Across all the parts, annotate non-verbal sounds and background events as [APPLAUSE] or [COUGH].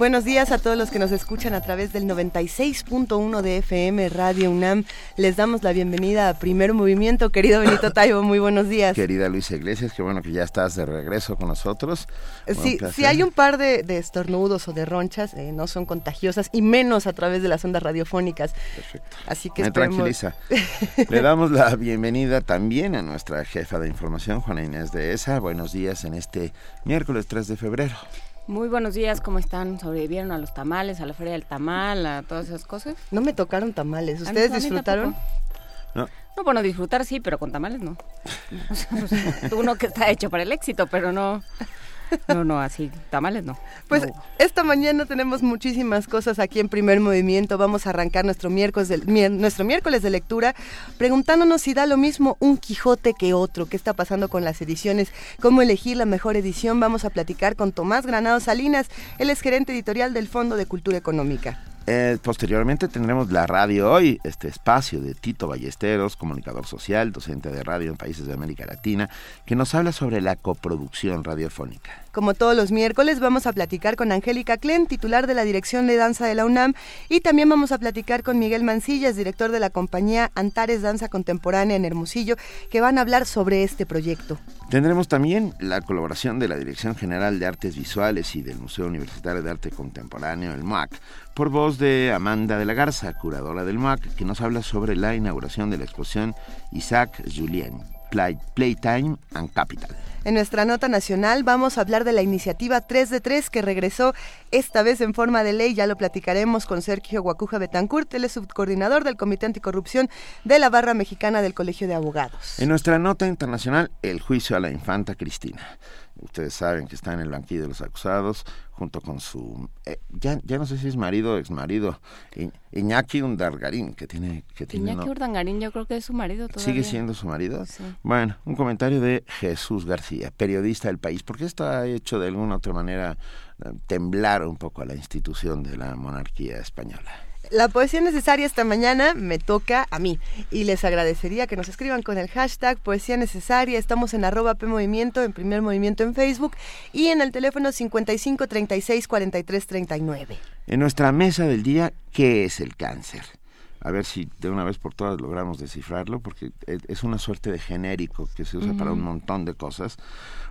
Buenos días a todos los que nos escuchan a través del 96.1 de FM Radio UNAM. Les damos la bienvenida a Primer Movimiento. Querido Benito [LAUGHS] Taibo, muy buenos días. Querida Luisa Iglesias, qué bueno que ya estás de regreso con nosotros. Sí, si hay un par de, estornudos o de ronchas, eh, no son contagiosas y menos a través de las ondas radiofónicas. Perfecto. Así que Me tranquiliza. [LAUGHS] Le damos la bienvenida también a nuestra jefa de información, Juana Inés de ESA. Buenos días en este miércoles 3 de febrero. Muy buenos días, ¿cómo están? ¿Sobrevivieron a los tamales, a la feria del tamal, a todas esas cosas? No me tocaron tamales, ¿ustedes disfrutaron? No. No, bueno, disfrutar sí, pero con tamales no. [LAUGHS] Uno que está hecho para el éxito, pero no. [LAUGHS] No, no, así, tamales no. Pues esta mañana tenemos muchísimas cosas aquí en Primer Movimiento. Vamos a arrancar nuestro miércoles, de, nuestro miércoles de lectura preguntándonos si da lo mismo un Quijote que otro. ¿Qué está pasando con las ediciones? ¿Cómo elegir la mejor edición? Vamos a platicar con Tomás Granado Salinas. Él es gerente editorial del Fondo de Cultura Económica. Eh, posteriormente tendremos la radio hoy, este espacio de Tito Ballesteros, comunicador social, docente de radio en países de América Latina, que nos habla sobre la coproducción radiofónica. Como todos los miércoles, vamos a platicar con Angélica Klen, titular de la Dirección de Danza de la UNAM, y también vamos a platicar con Miguel Mancillas, director de la compañía Antares Danza Contemporánea en Hermosillo, que van a hablar sobre este proyecto. Tendremos también la colaboración de la Dirección General de Artes Visuales y del Museo Universitario de Arte Contemporáneo, el MUAC, por voz de Amanda de la Garza, curadora del MUAC, que nos habla sobre la inauguración de la exposición Isaac Julien, Playtime and Capital. En nuestra nota nacional vamos a hablar de la iniciativa 3 de 3 que regresó esta vez en forma de ley. Ya lo platicaremos con Sergio Guacuja Betancourt, él es subcoordinador del Comité Anticorrupción de la Barra Mexicana del Colegio de Abogados. En nuestra nota internacional, el juicio a la infanta Cristina. Ustedes saben que está en el banquillo de los acusados junto con su eh, ya, ya no sé si es marido o ex marido Iñaki Undargarín que tiene que tiene Iñaki Undargarín yo creo que es su marido todavía. sigue siendo su marido bueno un comentario de Jesús García periodista del país porque esto ha hecho de alguna otra manera eh, temblar un poco a la institución de la monarquía española la poesía necesaria esta mañana me toca a mí y les agradecería que nos escriban con el hashtag poesía necesaria. Estamos en arroba P Movimiento, en primer movimiento en Facebook y en el teléfono 55 36 43 39. En nuestra mesa del día, ¿qué es el cáncer? a ver si de una vez por todas logramos descifrarlo, porque es una suerte de genérico que se usa para un montón de cosas.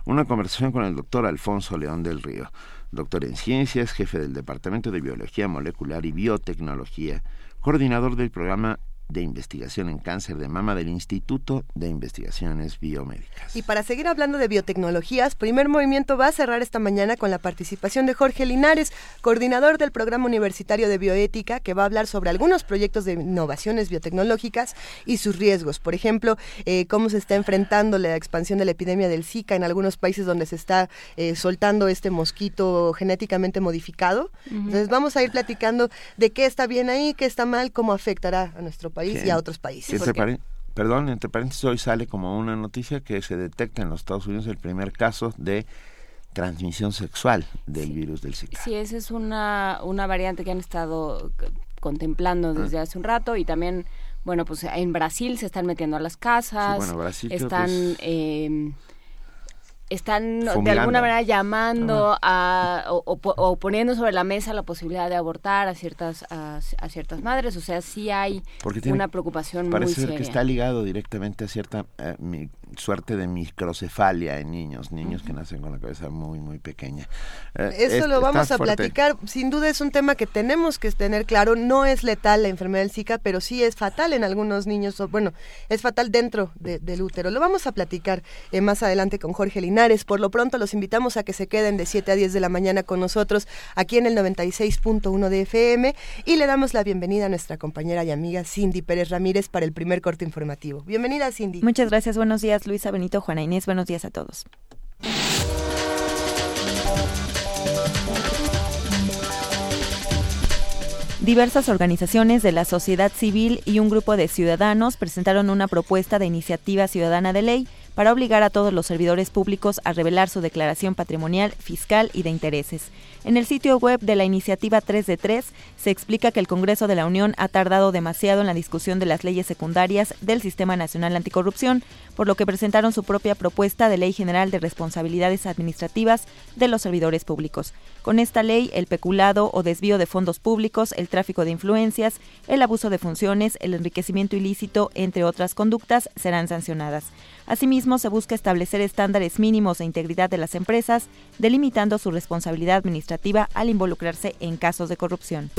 Una conversación con el doctor Alfonso León del Río doctor en ciencias, jefe del Departamento de Biología Molecular y Biotecnología, coordinador del programa de investigación en cáncer de mama del Instituto de Investigaciones Biomédicas. Y para seguir hablando de biotecnologías, Primer Movimiento va a cerrar esta mañana con la participación de Jorge Linares, coordinador del Programa Universitario de Bioética, que va a hablar sobre algunos proyectos de innovaciones biotecnológicas y sus riesgos. Por ejemplo, eh, cómo se está enfrentando la expansión de la epidemia del Zika en algunos países donde se está eh, soltando este mosquito genéticamente modificado. Entonces vamos a ir platicando de qué está bien ahí, qué está mal, cómo afectará a nuestro país y a otros países. perdón, entre paréntesis, hoy sale como una noticia que se detecta en los Estados Unidos el primer caso de transmisión sexual del virus del Zika. Sí, esa es una, una variante que han estado contemplando ah. desde hace un rato y también, bueno, pues en Brasil se están metiendo a las casas, bueno, Brasil están... Eh, están de alguna manera llamando a, o, poniendo sobre la mesa la posibilidad de abortar a ciertas a, ciertas madres. O sea sí hay una preocupación parece muy ser que está ligado directamente a cierta eh, suerte de microcefalia en niños niños que nacen con la cabeza muy muy pequeña. Eh, eso lo vamos a platicar. Sin duda es un tema que tenemos que tener claro. No es letal la enfermedad del Zika pero sí es fatal en algunos niños o bueno es fatal dentro del útero. Lo vamos a platicar eh, más adelante con Jorge Lina por lo pronto los invitamos a que se queden de 7 a 10 de la mañana con nosotros aquí en el 96.1 de FM y le damos la bienvenida a nuestra compañera y amiga Cindy Pérez Ramírez para el primer corte informativo. Bienvenida Cindy. Muchas gracias, buenos días Luisa Benito, Juana Inés, buenos días a todos. Diversas organizaciones de la sociedad civil y un grupo de ciudadanos presentaron una propuesta de iniciativa ciudadana de ley para obligar a todos los servidores públicos a revelar su declaración patrimonial, fiscal y de intereses. En el sitio web de la iniciativa 3 de 3 se explica que el Congreso de la Unión ha tardado demasiado en la discusión de las leyes secundarias del Sistema Nacional Anticorrupción, por lo que presentaron su propia propuesta de Ley General de Responsabilidades Administrativas de los Servidores Públicos. Con esta ley, el peculado o desvío de fondos públicos, el tráfico de influencias, el abuso de funciones, el enriquecimiento ilícito, entre otras conductas, serán sancionadas. Asimismo, se busca establecer estándares mínimos de integridad de las empresas, delimitando su responsabilidad administrativa al involucrarse en casos de corrupción.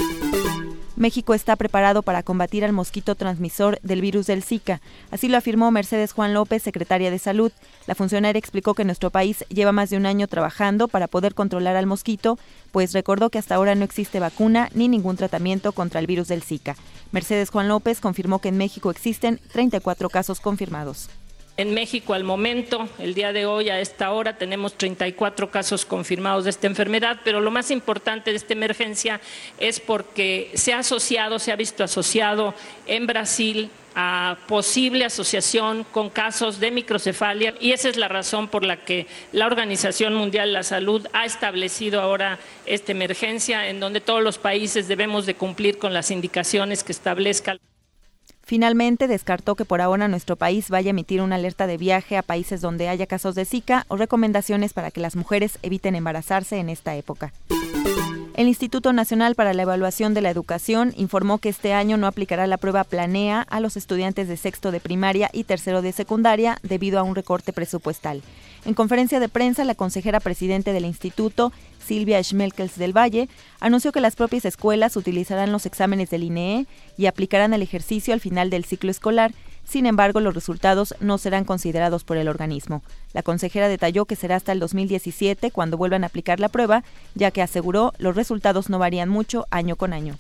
México está preparado para combatir al mosquito transmisor del virus del Zika. Así lo afirmó Mercedes Juan López, secretaria de Salud. La funcionaria explicó que nuestro país lleva más de un año trabajando para poder controlar al mosquito, pues recordó que hasta ahora no existe vacuna ni ningún tratamiento contra el virus del Zika. Mercedes Juan López confirmó que en México existen 34 casos confirmados. En México al momento, el día de hoy, a esta hora, tenemos 34 casos confirmados de esta enfermedad, pero lo más importante de esta emergencia es porque se ha asociado, se ha visto asociado en Brasil a posible asociación con casos de microcefalia y esa es la razón por la que la Organización Mundial de la Salud ha establecido ahora esta emergencia en donde todos los países debemos de cumplir con las indicaciones que establezca. Finalmente, descartó que por ahora nuestro país vaya a emitir una alerta de viaje a países donde haya casos de Zika o recomendaciones para que las mujeres eviten embarazarse en esta época. El Instituto Nacional para la Evaluación de la Educación informó que este año no aplicará la prueba Planea a los estudiantes de sexto de primaria y tercero de secundaria debido a un recorte presupuestal. En conferencia de prensa, la consejera presidente del instituto, Silvia Schmelkels del Valle, anunció que las propias escuelas utilizarán los exámenes del INEE y aplicarán el ejercicio al final del ciclo escolar. Sin embargo, los resultados no serán considerados por el organismo. La consejera detalló que será hasta el 2017 cuando vuelvan a aplicar la prueba, ya que aseguró los resultados no varían mucho año con año.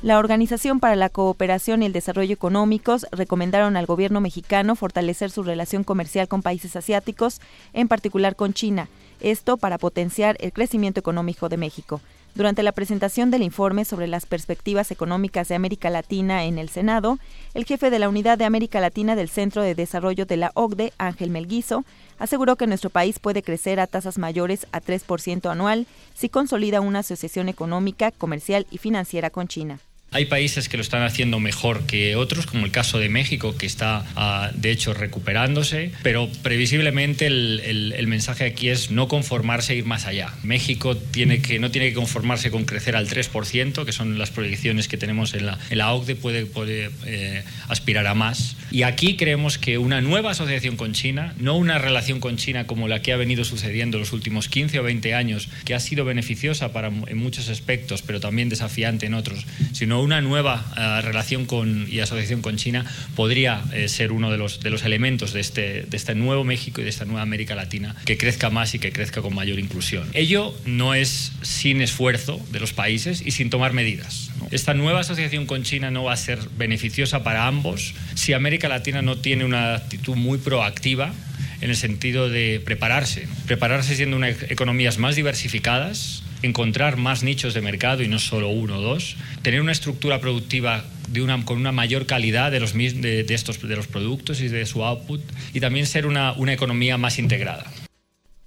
La Organización para la Cooperación y el Desarrollo Económicos recomendaron al gobierno mexicano fortalecer su relación comercial con países asiáticos, en particular con China, esto para potenciar el crecimiento económico de México. Durante la presentación del informe sobre las perspectivas económicas de América Latina en el Senado, el jefe de la Unidad de América Latina del Centro de Desarrollo de la OCDE, Ángel Melguizo, aseguró que nuestro país puede crecer a tasas mayores a 3% anual si consolida una asociación económica, comercial y financiera con China. Hay países que lo están haciendo mejor que otros, como el caso de México, que está ah, de hecho recuperándose, pero previsiblemente el, mensaje aquí es no conformarse e ir más allá. México tiene que, no tiene que conformarse con crecer al 3%, que son las proyecciones que tenemos en la, en la OCDE, puede, puede eh, aspirar a más. Y aquí creemos que una nueva asociación con China, no una relación con China como la que ha venido sucediendo los últimos 15 o 20 años, que ha sido beneficiosa para, en muchos aspectos, pero también desafiante en otros, sino una nueva eh, relación con, y asociación con China podría eh, ser uno de los, de los elementos de este, de este nuevo México y de esta nueva América Latina que crezca más y que crezca con mayor inclusión. Ello no es sin esfuerzo de los países y sin tomar medidas. Esta nueva asociación con China no va a ser beneficiosa para ambos si América Latina no tiene una actitud muy proactiva en el sentido de prepararse, prepararse siendo unas economías más diversificadas, encontrar más nichos de mercado y no solo uno o dos, tener una estructura productiva de una, con una mayor calidad de los, de, estos, de los productos y de su output y también ser una, una economía más integrada.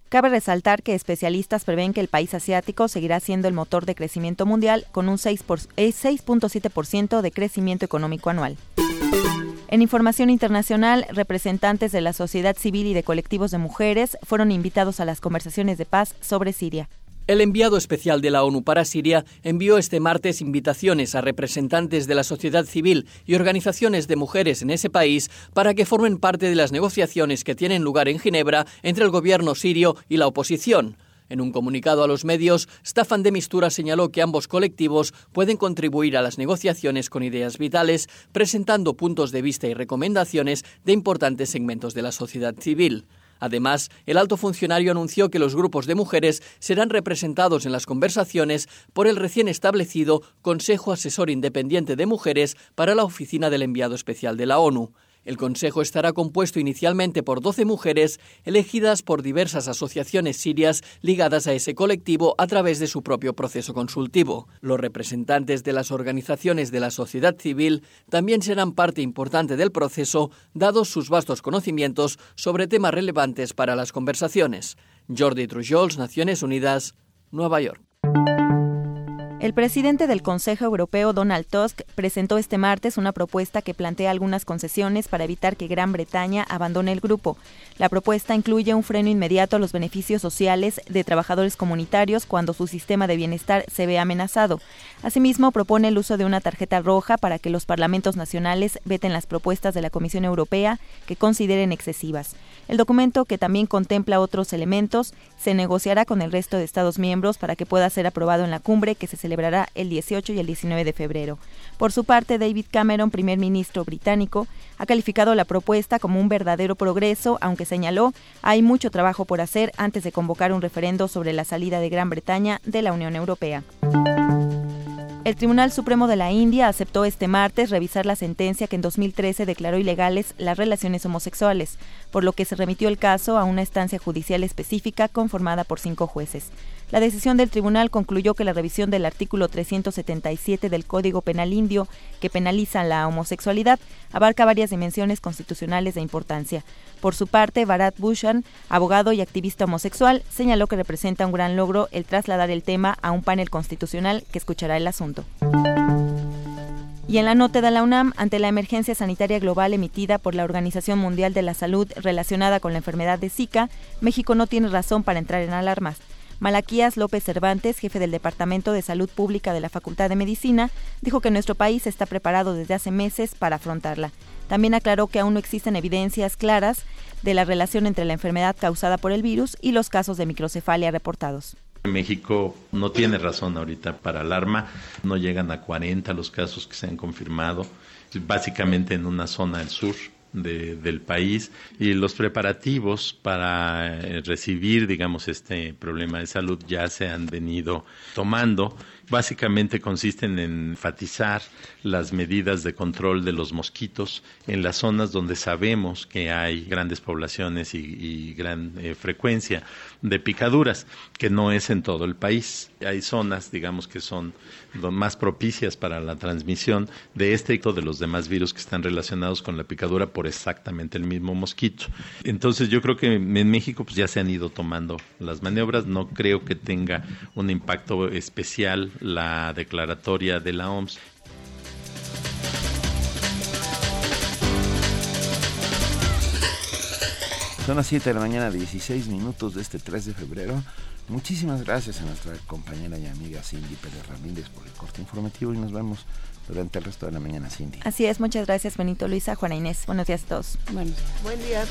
Cabe resaltar que especialistas prevén que el país asiático seguirá siendo el motor de crecimiento mundial con un 6.7% eh, de crecimiento económico anual. En información internacional, representantes de la sociedad civil y de colectivos de mujeres fueron invitados a las conversaciones de paz sobre Siria. El enviado especial de la ONU para Siria envió este martes invitaciones a representantes de la sociedad civil y organizaciones de mujeres en ese país para que formen parte de las negociaciones que tienen lugar en Ginebra entre el gobierno sirio y la oposición. En un comunicado a los medios, Staffan de Mistura señaló que ambos colectivos pueden contribuir a las negociaciones con ideas vitales, presentando puntos de vista y recomendaciones de importantes segmentos de la sociedad civil. Además, el alto funcionario anunció que los grupos de mujeres serán representados en las conversaciones por el recién establecido Consejo Asesor Independiente de Mujeres para la Oficina del Enviado Especial de la ONU. El Consejo estará compuesto inicialmente por 12 mujeres elegidas por diversas asociaciones sirias ligadas a ese colectivo a través de su propio proceso consultivo. Los representantes de las organizaciones de la sociedad civil también serán parte importante del proceso, dados sus vastos conocimientos sobre temas relevantes para las conversaciones. Jordi Trujols, Naciones Unidas, Nueva York. El presidente del Consejo Europeo, Donald Tusk, presentó este martes una propuesta que plantea algunas concesiones para evitar que Gran Bretaña abandone el grupo. La propuesta incluye un freno inmediato a los beneficios sociales de trabajadores comunitarios cuando su sistema de bienestar se ve amenazado. Asimismo, propone el uso de una tarjeta roja para que los parlamentos nacionales veten las propuestas de la Comisión Europea que consideren excesivas. El documento, que también contempla otros elementos, se negociará con el resto de Estados miembros para que pueda ser aprobado en la cumbre que se celebrará el 18 y el 19 de febrero. Por su parte, David Cameron, primer ministro británico, ha calificado la propuesta como un verdadero progreso, aunque señaló hay mucho trabajo por hacer antes de convocar un referendo sobre la salida de Gran Bretaña de la Unión Europea. El Tribunal Supremo de la India aceptó este martes revisar la sentencia que en 2013 declaró ilegales las relaciones homosexuales, por lo que se remitió el caso a una estancia judicial específica conformada por cinco jueces. La decisión del tribunal concluyó que la revisión del artículo 377 del Código Penal Indio, que penaliza la homosexualidad, abarca varias dimensiones constitucionales de importancia. Por su parte, Bharat Bhushan, abogado y activista homosexual, señaló que representa un gran logro el trasladar el tema a un panel constitucional que escuchará el asunto. Y en la nota de la UNAM, ante la emergencia sanitaria global emitida por la Organización Mundial de la Salud relacionada con la enfermedad de Zika, México no tiene razón para entrar en alarmas. Malaquías López Cervantes, jefe del Departamento de Salud Pública de la Facultad de Medicina, dijo que nuestro país está preparado desde hace meses para afrontarla. También aclaró que aún no existen evidencias claras de la relación entre la enfermedad causada por el virus y los casos de microcefalia reportados. México no tiene razón ahorita para alarma, no llegan a 40 los casos que se han confirmado, básicamente en una zona del sur del país y los preparativos para eh, recibir, digamos, este problema de salud ya se han venido tomando. Básicamente consisten en enfatizar las medidas de control de los mosquitos en las zonas donde sabemos que hay grandes poblaciones y, gran eh, frecuencia de picaduras, que no es en todo el país. Hay zonas, digamos, que son más propicias para la transmisión de este y de los demás virus que están relacionados con la picadura por exactamente el mismo mosquito. Entonces yo creo que en México pues ya se han ido tomando las maniobras, no creo que tenga un impacto especial la declaratoria de la OMS. Son las 7 de la mañana, 16 minutos de este 3 de febrero. Muchísimas gracias a nuestra compañera y amiga Cindy Pérez Ramírez por el corte informativo y nos vemos durante el resto de la mañana, Cindy. Así es, muchas gracias, Benito Luisa, Juana Inés. Buenos días a todos. Bueno. Buen día.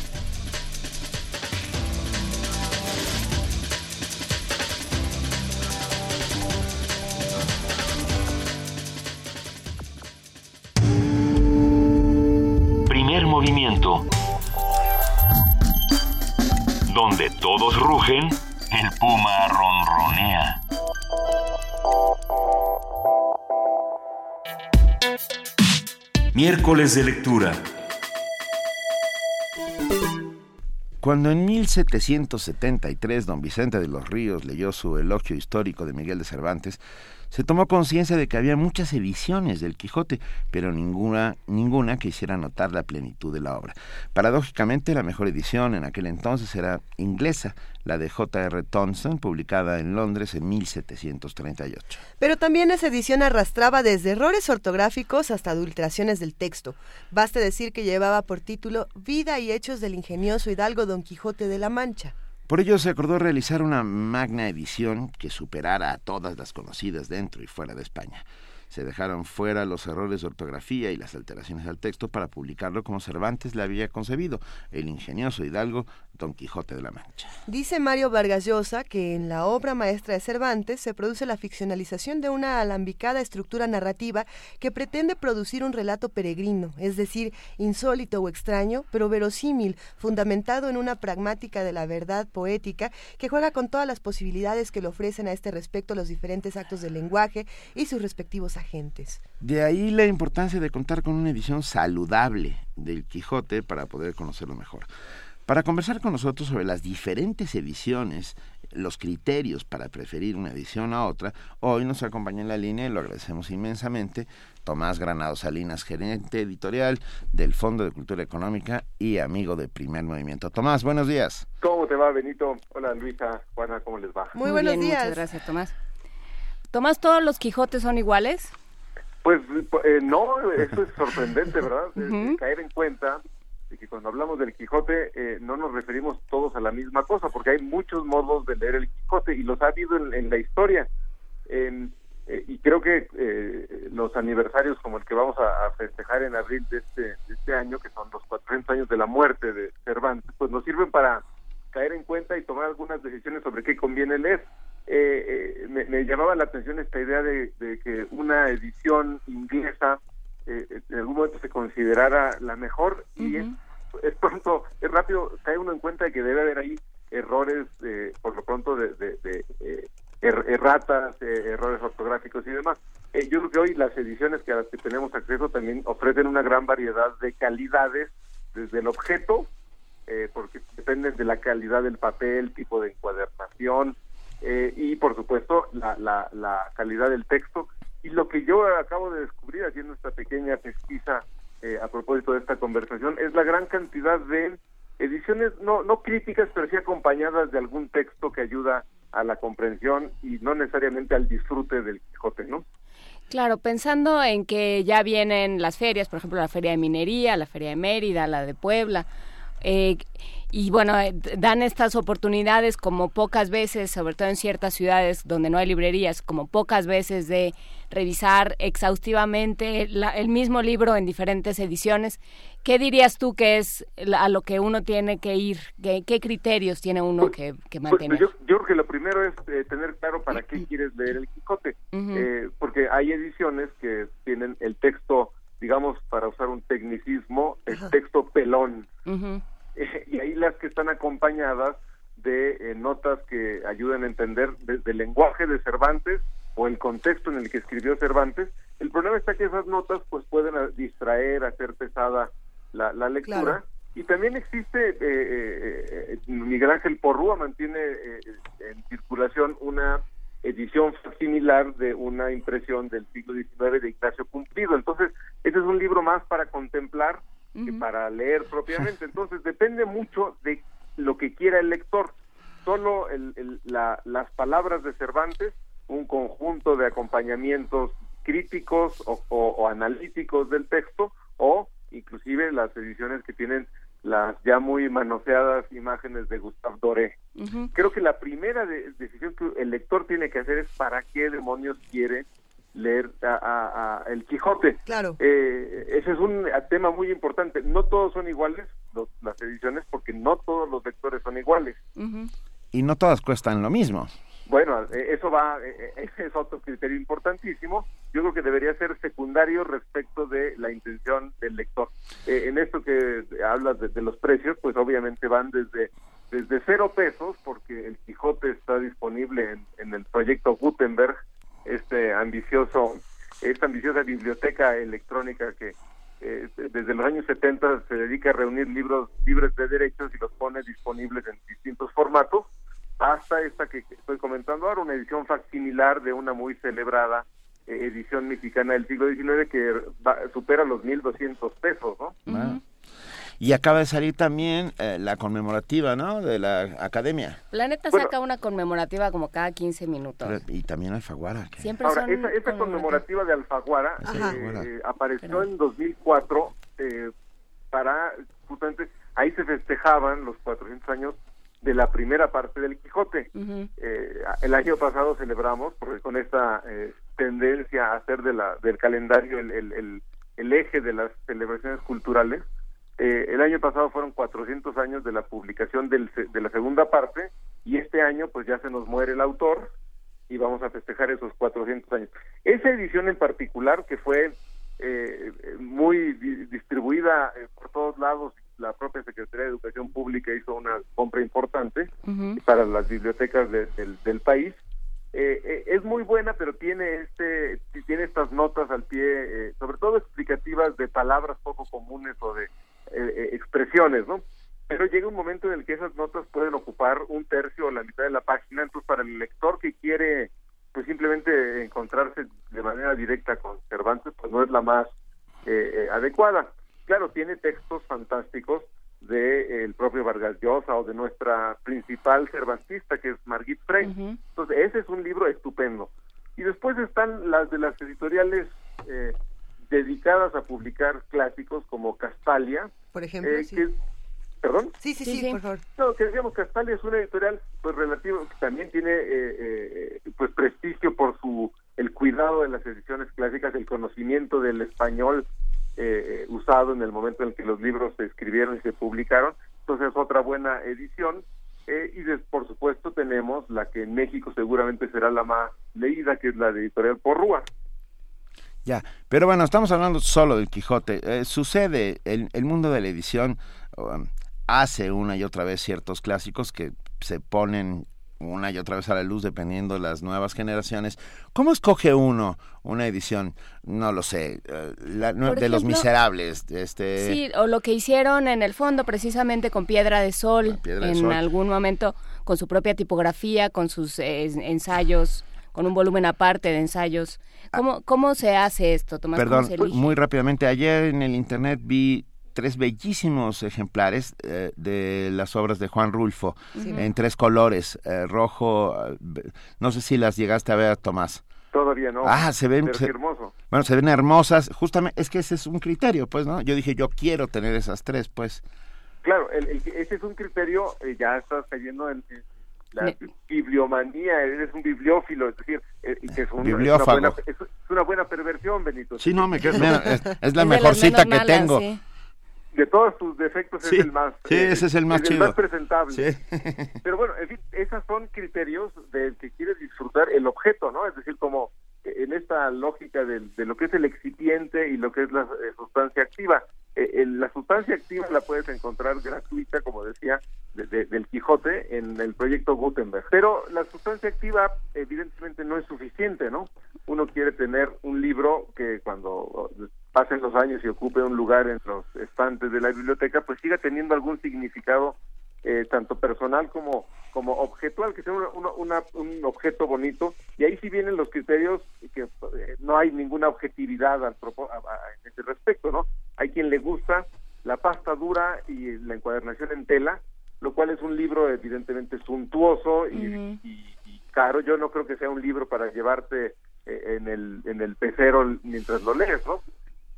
movimiento. Donde todos rugen, el puma ronronea. Miércoles de lectura. Cuando en 1773 don Vicente de los Ríos leyó su elogio histórico de Miguel de Cervantes, se tomó conciencia de que había muchas ediciones del Quijote, pero ninguna, ninguna que hiciera notar la plenitud de la obra. Paradójicamente, la mejor edición en aquel entonces era inglesa, la de J.R. Thompson, publicada en Londres en 1738. Pero también esa edición arrastraba desde errores ortográficos hasta adulteraciones del texto. Baste decir que llevaba por título Vida y Hechos del ingenioso hidalgo Don Quijote de la Mancha. Por ello se acordó realizar una magna edición que superara a todas las conocidas dentro y fuera de España se dejaron fuera los errores de ortografía y las alteraciones al texto para publicarlo como Cervantes le había concebido, el ingenioso hidalgo Don Quijote de la Mancha. Dice Mario Vargas Llosa que en la obra maestra de Cervantes se produce la ficcionalización de una alambicada estructura narrativa que pretende producir un relato peregrino, es decir, insólito o extraño, pero verosímil, fundamentado en una pragmática de la verdad poética que juega con todas las posibilidades que le ofrecen a este respecto los diferentes actos del lenguaje y sus respectivos agentes. De ahí la importancia de contar con una edición saludable del Quijote para poder conocerlo mejor. Para conversar con nosotros sobre las diferentes ediciones, los criterios para preferir una edición a otra, hoy nos acompaña en la línea y lo agradecemos inmensamente Tomás Granado Salinas, gerente editorial del Fondo de Cultura Económica y amigo de Primer Movimiento. Tomás, buenos días. ¿Cómo te va, Benito? Hola, Luisa, Juana, ¿cómo les va? Muy, buenos días. Muchas gracias, Tomás. Tomás, ¿todos los Quijotes son iguales? Pues eh, no, eso es [LAUGHS] sorprendente, ¿verdad? caer en cuenta de que cuando hablamos del Quijote eh, no nos referimos todos a la misma cosa, porque hay muchos modos de leer el Quijote y los ha habido en, la historia. Eh, y creo que eh, los aniversarios como el que vamos a, festejar en abril de este, de este año, que son los 400 años de la muerte de Cervantes, pues nos sirven para caer en cuenta y tomar algunas decisiones sobre qué conviene leer. Me, llamaba la atención esta idea de, que una edición inglesa eh, en algún momento se considerara la mejor y es, pronto, es rápido, cae uno en cuenta de que debe haber ahí errores, eh, por lo pronto, de, de, eh, er, erratas, errores ortográficos y demás. yo creo que hoy las ediciones que a las que tenemos acceso también ofrecen una gran variedad de calidades, desde el objeto, porque dependen de la calidad del papel, tipo de encuadernación, y por supuesto la, la, la calidad del texto y lo que yo acabo de descubrir haciendo esta pequeña pesquisa eh, a propósito de esta conversación es la gran cantidad de ediciones, no, no críticas, pero sí acompañadas de algún texto que ayuda a la comprensión y no necesariamente al disfrute del Quijote, ¿no? Claro, pensando en que ya vienen las ferias, por ejemplo, la Feria de Minería, la Feria de Mérida, la de Puebla, eh, y bueno, eh, dan estas oportunidades como pocas veces, sobre todo en ciertas ciudades donde no hay librerías, como pocas veces de revisar exhaustivamente el mismo libro en diferentes ediciones. ¿Qué dirías tú que es a lo que uno tiene que ir? ¿Qué, criterios tiene uno pues, que, pues, mantener? yo, creo que lo primero es eh, tener claro para qué quieres leer el Quijote, porque hay ediciones que tienen el texto digamos, para usar un tecnicismo, el texto pelón. [LAUGHS] y ahí las que están acompañadas de eh, notas que ayudan a entender desde el lenguaje de Cervantes o el contexto en el que escribió Cervantes. El problema está que esas notas pues pueden distraer, hacer pesada la, lectura. Y también existe, eh, eh, Miguel Ángel Porrúa mantiene en circulación una edición similar de una impresión del siglo XIX de Ignacio Cumplido. Entonces, ese es un libro más para contemplar que para leer propiamente. [LAUGHS] Entonces, depende mucho de lo que quiera el lector. Solo las palabras de Cervantes, un conjunto de acompañamientos críticos o analíticos del texto, o inclusive las ediciones que tienen las ya muy manoseadas imágenes de Gustave Doré. Creo que la primera decisión que el lector tiene que hacer es para qué demonios quiere leer a, El Quijote. Claro. Eh, ese es un tema muy importante. No todos son iguales las ediciones porque no todos los lectores son iguales. Y no todas cuestan lo mismo. Bueno, eh, eso va, eh, eh, ese [LAUGHS] es otro criterio importantísimo. Yo creo que debería ser secundario respecto de la intención del lector. en esto que hablas de, los precios, pues obviamente van desde desde cero pesos, porque el Quijote está disponible en, el proyecto Gutenberg, este ambicioso, esta ambiciosa biblioteca electrónica que desde los años 70 se dedica a reunir libros libres de derechos y los pone disponibles en distintos formatos hasta esta que estoy comentando ahora, una edición facsimilar de una muy celebrada eh, edición mexicana del siglo XIX que supera los 1.200 pesos, ¿no? Y acaba de salir también eh, la conmemorativa, ¿no? De la academia. Planeta saca una conmemorativa como cada 15 minutos. y también Alfaguara. Siempre Ahora, esa, conmemorativa de Alfaguara eh, apareció en 2004 para, justamente, ahí se festejaban los 400 años de la primera parte del Quijote. Eh, el año pasado celebramos, porque con esta eh, tendencia a hacer de la, del calendario el, el, el, eje de las celebraciones culturales, eh, el año pasado fueron 400 años de la publicación del, de la segunda parte y este año pues ya se nos muere el autor y vamos a festejar esos 400 años. Esa edición en particular que fue muy distribuida por todos lados la propia Secretaría de Educación Pública hizo una compra importante para las bibliotecas del, país. Eh, eh, es muy buena, pero tiene este tiene tiene estas notas al pie, eh, sobre todo explicativas de palabras poco comunes o de expresiones, ¿no? Pero llega un momento en el que esas notas pueden ocupar un tercio o la mitad de la página, entonces para el lector que quiere pues simplemente encontrarse de manera directa con Cervantes, pues no es la más adecuada. Claro, tiene textos fantásticos, del el propio Vargas Llosa o de nuestra principal cervantista que es Margit Frey. Entonces, ese es un libro estupendo. Y después están las de las editoriales eh, dedicadas a publicar clásicos como Castalia. Por ejemplo, eh, ¿Perdón? Sí, sí, sí, por favor. No, que decíamos Castalia es una editorial pues relativo que también tiene eh, pues prestigio por su el cuidado de las ediciones clásicas, el conocimiento del español eh, usado en el momento en el que los libros se escribieron y se publicaron. Entonces es otra buena edición. Eh, y por supuesto tenemos la que en México seguramente será la más leída, que es la de Editorial Porrúa. Ya, pero bueno, estamos hablando solo del Quijote. Eh, sucede, el, el, mundo de la edición um, hace una y otra vez ciertos clásicos que se ponen una y otra vez a la luz dependiendo de las nuevas generaciones. ¿Cómo escoge uno una edición? No lo sé, eh, de los miserables. Este... Sí, o lo que hicieron en el fondo precisamente con Piedra de Sol, en algún momento con su propia tipografía, con sus eh, ensayos con un volumen aparte de ensayos. ¿Cómo, ah. cómo se hace esto, Tomás? Perdón, muy rápidamente. Ayer en el internet vi tres bellísimos ejemplares eh, de las obras de Juan Rulfo en tres colores, eh, rojo, eh, no sé si las llegaste a ver, Tomás. Todavía no. Ah, se ven Bueno, se ven hermosas. Justamente es que ese es un criterio, pues, ¿no? Yo dije, yo quiero tener esas tres, pues. Claro, ese es un criterio, ya estás cayendo en, la bibliomanía, eres un bibliófilo, es decir, que es, una buena, es, una buena perversión, Benito. Sí, no, me [LAUGHS] es, es, la mejor cita que tengo. de todos tus defectos es el más sí, ese es el más el más presentable. [LAUGHS] Pero bueno en fin esos son criterios del que quieres disfrutar el objeto no es decir como en esta lógica de, de lo que es el excipiente y lo que es la eh, sustancia activa eh, la sustancia activa la puedes encontrar gratuita como decía del Quijote en el proyecto Gutenberg. Pero la sustancia activa evidentemente no es suficiente no uno quiere tener un libro que cuando pasen los años y ocupe un lugar en los estantes de la biblioteca, pues siga teniendo algún significado eh, tanto personal como como objetual, que sea un objeto bonito, y ahí sí vienen los criterios que eh, no hay ninguna objetividad al en ese respecto, ¿no? Hay quien le gusta la pasta dura y la encuadernación en tela, lo cual es un libro evidentemente suntuoso y, caro. Yo no creo que sea un libro para llevarte eh, en el en el pecero mientras lo lees, ¿no?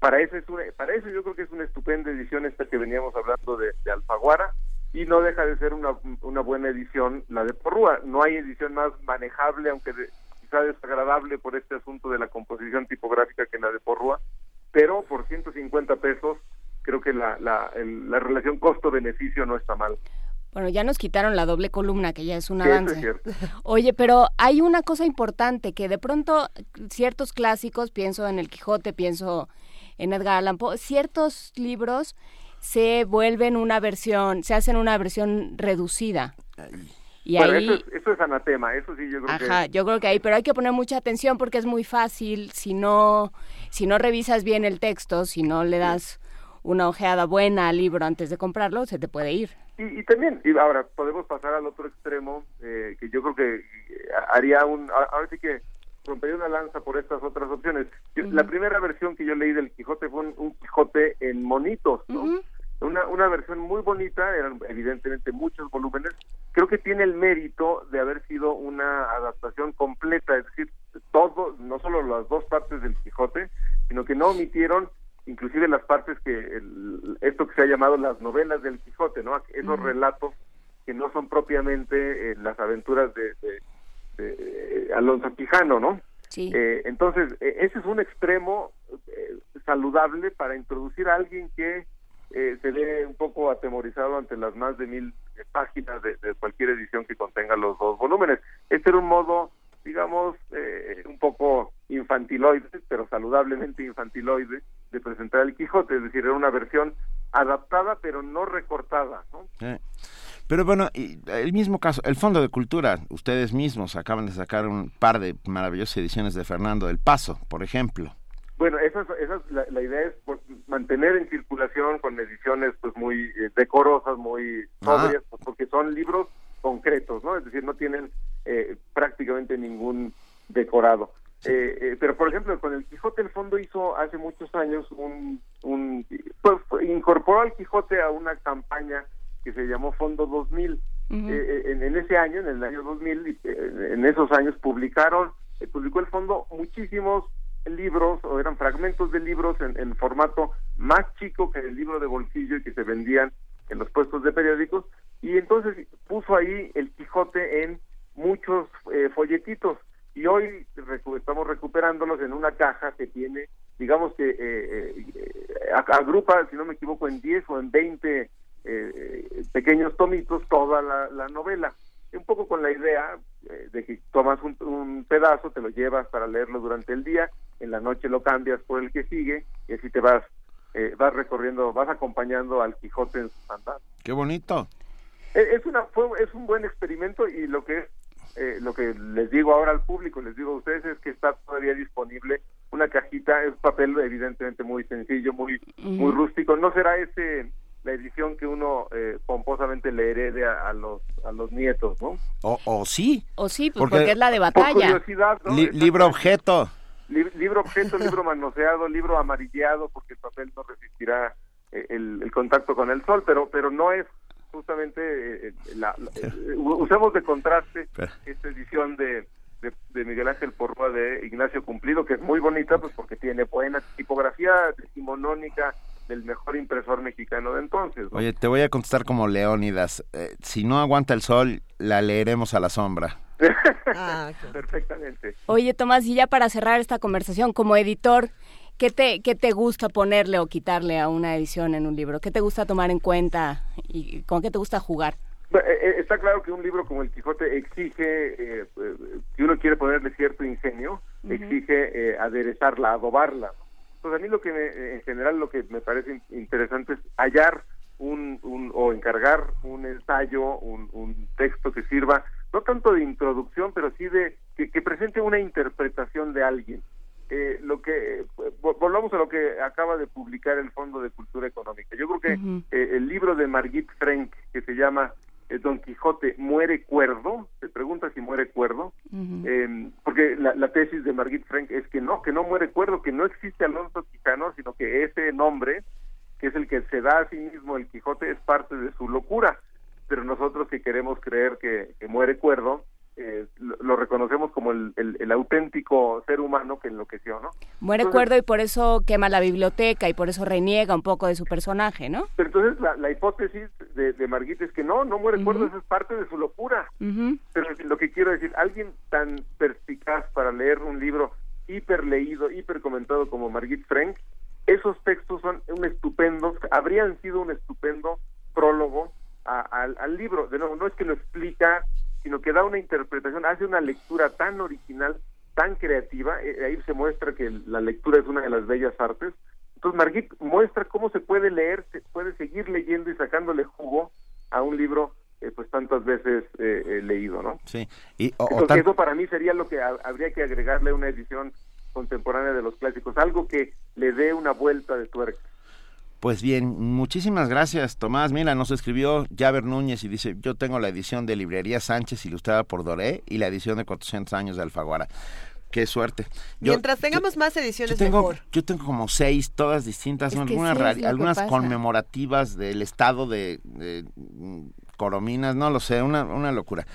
para eso es para eso yo creo que es una estupenda edición esta que veníamos hablando de, Alfaguara y no deja de ser una, una, buena edición la de Porrúa. No hay edición más manejable aunque quizá desagradable por este asunto de la composición tipográfica que la de Porrúa pero por 150 pesos creo que la, la, la relación costo-beneficio no está mal. Bueno, ya nos quitaron la doble columna, que ya es un avance. [LAUGHS] Oye, pero hay una cosa importante, que de pronto ciertos clásicos, pienso en el Quijote, pienso en Edgar Allan Poe, ciertos libros se vuelven una versión, se hacen una versión reducida. Y ahí, eso, es, anatema, eso sí yo creo ajá, yo creo que ahí, pero hay que poner mucha atención porque es muy fácil, si no, si no revisas bien el texto, si no le das una ojeada buena al libro antes de comprarlo, se te puede ir. Y, también, y ahora podemos pasar al otro extremo, eh, que yo creo que haría un, ahora sí que rompería una lanza por estas otras opciones. La primera versión que yo leí del Quijote fue un, Quijote en monitos, ¿no? Una, una versión muy bonita, eran evidentemente muchos volúmenes. Creo que tiene el mérito de haber sido una adaptación completa, es decir, todo, no solo las dos partes del Quijote, sino que no omitieron inclusive las partes que esto que se ha llamado las novelas del Quijote, ¿no? Esos relatos que no son propiamente eh, las aventuras de, eh, Alonso Quijano, ¿no? Sí. Eh, entonces, e, ese es un extremo eh, saludable para introducir a alguien que se ve un poco atemorizado ante las más de mil páginas de, cualquier edición que contenga los dos volúmenes. Este era un modo, digamos, un poco infantiloide, pero saludablemente infantiloide, de presentar el Quijote, es decir, era una versión adaptada pero no recortada, ¿no? Pero bueno, el mismo caso, el Fondo de Cultura, ustedes mismos acaban de sacar un par de maravillosas ediciones de Fernando del Paso, por ejemplo. Bueno, esa, esa la, idea es mantener en circulación con ediciones pues muy eh, decorosas, muy sobrias, pues, porque son libros concretos, ¿no? Es decir, no tienen eh, prácticamente ningún decorado. Eh, pero por ejemplo, con el Quijote el fondo hizo hace muchos años un, un pues, incorporó al Quijote a una campaña que se llamó Fondo 2000. en, en, ese año, en el año 2000, en esos años publicaron, publicó el fondo muchísimos libros o eran fragmentos de libros en, formato más chico que el libro de bolsillo y que se vendían en los puestos de periódicos. Y entonces puso ahí el Quijote en muchos eh, folletitos. Y hoy estamos recuperándolos en una caja que tiene, digamos que eh, eh, agrupa, si no me equivoco, en 10 o en 20 pequeños tomitos toda la novela un poco con la idea eh, de que tomas un, pedazo, te lo llevas para leerlo durante el día, en la noche lo cambias por el que sigue y así te vas eh, vas recorriendo, vas acompañando al Quijote en su andar. Qué bonito. E, es una es un buen experimento y lo que eh, lo que les digo ahora al público, les digo a ustedes es que está todavía disponible una cajita, es papel evidentemente muy sencillo, muy muy rústico, no será ese la edición que uno eh, pomposamente le herede a, los a los nietos, ¿no? O, o sí. O sí, pues porque, es la de batalla. libro objeto. libro objeto, libro manoseado, libro amarillado, porque el papel no resistirá eh, el, contacto con el sol, pero pero no es justamente eh, la, usemos de contraste esta edición de, de, Miguel Ángel Porrua de Ignacio Cumplido, que es muy bonita, pues porque tiene buena tipografía decimonónica, del mejor impresor mexicano de entonces. Oye, te voy a contestar como Leónidas. Eh, si no aguanta el sol, la leeremos a la sombra. [LAUGHS] ah, Perfectamente. Oye, Tomás, y ya para cerrar esta conversación, como editor, ¿qué te, ¿qué te gusta ponerle o quitarle a una edición en un libro? ¿Qué te gusta tomar en cuenta y con qué te gusta jugar? Eh, eh, está claro que un libro como El Quijote exige, si uno quiere ponerle cierto ingenio, exige aderezarla, adobarla. Pues a mí lo que en general lo que me parece interesante es hallar un, un o encargar un ensayo, un, un, texto que sirva no tanto de introducción, pero sí de que, presente una interpretación de alguien. Eh, lo que volvamos a lo que acaba de publicar el Fondo de Cultura Económica. Yo creo que eh, el libro de Margit Frank que se llama Don Quijote muere cuerdo, se pregunta si muere cuerdo, em, porque la, tesis de Margit Frank es que no, que no muere cuerdo, que no existe Alonso Quijano, sino que ese nombre, que es el que se da a sí mismo el Quijote, es parte de su locura, pero nosotros que queremos creer que muere cuerdo, eh, lo, reconocemos como el, el, auténtico ser humano que enloqueció, ¿no? Muere cuerdo y por eso quema la biblioteca y por eso reniega un poco de su personaje, ¿no? Pero entonces la, hipótesis de, de Marguita es que no, no muere cuerdo, eso es parte de su locura. Pero lo que quiero decir, alguien tan perspicaz para leer un libro hiper leído, hiper comentado como Margit Frank, esos textos son un estupendo, habrían sido un estupendo prólogo al libro. De nuevo, no es que lo explica sino que da una interpretación, hace una lectura tan original, tan creativa, eh, ahí se muestra que la lectura es una de las bellas artes. Entonces Margit muestra cómo se puede leer, se puede seguir leyendo y sacándole jugo a un libro eh, pues tantas veces eh, leído, ¿no? Sí. Y, Entonces, eso para mí sería lo que habría que agregarle a una edición contemporánea de los clásicos, algo que le dé una vuelta de tuerca. Pues bien, muchísimas gracias, Tomás. Mira, nos escribió Javer Núñez y dice, yo tengo la edición de Librería Sánchez ilustrada por Doré y la edición de 400 años de Alfaguara. Qué suerte. Mientras tengamos más ediciones, yo tengo, mejor. Yo tengo como seis, todas distintas, algunas, algunas conmemorativas del estado de, mm, Corominas, no lo sé, una, una locura.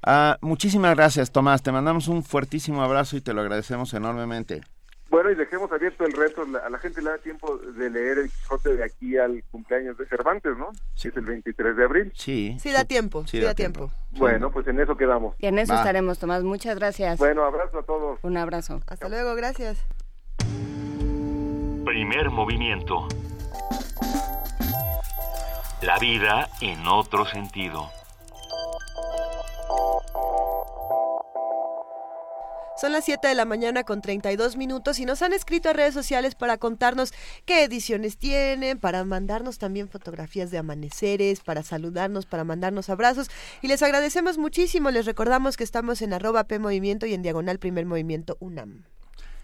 Ah, muchísimas gracias, Tomás. Te mandamos un fuertísimo abrazo y te lo agradecemos enormemente. Bueno, y dejemos abierto el reto, a la gente le da tiempo de leer el Quijote de aquí al cumpleaños de Cervantes, ¿no? Sí. Es el 23 de abril. Sí. Sí da tiempo, sí, da, tiempo. Bueno, pues en eso quedamos. Y en eso estaremos, Tomás. Muchas gracias. Bueno, abrazo a todos. Un abrazo. Hasta luego, gracias. Primer movimiento. La vida en otro sentido. Son las 7 de la mañana con 32 minutos y nos han escrito a redes sociales para contarnos qué ediciones tienen, para mandarnos también fotografías de amaneceres, para saludarnos, para mandarnos abrazos. Y les agradecemos muchísimo. Les recordamos que estamos en arroba P Movimiento y en diagonal Primer Movimiento UNAM.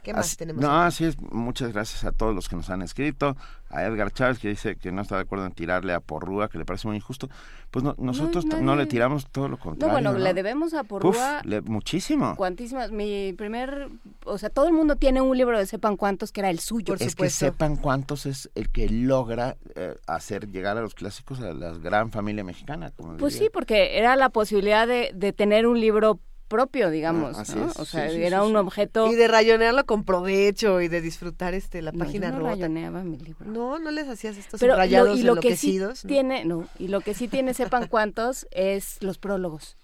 ¿Qué más tenemos? No, así es. Muchas gracias a todos los que nos han escrito. A Edgar Chávez, que dice que no está de acuerdo en tirarle a Porrúa, que le parece muy injusto. Pues nosotros no, le tiramos todo lo contrario. No, bueno, le debemos a Porrúa. muchísimo. Cuantísimas. Mi primer. O sea, todo el mundo tiene un libro de Sepan Cuántos que era el suyo. es que Sepan Cuántos es el que logra eh, hacer llegar a los clásicos a la gran familia mexicana. pues sí, porque era la posibilidad de, de tener un libro propio, digamos, ah, O sea, era un objeto... Y de rayonearlo con provecho y de disfrutar este la página yo no rayoneaba mi libro. No, no les hacías estos rayados y lo que sí tiene, no, y lo que sí tiene, [LAUGHS] sepan cuántos, es los prólogos.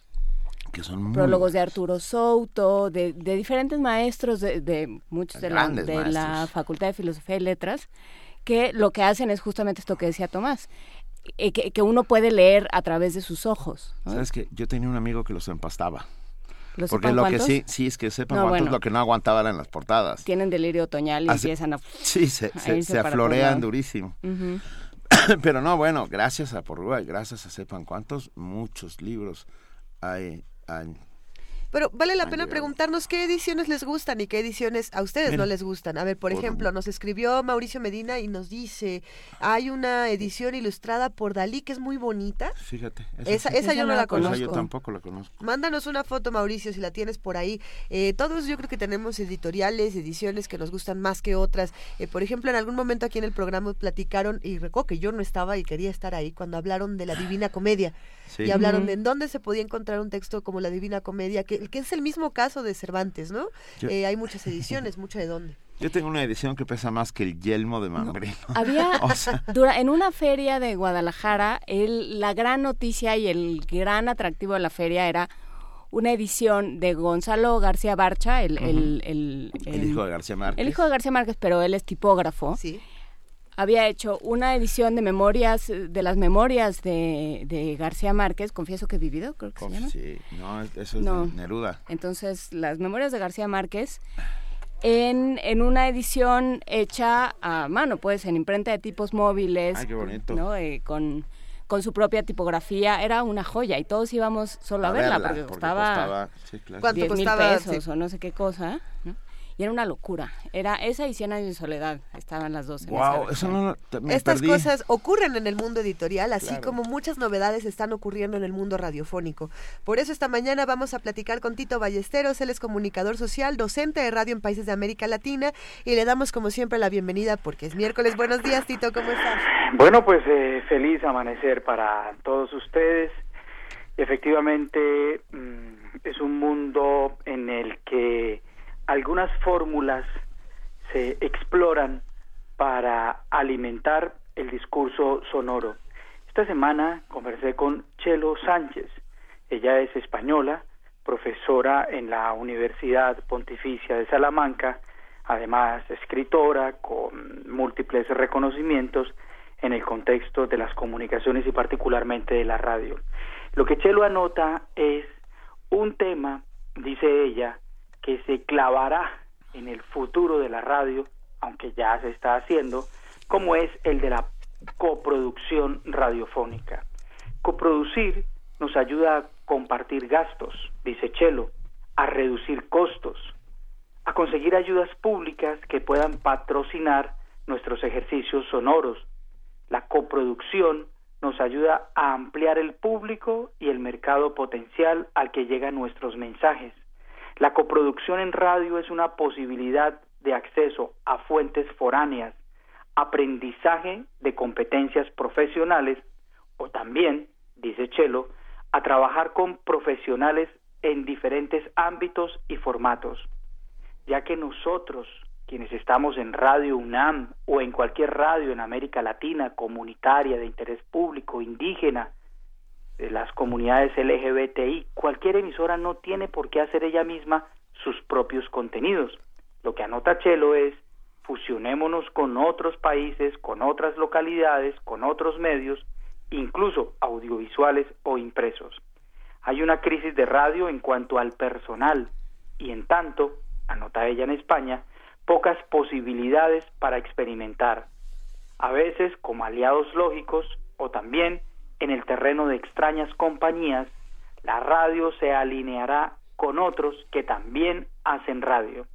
Que son prólogos de Arturo Souto, de, de diferentes maestros, de, de muchos de, la, de la Facultad de Filosofía y Letras, que lo que hacen es justamente esto que decía Tomás. Eh, que, que, uno puede leer a través de sus ojos. ¿Sabes que Yo tenía un amigo que los empastaba. Porque lo que sí, sí es que sepan no, cuántos lo que no aguantaban en las portadas. Tienen delirio otoñal y empiezan a... Sí, se, se, aflorean durísimo. [COUGHS] Pero no, bueno, gracias a Porrúa, gracias a sepan cuántos, muchos libros hay, hay pero vale la pena preguntarnos qué ediciones les gustan y qué ediciones a ustedes no les gustan. A ver, por, ejemplo, nos escribió Mauricio Medina y nos dice, hay una edición ilustrada por Dalí que es muy bonita. Fíjate. Esa, esa, yo no la conozco. yo tampoco la conozco. Mándanos una foto, Mauricio, si la tienes por ahí. Eh, todos yo creo que tenemos editoriales, ediciones que nos gustan más que otras. Eh, por ejemplo, en algún momento aquí en el programa platicaron, y recuerdo que yo no estaba y quería estar ahí, cuando hablaron de la Divina Comedia. Y hablaron de en dónde se podía encontrar un texto como la Divina Comedia, que, que es el mismo caso de Cervantes, ¿no? Eh, hay muchas ediciones, mucho de dónde. Yo tengo una edición que pesa más que el yelmo de Mambrino. [LAUGHS] Había, [LAUGHS] en una feria de Guadalajara, el, la gran noticia y el gran atractivo de la feria era una edición de Gonzalo García Barcha, el, el, el, el, hijo de García Márquez. El hijo de García Márquez, pero él es tipógrafo. Sí había hecho una edición de memorias, de las memorias de, García Márquez, confieso que he vivido, creo que se llama. Sí, no, eso es de Neruda. Entonces, las memorias de García Márquez en, en una edición hecha a mano, pues, en imprenta de tipos móviles. Ay, qué bonito. ¿no? Eh, con, con su propia tipografía, era una joya y todos íbamos solo a, verla, porque, costaba, ¿Cuánto mil pesos o no sé qué cosa. ¿no? Y era una locura. Era esa y Cien años de soledad, estaban las dos. wow, eso no, Estas cosas ocurren en el mundo editorial, así como muchas novedades están ocurriendo en el mundo radiofónico. Por eso esta mañana vamos a platicar con Tito Ballesteros, él es comunicador social, docente de radio en países de América Latina y le damos como siempre la bienvenida porque es miércoles. Buenos días, Tito, ¿cómo estás? Bueno, pues eh, feliz amanecer para todos ustedes. Efectivamente, mm, es un mundo en el que algunas fórmulas se exploran para alimentar el discurso sonoro. Esta semana conversé con Chelo Sánchez. Ella es española, profesora en la Universidad Pontificia de Salamanca, además escritora con múltiples reconocimientos en el contexto de las comunicaciones y particularmente de la radio. Lo que Chelo anota es un tema, dice ella, que se clavará en el futuro de la radio, aunque ya se está haciendo, como es el de la coproducción radiofónica. Coproducir nos ayuda a compartir gastos, dice Chelo, a reducir costos, a conseguir ayudas públicas que puedan patrocinar nuestros ejercicios sonoros. La coproducción nos ayuda a ampliar el público y el mercado potencial al que llegan nuestros mensajes. La coproducción en radio es una posibilidad de acceso a fuentes foráneas, aprendizaje de competencias profesionales o también, dice Chelo, a trabajar con profesionales en diferentes ámbitos y formatos, ya que nosotros, quienes estamos en Radio UNAM o en cualquier radio en América Latina, comunitaria, de interés público, indígena, de las comunidades LGBTI, cualquier emisora no tiene por qué hacer ella misma sus propios contenidos. Lo que anota Chelo es fusionémonos con otros países, con otras localidades, con otros medios, incluso audiovisuales o impresos. Hay una crisis de radio en cuanto al personal y en tanto anota ella en España, pocas posibilidades para experimentar, a veces como aliados lógicos o también en el terreno de extrañas compañías, la radio se alineará con otros que también hacen radio.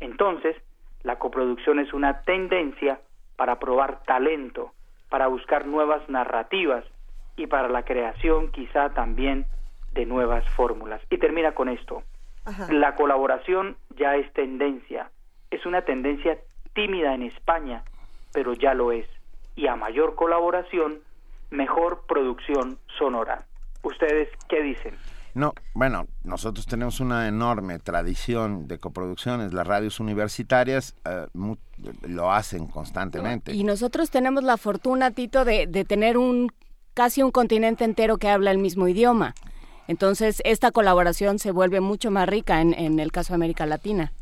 Entonces, la coproducción es una tendencia para probar talento, para buscar nuevas narrativas y para la creación quizá también de nuevas fórmulas. Y termina con esto. La colaboración ya es tendencia. Es una tendencia tímida en España, pero ya lo es. Y a mayor colaboración, mejor producción sonora. ¿Ustedes qué dicen? No, bueno, nosotros tenemos una enorme tradición de coproducciones. Las radios universitarias eh, lo hacen constantemente. Y nosotros tenemos la fortuna, Tito, de, de tener un casi un continente entero que habla el mismo idioma. Entonces, esta colaboración se vuelve mucho más rica en, en el caso de América Latina.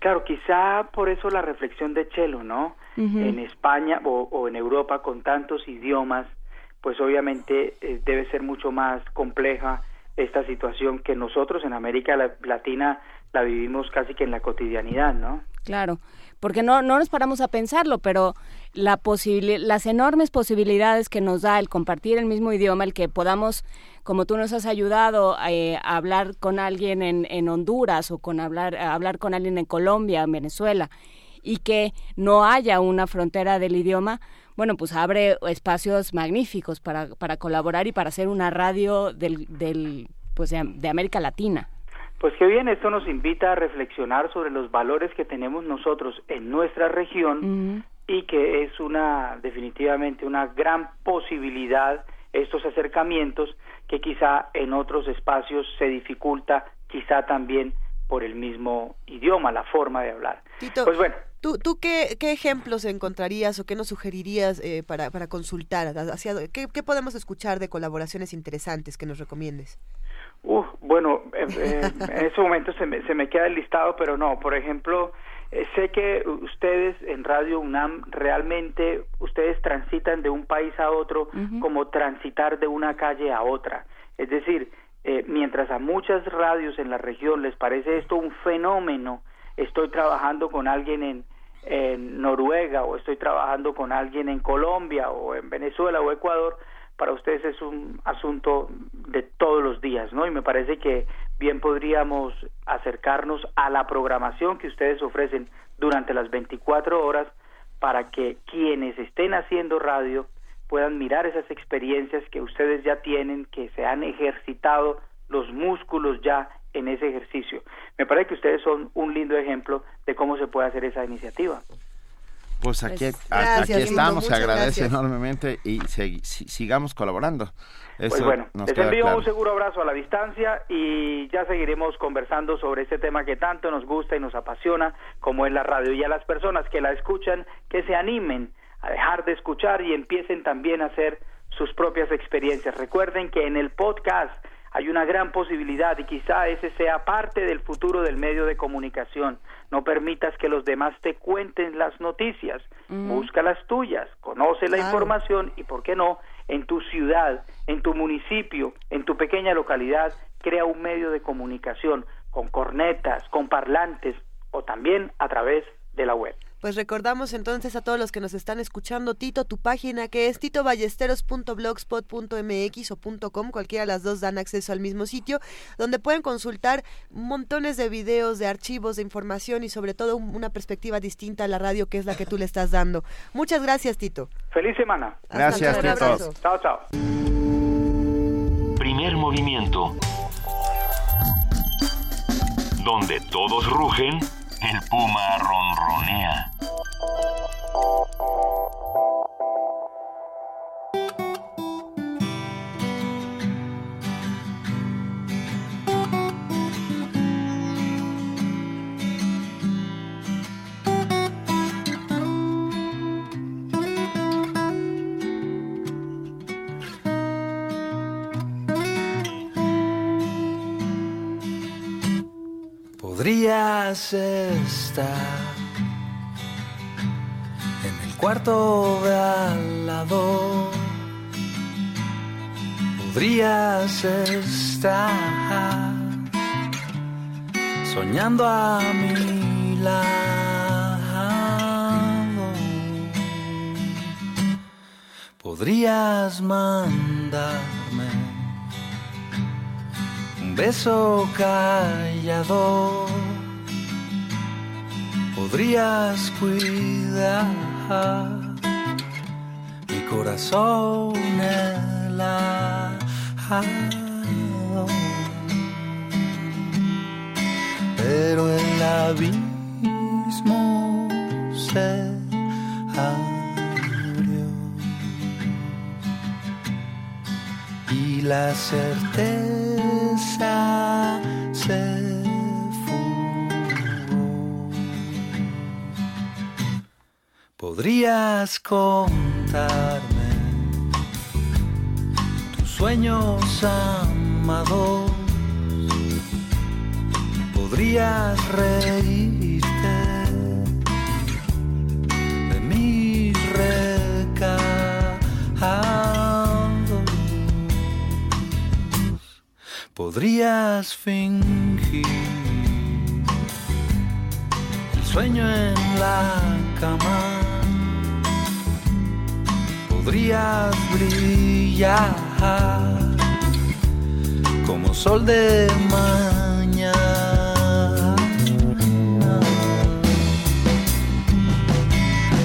Claro, quizá por eso la reflexión de Chelo, ¿no? En España o, en Europa con tantos idiomas, pues obviamente eh, debe ser mucho más compleja esta situación que nosotros en América Latina la vivimos casi que en la cotidianidad, ¿no? Claro, porque no, no nos paramos a pensarlo, pero la las enormes posibilidades que nos da el compartir el mismo idioma, el que podamos, como tú nos has ayudado eh, a hablar con alguien en, en Honduras o con hablar, hablar con alguien en Colombia, en Venezuela, y que no haya una frontera del idioma, bueno, pues abre espacios magníficos para, para colaborar y para hacer una radio del, del pues de, América Latina. Pues qué bien, esto nos invita a reflexionar sobre los valores que tenemos nosotros en nuestra región y que es una definitivamente una gran posibilidad estos acercamientos que quizá en otros espacios se dificulta, quizá también por el mismo idioma, la forma de hablar. pues bueno, ¿Tú, tú qué, qué, ejemplos encontrarías o qué nos sugerirías eh, para, para consultar? Hacia, ¿qué, ¿qué, podemos escuchar de colaboraciones interesantes que nos recomiendes? Uh, bueno, eh, eh, en ese momento se me, se me queda el listado, pero no. Por ejemplo, sé que ustedes en Radio UNAM realmente, ustedes transitan de un país a otro como transitar de una calle a otra. Es decir, mientras a muchas radios en la región les parece esto un fenómeno, estoy trabajando con alguien en, en Noruega o estoy trabajando con alguien en Colombia o en Venezuela o Ecuador, para ustedes es un asunto de todos los días, ¿no? Y me parece que bien podríamos acercarnos a la programación que ustedes ofrecen durante las 24 horas para que quienes estén haciendo radio puedan mirar esas experiencias que ustedes ya tienen, que se han ejercitado los músculos ya en ese ejercicio. Me parece que ustedes son un lindo ejemplo de cómo se puede hacer esa iniciativa. Pues aquí, pues, aquí estamos, se agradece enormemente y sigamos colaborando. pues bueno, les envío un seguro abrazo a la distancia y ya seguiremos conversando sobre este tema que tanto nos gusta y nos apasiona como es la radio. Y a las personas que la escuchan, que se animen a dejar de escuchar y empiecen también a hacer sus propias experiencias. Recuerden que en el podcast hay una gran posibilidad y quizá ese sea parte del futuro del medio de comunicación. No permitas que los demás te cuenten las noticias, busca las tuyas, conoce la información y, ¿por qué no?, en tu ciudad, en tu municipio, en tu pequeña localidad, crea un medio de comunicación con cornetas, con parlantes o también a través de la web. Pues recordamos entonces a todos los que nos están escuchando, Tito, tu página que es titoballesteros.blogspot.mx o .com, cualquiera de las dos dan acceso al mismo sitio, donde pueden consultar montones de videos, de archivos, de información y sobre todo una perspectiva distinta a la radio que es la que tú le estás dando. Muchas gracias, Tito. Feliz semana. gracias, Tito. Chao, chao. Primer movimiento. Donde todos rugen el puma ronronea. Podrías estar en el cuarto de al lado. Podrías estar soñando a mi lado. Podrías mandarme un beso callado. Podrías cuidar. Mi corazón helado pero el abismo se abrió. Y la certeza Podrías contarme tus sueños amados podrías reírte de mis recados. Podrías fingir el sueño en la cama. Podrías brillar como sol de mañana.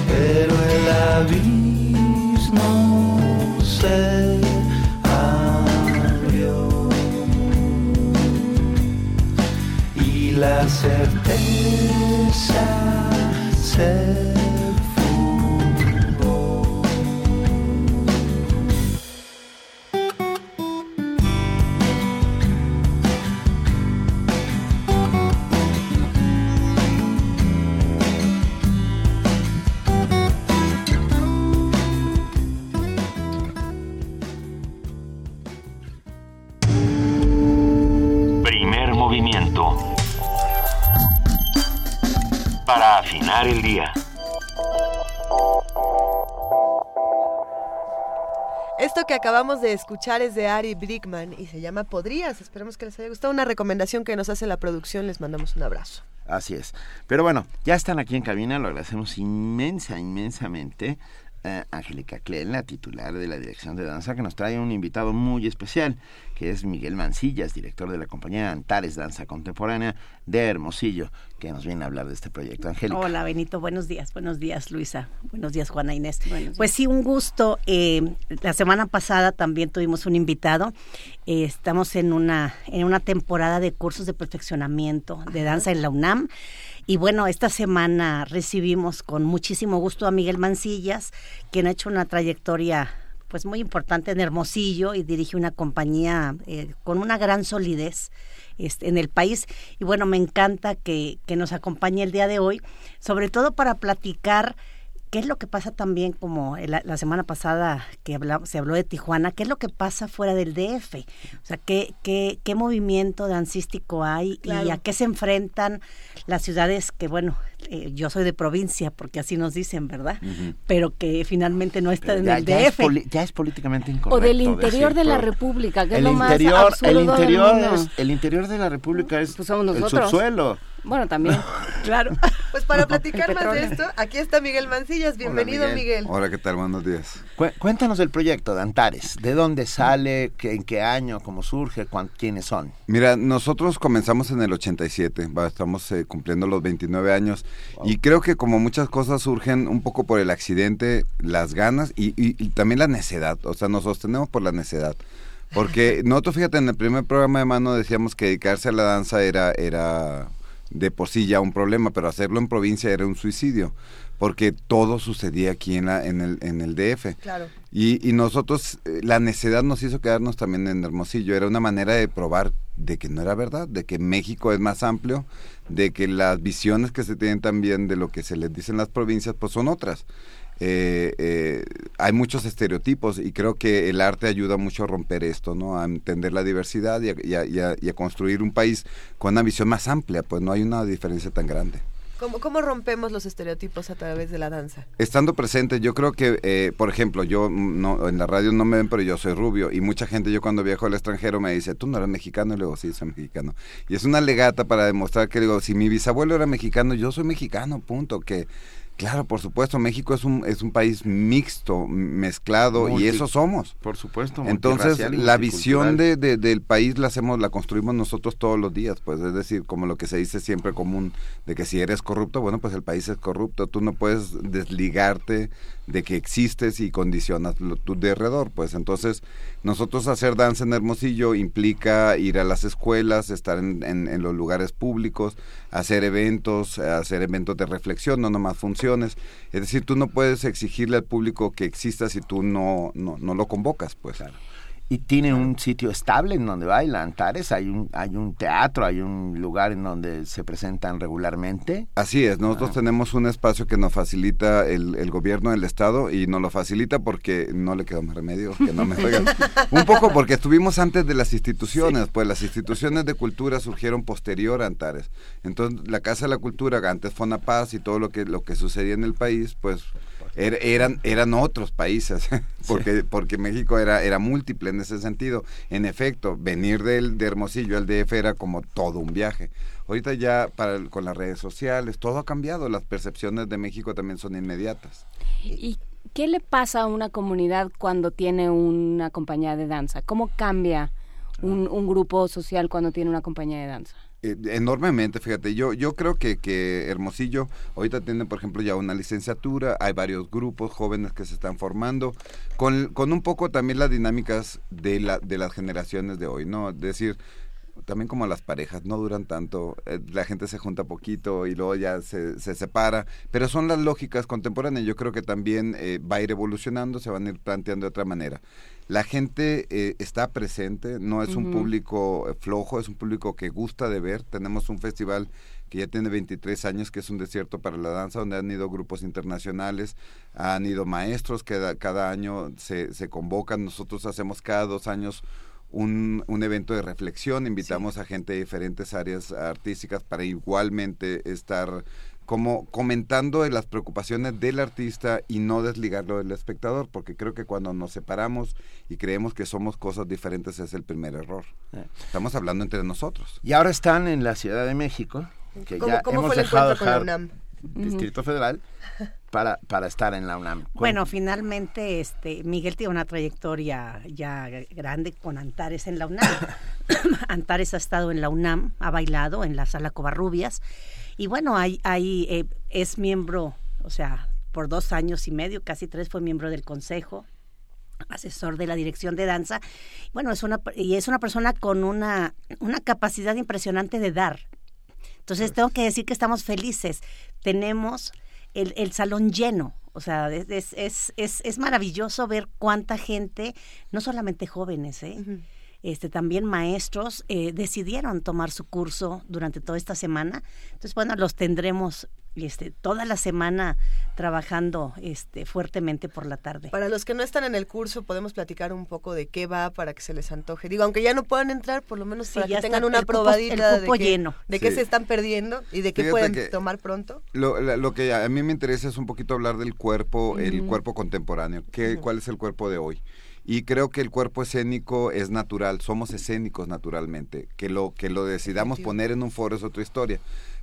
pero el abismo se abrió y la certeza se el día. Esto que acabamos de escuchar es de Ari Brickman y se llama Podrías. Esperemos que les haya gustado. Una recomendación que nos hace la producción. Les mandamos un abrazo. Así es. Pero bueno, ya están aquí en cabina. Lo agradecemos inmensa, inmensamente. Angélica Klen, la titular de la Dirección de Danza, que nos trae un invitado muy especial, que es Miguel Mancillas, director de la compañía Antares Danza Contemporánea de Hermosillo, que nos viene a hablar de este proyecto. Angélica. Hola, Benito, buenos días. Buenos días, Luisa. Buenos días, Juana Inés. Pues sí, un gusto. Eh, la semana pasada también tuvimos un invitado. Eh, estamos en una, en una temporada de cursos de perfeccionamiento de danza en la UNAM. Y bueno, esta semana recibimos con muchísimo gusto a Miguel Mancillas, quien ha hecho una trayectoria pues muy importante en Hermosillo y dirige una compañía eh, con una gran solidez este, en el país. Y bueno, me encanta que, que nos acompañe el día de hoy, sobre todo para platicar ¿Qué es lo que pasa también como la, semana pasada que se habló de Tijuana? ¿Qué es lo que pasa fuera del DF? O sea, ¿qué, qué, qué movimiento dancístico hay y a qué se enfrentan las ciudades que, bueno, eh, yo soy de provincia, porque así nos dicen, ¿verdad? Pero que finalmente no está en el DF. ya es políticamente incorrecto. O del interior de la República, que es lo más interior, el interior, el interior de la República es pues el subsuelo. Bueno, también. [LAUGHS] claro. Pues para platicar más de esto, aquí está Miguel Mancillas. Bienvenido, Miguel. Hola, ¿qué tal? Buenos días. cuéntanos del proyecto de Antares. ¿De dónde sale? ¿En qué año? ¿Cómo surge? ¿Quiénes son? Mira, nosotros comenzamos en el 87. estamos eh, cumpliendo los 29 años. Y creo que como muchas cosas surgen un poco por el accidente, las ganas y, y también la necedad. O sea, nos sostenemos por la necedad. Porque [LAUGHS] nosotros, fíjate, en el primer programa de mano decíamos que dedicarse a la danza era, era de por sí ya un problema, pero hacerlo en provincia era un suicidio, porque todo sucedía aquí en, la, en, el, en el DF. Claro. Y, y nosotros, eh, la necedad nos hizo quedarnos también en Hermosillo, era una manera de probar de que no era verdad, de que México es más amplio, de que las visiones que se tienen también de lo que se les dice en las provincias, pues son otras. Eh, eh, hay muchos estereotipos y creo que el arte ayuda mucho a romper esto, ¿no? A entender la diversidad y a, construir un país con una visión más amplia, pues no hay una diferencia tan grande. ¿Cómo, ¿Cómo rompemos los estereotipos a través de la danza? Estando presente, yo creo que, eh, por ejemplo, yo no, en la radio no me ven, pero yo soy rubio. Y mucha gente, yo cuando viajo al extranjero me dice, tú no eres mexicano. Y luego, sí, soy mexicano. Y es una legata para demostrar que, digo, si mi bisabuelo era mexicano, yo soy mexicano, punto. Que Claro, por supuesto, México es un, es un país mixto, mezclado, y eso somos. Por supuesto. Entonces, la visión de, del país la hacemos, la construimos nosotros todos los días, pues es decir, como lo que se dice siempre común, de que si eres corrupto, bueno, pues el país es corrupto, tú no puedes desligarte de que existes y condicionas lo, tu derredor, pues entonces nosotros hacer danza en Hermosillo implica ir a las escuelas, estar en, en, los lugares públicos, hacer eventos, hacer eventos de reflexión, no nomás funciones. Es decir, tú no puedes exigirle al público que exista si tú no, no, no lo convocas, pues. Claro y tiene un sitio estable en donde baila Antares, hay un, hay un teatro, hay un lugar en donde se presentan regularmente. Así es, nosotros ah. tenemos un espacio que nos facilita el, el, gobierno del estado y nos lo facilita porque no le quedó más remedio que no me [LAUGHS] oigan. un poco porque estuvimos antes de las instituciones, pues las instituciones de cultura surgieron posterior a Antares. Entonces la Casa de la Cultura, antes Fonapaz y todo lo que, lo que sucedía en el país, pues Er, eran, eran otros países, [LAUGHS] porque, porque México era, era múltiple en ese sentido. En efecto, venir del, de Hermosillo al DF era como todo un viaje. Ahorita ya para, con las redes sociales, todo ha cambiado, las percepciones de México también son inmediatas. ¿Y qué le pasa a una comunidad cuando tiene una compañía de danza? ¿Cómo cambia un, un grupo social cuando tiene una compañía de danza? Eh, enormemente, fíjate, yo, yo creo que, que Hermosillo ahorita tiene, por ejemplo, ya una licenciatura, hay varios grupos jóvenes que se están formando, con, con un poco también las dinámicas de, la, de las generaciones de hoy, ¿no? Es decir, también como las parejas, no duran tanto, eh, la gente se junta poquito y luego ya se, se separa, pero son las lógicas contemporáneas, yo creo que también eh, va a ir evolucionando, se van a ir planteando de otra manera. La gente eh, está presente, no es un público eh, flojo, es un público que gusta de ver. Tenemos un festival que ya tiene 23 años, que es un desierto para la danza, donde han ido grupos internacionales, han ido maestros que cada año se, se convocan. Nosotros hacemos cada dos años un, un, evento de reflexión, invitamos a gente de diferentes áreas artísticas para igualmente estar como comentando de las preocupaciones del artista y no desligarlo del espectador, porque creo que cuando nos separamos y creemos que somos cosas diferentes es el primer error. Eh. Estamos hablando entre nosotros. Y ahora están en la Ciudad de México, que ya hemos dejado con la UNAM? Distrito Federal para, para estar en la UNAM. Bueno, finalmente este Miguel tiene una trayectoria ya grande con Antares en la UNAM. [COUGHS] [COUGHS] Antares ha estado en la UNAM, ha bailado en la Sala Covarrubias y bueno, ahí, ahí eh, es miembro, o sea, por dos años y medio, casi tres, fue miembro del consejo asesor de la dirección de danza. Bueno, es una y es una persona con una una capacidad impresionante de dar. Entonces tengo que decir que estamos felices. Tenemos el, el salón lleno. O sea, es, es, es, es, maravilloso ver cuánta gente, no solamente jóvenes, ¿eh? Este, también maestros eh, decidieron tomar su curso durante toda esta semana. Entonces, bueno, los tendremos este, toda la semana trabajando este, fuertemente por la tarde. Para los que no están en el curso, podemos platicar un poco de qué va para que se les antoje. Digo, aunque ya no puedan entrar, por lo menos para que tengan una probadita de, qué, lleno. de qué se están perdiendo y de qué pueden tomar pronto. Lo, lo, que a mí me interesa es un poquito hablar del cuerpo, el cuerpo contemporáneo. ¿Qué, ¿Cuál es el cuerpo de hoy? Y creo que el cuerpo escénico es natural, somos escénicos naturalmente, que lo que lo decidamos poner en un foro es otra historia,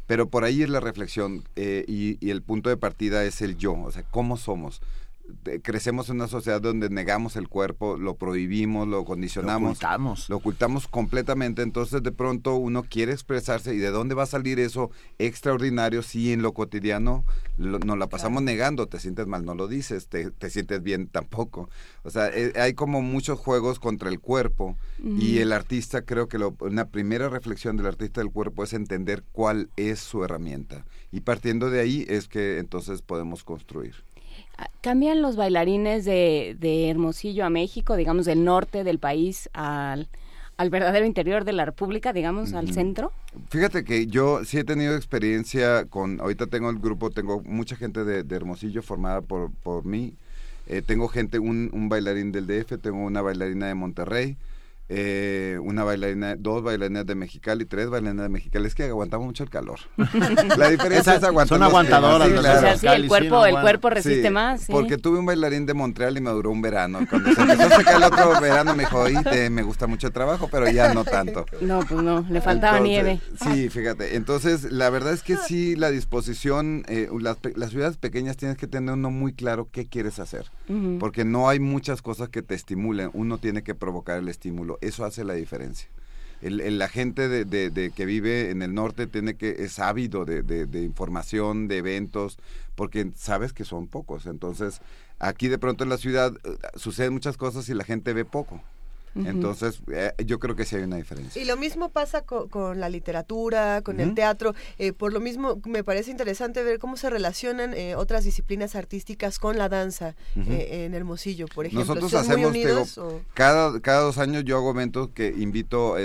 pero por ahí es la reflexión eh, y, y, el punto de partida es el yo, o sea, cómo somos, crecemos en una sociedad donde negamos el cuerpo, lo prohibimos, lo condicionamos. Lo ocultamos. Lo ocultamos completamente. Entonces, de pronto, uno quiere expresarse. ¿Y de dónde va a salir eso extraordinario si en lo cotidiano nos la pasamos negando? Te sientes mal, no lo dices. Te, te sientes bien, tampoco. O sea, eh, hay como muchos juegos contra el cuerpo. Y el artista, creo que lo, una primera reflexión del artista del cuerpo es entender cuál es su herramienta. Y partiendo de ahí es que entonces podemos construir. ¿Cambian los bailarines de, Hermosillo a México, digamos, del norte del país al, al verdadero interior de la República, digamos, al centro? Fíjate que yo sí he tenido experiencia con, ahorita tengo el grupo, tengo mucha gente de, Hermosillo formada por, por mí, eh, tengo gente, un, un, bailarín del DF, tengo una bailarina de Monterrey, eh, una bailarina, dos bailarinas de Mexicali, tres bailarinas de Mexicali. Es que aguantamos mucho el calor. [LAUGHS] La diferencia es aguantar Son aguantadoras. el cuerpo, el cuerpo resiste más. Porque tuve un bailarín de Montreal y me duró un verano. Cuando se empezó a el otro verano me dijo, me gusta mucho el trabajo, pero ya no tanto. No, pues no, le faltaba nieve. Sí, fíjate. Entonces, la verdad es que sí, la disposición, eh, las, las, ciudades pequeñas tienes que tener uno muy claro qué quieres hacer. Porque no hay muchas cosas que te estimulen. Uno tiene que provocar el estímulo eso hace la diferencia. El, la gente de, que vive en el norte tiene que es ávido de, información, de eventos, porque sabes que son pocos. Entonces, aquí de pronto en la ciudad eh, suceden muchas cosas y la gente ve poco. Entonces, eh, yo creo que sí hay una diferencia. Y lo mismo pasa con, la literatura, con el teatro. Eh, por lo mismo, me parece interesante ver cómo se relacionan eh, otras disciplinas artísticas con la danza en Hermosillo, por ejemplo. Nosotros hacemos, cada, cada dos años yo hago eventos que invito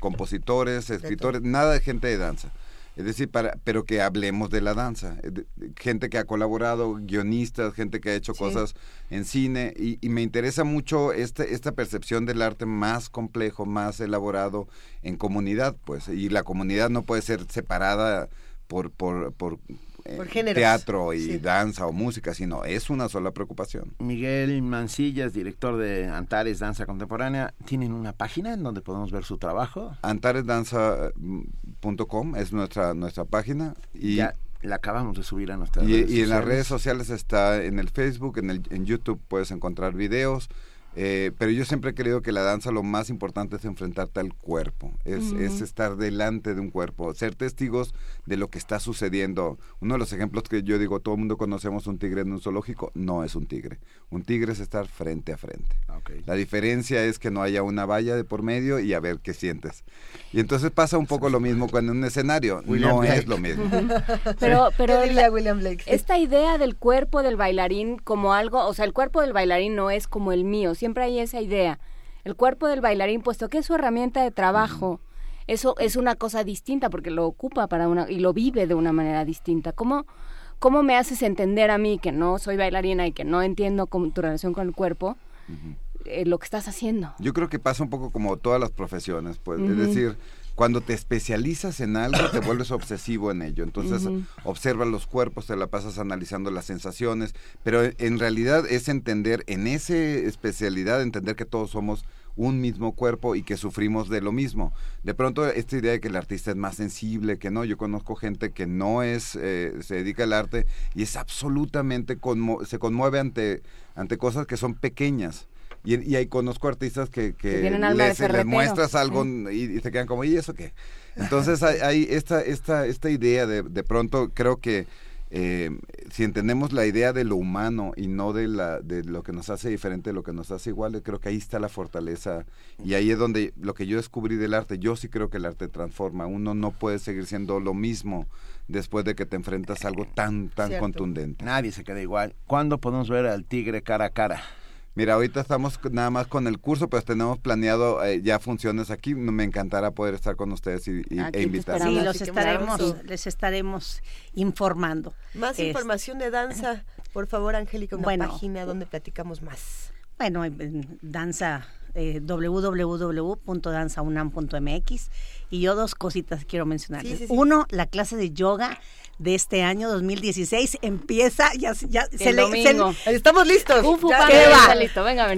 compositores, escritores, nada de gente de danza. Es decir, para, pero que hablemos de la danza. Eh, gente que ha colaborado, guionistas, gente que ha hecho cosas en cine. Y, y, me interesa mucho este, esta percepción del arte más complejo, más elaborado en comunidad. pues Y la comunidad no puede ser separada por, por, por teatro y danza o música, sino es una sola preocupación. Miguel Mancillas, director de Antares Danza Contemporánea, ¿tienen una página en donde podemos ver su trabajo? Antaresdanza.com es nuestra, nuestra página. Y ya la acabamos de subir a nuestra y, y en las redes sociales está en el Facebook, en, el, en YouTube puedes encontrar videos. Eh, pero yo siempre he creído que la danza lo más importante es enfrentarte al cuerpo, es, es, estar delante de un cuerpo, ser testigos de lo que está sucediendo. Uno de los ejemplos que yo digo, todo el mundo conocemos un tigre en un zoológico, no es un tigre. Un tigre es estar frente a frente. La diferencia es que no haya una valla de por medio y a ver qué sientes. Y entonces pasa un poco lo mismo cuando en un escenario, no es lo mismo. pero [LAUGHS] pero William Blake? esta idea del cuerpo del bailarín como algo, o sea, el cuerpo del bailarín no es como el mío, siempre hay esa idea. El cuerpo del bailarín, puesto que es su herramienta de trabajo, eso es una cosa distinta porque lo ocupa para una y lo vive de una manera distinta. ¿Cómo, cómo me haces entender a mí que no soy bailarina y que no entiendo tu relación con el cuerpo? Eh, lo que estás haciendo. Yo creo que pasa un poco como todas las profesiones, pues, es decir, cuando te especializas en algo, te [COUGHS] vuelves obsesivo en ello. Entonces, observas los cuerpos, te la pasas analizando las sensaciones, pero en realidad es entender, en esa especialidad, entender que todos somos un mismo cuerpo y que sufrimos de lo mismo. De pronto esta idea de que el artista es más sensible, que no, yo conozco gente que no es, eh, se dedica al arte y es absolutamente, se conmueve ante, ante cosas que son pequeñas. Y, y ahí conozco artistas que, que, les, muestras algo y, se quedan como, ¿y eso qué? Entonces hay, esta, esta, esta idea de, de pronto, creo que eh, si entendemos la idea de lo humano y no de, la, de lo que nos hace diferente, lo que nos hace igual, creo que ahí está la fortaleza y ahí es donde lo que yo descubrí del arte, yo sí creo que el arte transforma, uno no puede seguir siendo lo mismo después de que te enfrentas a algo tan, tan contundente. Nadie se queda igual. ¿Cuándo podemos ver al tigre cara a cara? Mira, ahorita estamos nada más con el curso, pues tenemos planeado eh, ya funciones aquí. Me encantará poder estar con ustedes y, e invitar. Sí, los estaremos, les estaremos informando. Más información de danza, por favor, Angélica, una página donde platicamos más. Bueno, danza eh, www.danzaunam.mx y yo dos cositas quiero mencionarles. Uno, la clase de yoga de este año 2016 empieza ya, ya se le estamos listos.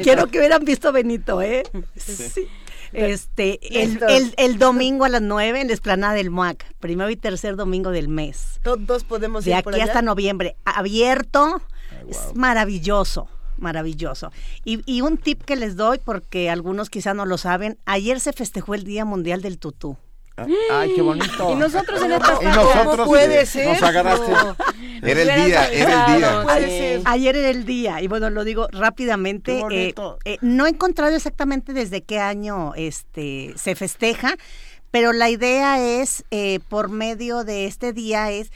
Quiero que hubieran visto Benito eh sí. Este, el, el, domingo a las 9 en la esplanada del MUAC, primero y tercer domingo del mes. Todos podemos ir De aquí hasta noviembre. Abierto, es maravilloso maravilloso. Y, y, un tip que les doy, porque algunos quizá no lo saben, ayer se festejó el Día Mundial del Tutú. Ay, qué bonito. Y nosotros en esta y nosotros puede ser? Nos agarraste. Era el día, era el día. Ayer era el día. Y bueno, lo digo rápidamente. Eh, eh, no he encontrado exactamente desde qué año este se festeja, pero la idea es, eh, por medio de este día, es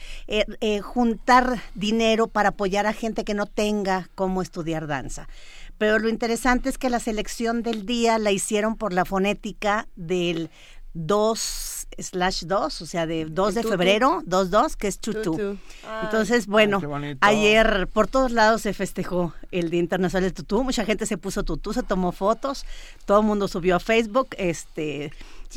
juntar dinero para apoyar a gente que no tenga cómo estudiar danza. Pero lo interesante es que la selección del día la hicieron por la fonética del 2 slash 2, o sea, de 2 de febrero, 2-2, que es tutú. Entonces, bueno, ayer por todos lados se festejó el Día Internacional del Tutú, mucha gente se puso tutú, se tomó fotos, todo el mundo subió a Facebook, este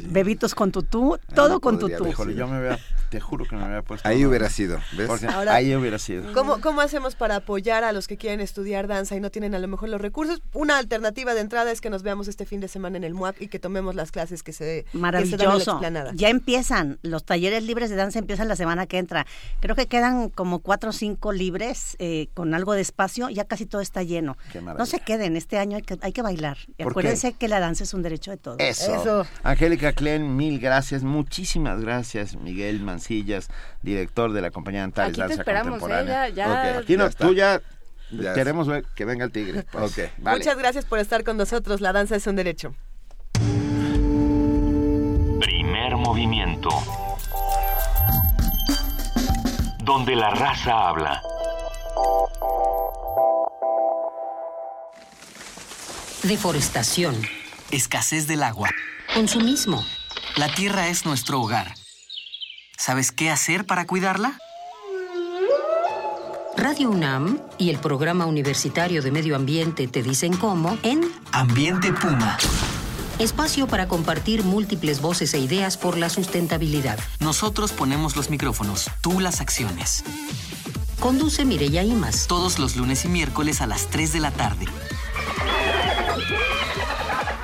bebitos con tutú, todo con tutú. yo me te juro que me había puesto. Ahí hubiera sido, ¿ves? ahí hubiera sido. ¿cómo, ¿Cómo hacemos para apoyar a los que quieren estudiar danza y no tienen a lo mejor los recursos? Una alternativa de entrada es que nos veamos este fin de semana en el MUAC y que tomemos las clases que se, Maravilloso. ya empiezan, los talleres libres de danza empiezan la semana que entra. Creo que quedan como cuatro o cinco libres eh, con algo de espacio, ya casi todo está lleno. No se queden, este año hay que, hay que bailar. Y acuérdense que la danza es un derecho de todos. Eso. Eso. Angélica Clen, mil gracias, muchísimas gracias, Miguel Mancillas, director de la compañía Antares Danza Contemporánea. ¿eh? Ya, Aquí no, tú ya, queremos ver que venga el tigre. Pues. Muchas gracias por estar con nosotros. La danza es un derecho. Primer movimiento. Donde la raza habla. Deforestación. Escasez del agua. Consumismo la Tierra es nuestro hogar. ¿Sabes qué hacer para cuidarla? Radio UNAM y el Programa Universitario de Medio Ambiente te dicen cómo en Ambiente Puma. Espacio para compartir múltiples voces e ideas por la sustentabilidad. Nosotros ponemos los micrófonos, tú las acciones. Conduce Mireya Imas. Todos los lunes y miércoles a las 3 de la tarde.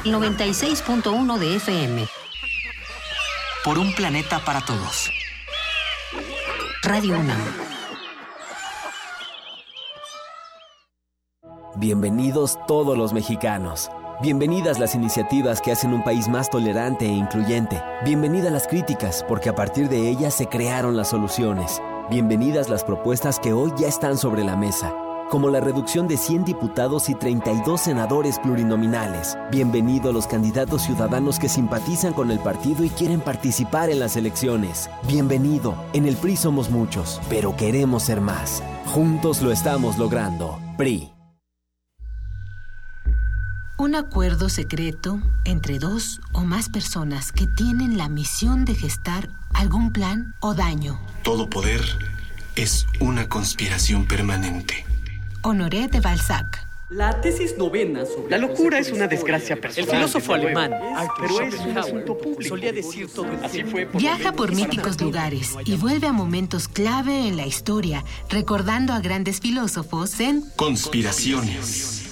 96.1 de FM por un planeta para todos. Radio UNAM. Bienvenidos todos los mexicanos. Bienvenidas las iniciativas que hacen un país más tolerante e incluyente. Bienvenidas las críticas, porque a partir de ellas se crearon las soluciones. Bienvenidas las propuestas que hoy ya están sobre la mesa como la reducción de 100 diputados y 32 senadores plurinominales. Bienvenido a los candidatos ciudadanos que simpatizan con el partido y quieren participar en las elecciones. Bienvenido. En el PRI somos muchos, pero queremos ser más. Juntos lo estamos logrando. PRI. Un acuerdo secreto entre dos o más personas que tienen la misión de gestar algún plan o daño. Todo poder es una conspiración permanente. Honoré de Balzac. La tesis novena sobre la locura es una desgracia personal. El filósofo alemán, pero es un asunto público. Solía decir todo Así fue Viaja por míticos lugares y vuelve a momentos clave en la historia, recordando a grandes filósofos en Conspiraciones.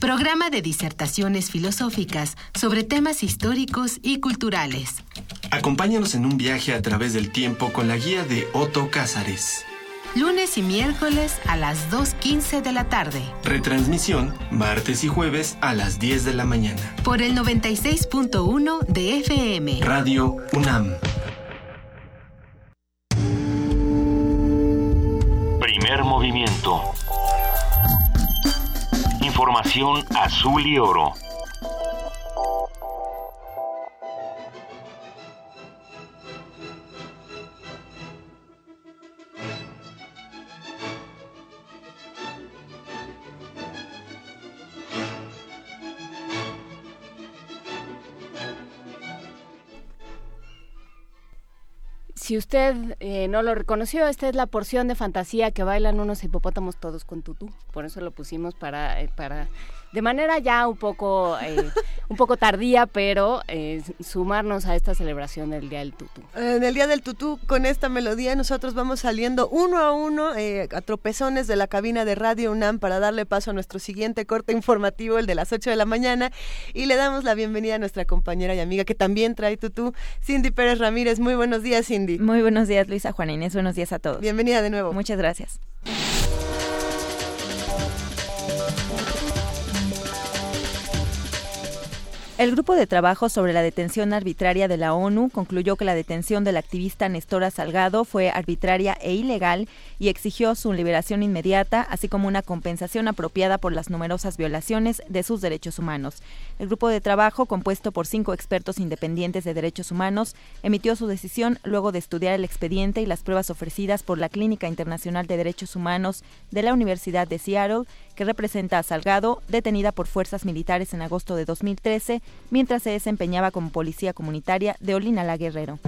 Programa de disertaciones filosóficas sobre temas históricos y culturales. Acompáñanos en un viaje a través del tiempo con la guía de Otto Cázares lunes y miércoles a las 2.15 de la tarde. Retransmisión martes y jueves a las 10 de la mañana. Por el 96.1 de FM. Radio UNAM. Primer movimiento. Información azul y oro. Si usted eh, no lo reconoció, esta es la porción de fantasía que bailan unos hipopótamos todos con tutú. Por eso lo pusimos para, eh, para de manera ya un poco, eh, un poco tardía, pero eh, sumarnos a esta celebración del Día del Tutú. En el Día del Tutú, con esta melodía, nosotros vamos saliendo uno a uno eh, a tropezones de la cabina de Radio UNAM para darle paso a nuestro siguiente corte informativo, el de las 8 de la mañana, y le damos la bienvenida a nuestra compañera y amiga que también trae tutú, Cindy Pérez Ramírez. Muy buenos días, Cindy. Muy buenos días, Luisa Juana Inés. Buenos días a todos. Bienvenida de nuevo. Muchas gracias. El grupo de trabajo sobre la detención arbitraria de la ONU concluyó que la detención del activista Nestora Salgado fue arbitraria e ilegal y exigió su liberación inmediata, así como una compensación apropiada por las numerosas violaciones de sus derechos humanos. El grupo de trabajo, compuesto por cinco expertos independientes de derechos humanos, emitió su decisión luego de estudiar el expediente y las pruebas ofrecidas por la Clínica Internacional de Derechos Humanos de la Universidad de Seattle, que representa a Salgado, detenida por fuerzas militares en agosto de 2013 mientras se desempeñaba como policía comunitaria de Olina La Guerrero.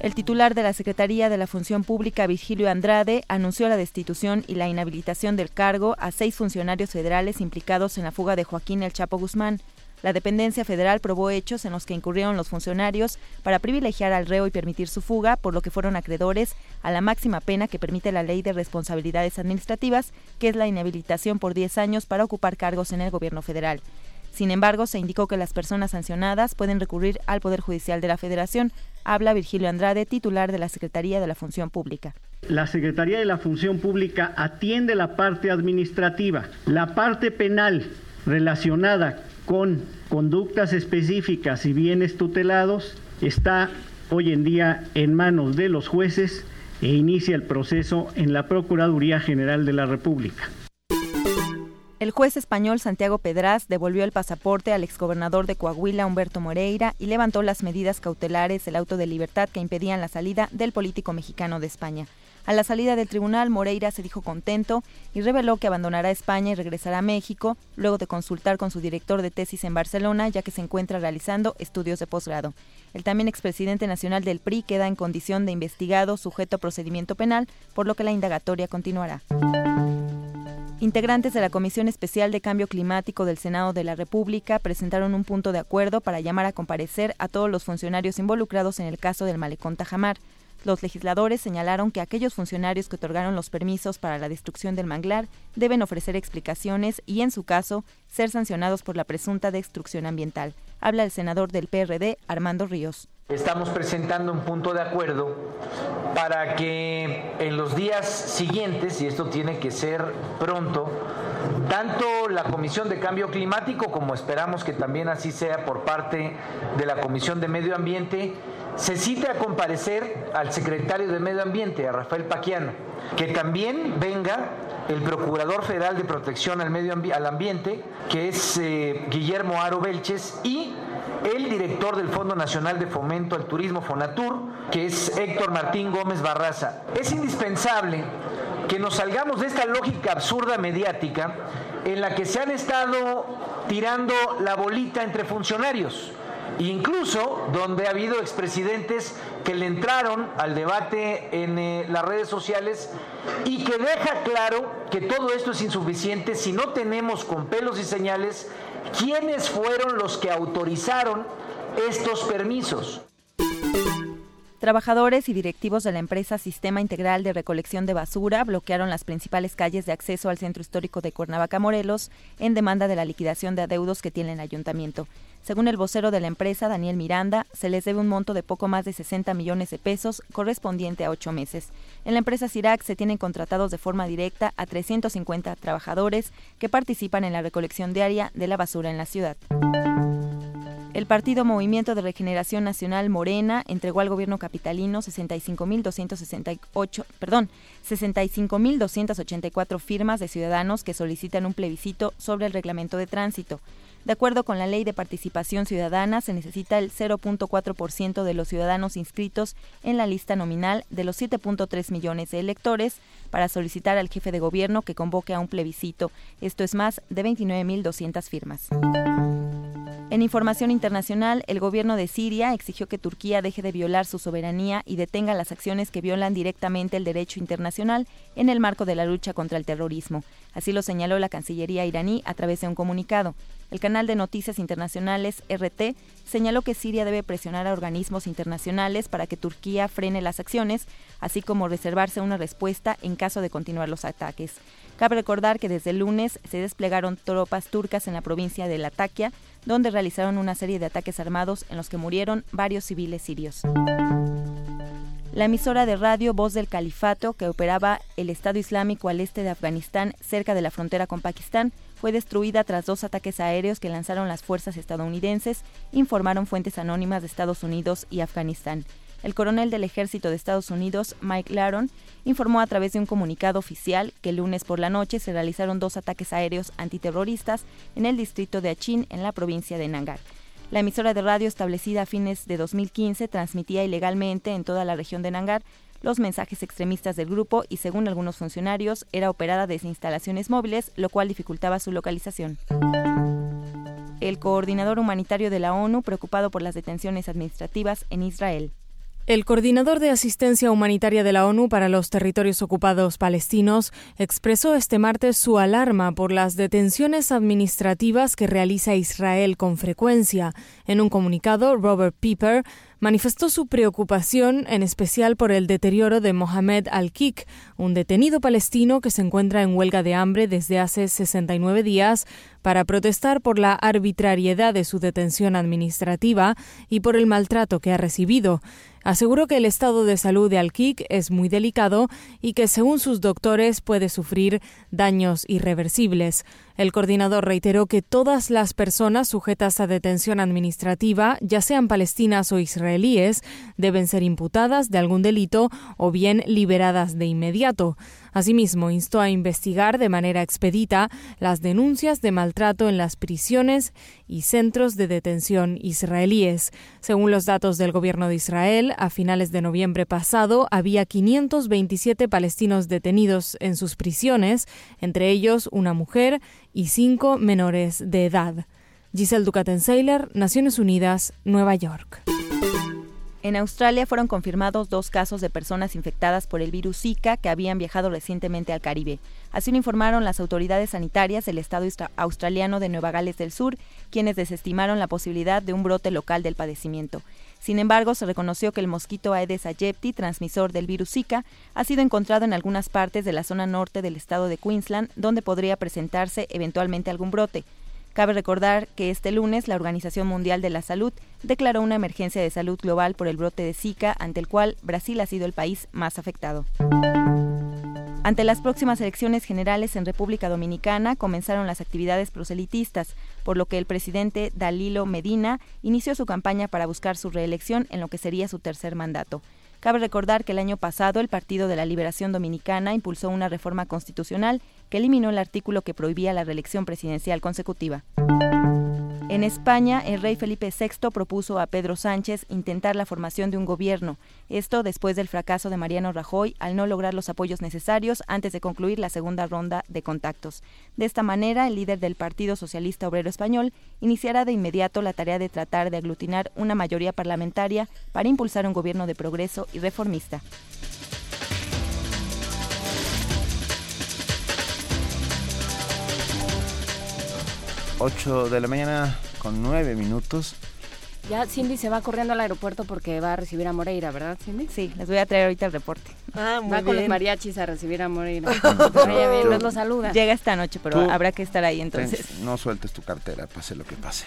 El titular de la Secretaría de la Función Pública, Virgilio Andrade, anunció la destitución y la inhabilitación del cargo a seis funcionarios federales implicados en la fuga de Joaquín El Chapo Guzmán. La dependencia federal probó hechos en los que incurrieron los funcionarios para privilegiar al reo y permitir su fuga, por lo que fueron acreedores a la máxima pena que permite la Ley de Responsabilidades Administrativas, que es la inhabilitación por 10 años para ocupar cargos en el gobierno federal. Sin embargo, se indicó que las personas sancionadas pueden recurrir al Poder Judicial de la Federación. Habla Virgilio Andrade, titular de la Secretaría de la Función Pública. La Secretaría de la Función Pública atiende la parte administrativa, la parte penal relacionada con conductas específicas y bienes tutelados está hoy en día en manos de los jueces e inicia el proceso en la Procuraduría General de la República. El juez español Santiago Pedraz devolvió el pasaporte al exgobernador de Coahuila, Humberto Moreira, y levantó las medidas cautelares del auto de libertad que impedían la salida del político mexicano de España. A la salida del tribunal, Moreira se dijo contento y reveló que abandonará España y regresará a México, luego de consultar con su director de tesis en Barcelona, ya que se encuentra realizando estudios de posgrado. El también expresidente nacional del PRI queda en condición de investigado sujeto a procedimiento penal, por lo que la indagatoria continuará. Integrantes de la Comisión Especial de Cambio Climático del Senado de la República presentaron un punto de acuerdo para llamar a comparecer a todos los funcionarios involucrados en el caso del malecón Tajamar. Los legisladores señalaron que aquellos funcionarios que otorgaron los permisos para la destrucción del manglar deben ofrecer explicaciones y, en su caso, ser sancionados por la presunta destrucción ambiental. Habla el senador del PRD, Armando Ríos. Estamos presentando un punto de acuerdo para que en los días siguientes, y esto tiene que ser pronto, tanto la Comisión de Cambio Climático como esperamos que también así sea por parte de la Comisión de Medio Ambiente, se cite a comparecer al secretario de Medio Ambiente, a Rafael Paquiano, que también venga el Procurador Federal de Protección al Medio al Ambiente, que es eh, Guillermo Aro Belches, y el director del Fondo Nacional de Fomento al Turismo Fonatur, que es Héctor Martín Gómez Barraza. Es indispensable que nos salgamos de esta lógica absurda mediática en la que se han estado tirando la bolita entre funcionarios. Incluso donde ha habido expresidentes que le entraron al debate en eh, las redes sociales y que deja claro que todo esto es insuficiente si no tenemos con pelos y señales quiénes fueron los que autorizaron estos permisos. Trabajadores y directivos de la empresa Sistema Integral de Recolección de Basura bloquearon las principales calles de acceso al centro histórico de Cuernavaca, Morelos, en demanda de la liquidación de adeudos que tiene el ayuntamiento. Según el vocero de la empresa, Daniel Miranda, se les debe un monto de poco más de 60 millones de pesos correspondiente a ocho meses. En la empresa CIRAC se tienen contratados de forma directa a 350 trabajadores que participan en la recolección diaria de la basura en la ciudad. El partido Movimiento de Regeneración Nacional Morena entregó al gobierno capitalino 65.268, perdón, 65.284 firmas de ciudadanos que solicitan un plebiscito sobre el reglamento de tránsito. De acuerdo con la Ley de Participación Ciudadana, se necesita el 0.4% de los ciudadanos inscritos en la lista nominal de los 7.3 millones de electores para solicitar al jefe de gobierno que convoque a un plebiscito. Esto es más de 29.200 firmas. En información internacional, el gobierno de Siria exigió que Turquía deje de violar su soberanía y detenga las acciones que violan directamente el derecho internacional en el marco de la lucha contra el terrorismo. Así lo señaló la Cancillería iraní a través de un comunicado. El canal de noticias internacionales RT señaló que Siria debe presionar a organismos internacionales para que Turquía frene las acciones, así como reservarse una respuesta en caso de continuar los ataques. Cabe recordar que desde el lunes se desplegaron tropas turcas en la provincia de Latakia, donde realizaron una serie de ataques armados en los que murieron varios civiles sirios. La emisora de radio Voz del Califato, que operaba el Estado Islámico al este de Afganistán, cerca de la frontera con Pakistán, fue destruida tras dos ataques aéreos que lanzaron las fuerzas estadounidenses, informaron fuentes anónimas de Estados Unidos y Afganistán. El coronel del ejército de Estados Unidos, Mike Laron, informó a través de un comunicado oficial que el lunes por la noche se realizaron dos ataques aéreos antiterroristas en el distrito de Achin, en la provincia de Nangar. La emisora de radio establecida a fines de 2015 transmitía ilegalmente en toda la región de Nangar los mensajes extremistas del grupo y, según algunos funcionarios, era operada desde instalaciones móviles, lo cual dificultaba su localización. el coordinador humanitario de la ONU preocupado por las detenciones administrativas en Israel. El coordinador de asistencia humanitaria de la ONU para los territorios ocupados palestinos expresó este martes su alarma por las detenciones administrativas que realiza Israel con frecuencia. En un comunicado, Robert Pieper manifestó su preocupación en especial por el deterioro de Mohamed Al-Kik, un detenido palestino que se encuentra en huelga de hambre desde hace 69 días para protestar por la arbitrariedad de su detención administrativa y por el maltrato que ha recibido. Aseguró que el estado de salud de Al-Kik es muy delicado y que, según sus doctores, puede sufrir daños irreversibles. El coordinador reiteró que todas las personas sujetas a detención administrativa, ya sean palestinas o israelíes, deben ser imputadas de algún delito o bien liberadas de inmediato. Asimismo, instó a investigar de manera expedita las denuncias de maltrato en las prisiones y centros de detención israelíes. Según los datos del gobierno de Israel, a finales de noviembre pasado había 527 palestinos detenidos en sus prisiones, entre ellos una mujer y cinco menores de edad. Giselle Ducaten-Seiler, Naciones Unidas, Nueva York. En Australia fueron confirmados dos casos de personas infectadas por el virus Zika que habían viajado recientemente al Caribe. Así lo informaron las autoridades sanitarias del estado australiano de Nueva Gales del Sur, quienes desestimaron la posibilidad de un brote local del padecimiento. Sin embargo, se reconoció que el mosquito Aedes aegypti, transmisor del virus Zika, ha sido encontrado en algunas partes de la zona norte del estado de Queensland, donde podría presentarse eventualmente algún brote. Cabe recordar que este lunes la Organización Mundial de la Salud declaró una emergencia de salud global por el brote de Zika, ante el cual Brasil ha sido el país más afectado. Ante las próximas elecciones generales en República Dominicana comenzaron las actividades proselitistas, por lo que el presidente Dalilo Medina inició su campaña para buscar su reelección en lo que sería su tercer mandato. Cabe recordar que el año pasado el Partido de la Liberación Dominicana impulsó una reforma constitucional que eliminó el artículo que prohibía la reelección presidencial consecutiva. En España, el rey Felipe VI propuso a Pedro Sánchez intentar la formación de un gobierno, esto después del fracaso de Mariano Rajoy al no lograr los apoyos necesarios antes de concluir la segunda ronda de contactos. De esta manera, el líder del Partido Socialista Obrero Español iniciará de inmediato la tarea de tratar de aglutinar una mayoría parlamentaria para impulsar un gobierno de progreso y reformista. 8 de la mañana con 9 minutos. Ya Cindy se va corriendo al aeropuerto porque va a recibir a Moreira, ¿verdad, Cindy? Sí, les voy a traer ahorita el reporte. Ah, va con los mariachis a recibir a Moreira. [LAUGHS] bien, lo saluda. Llega esta noche, pero habrá que estar ahí entonces. no sueltes tu cartera, pase lo que pase.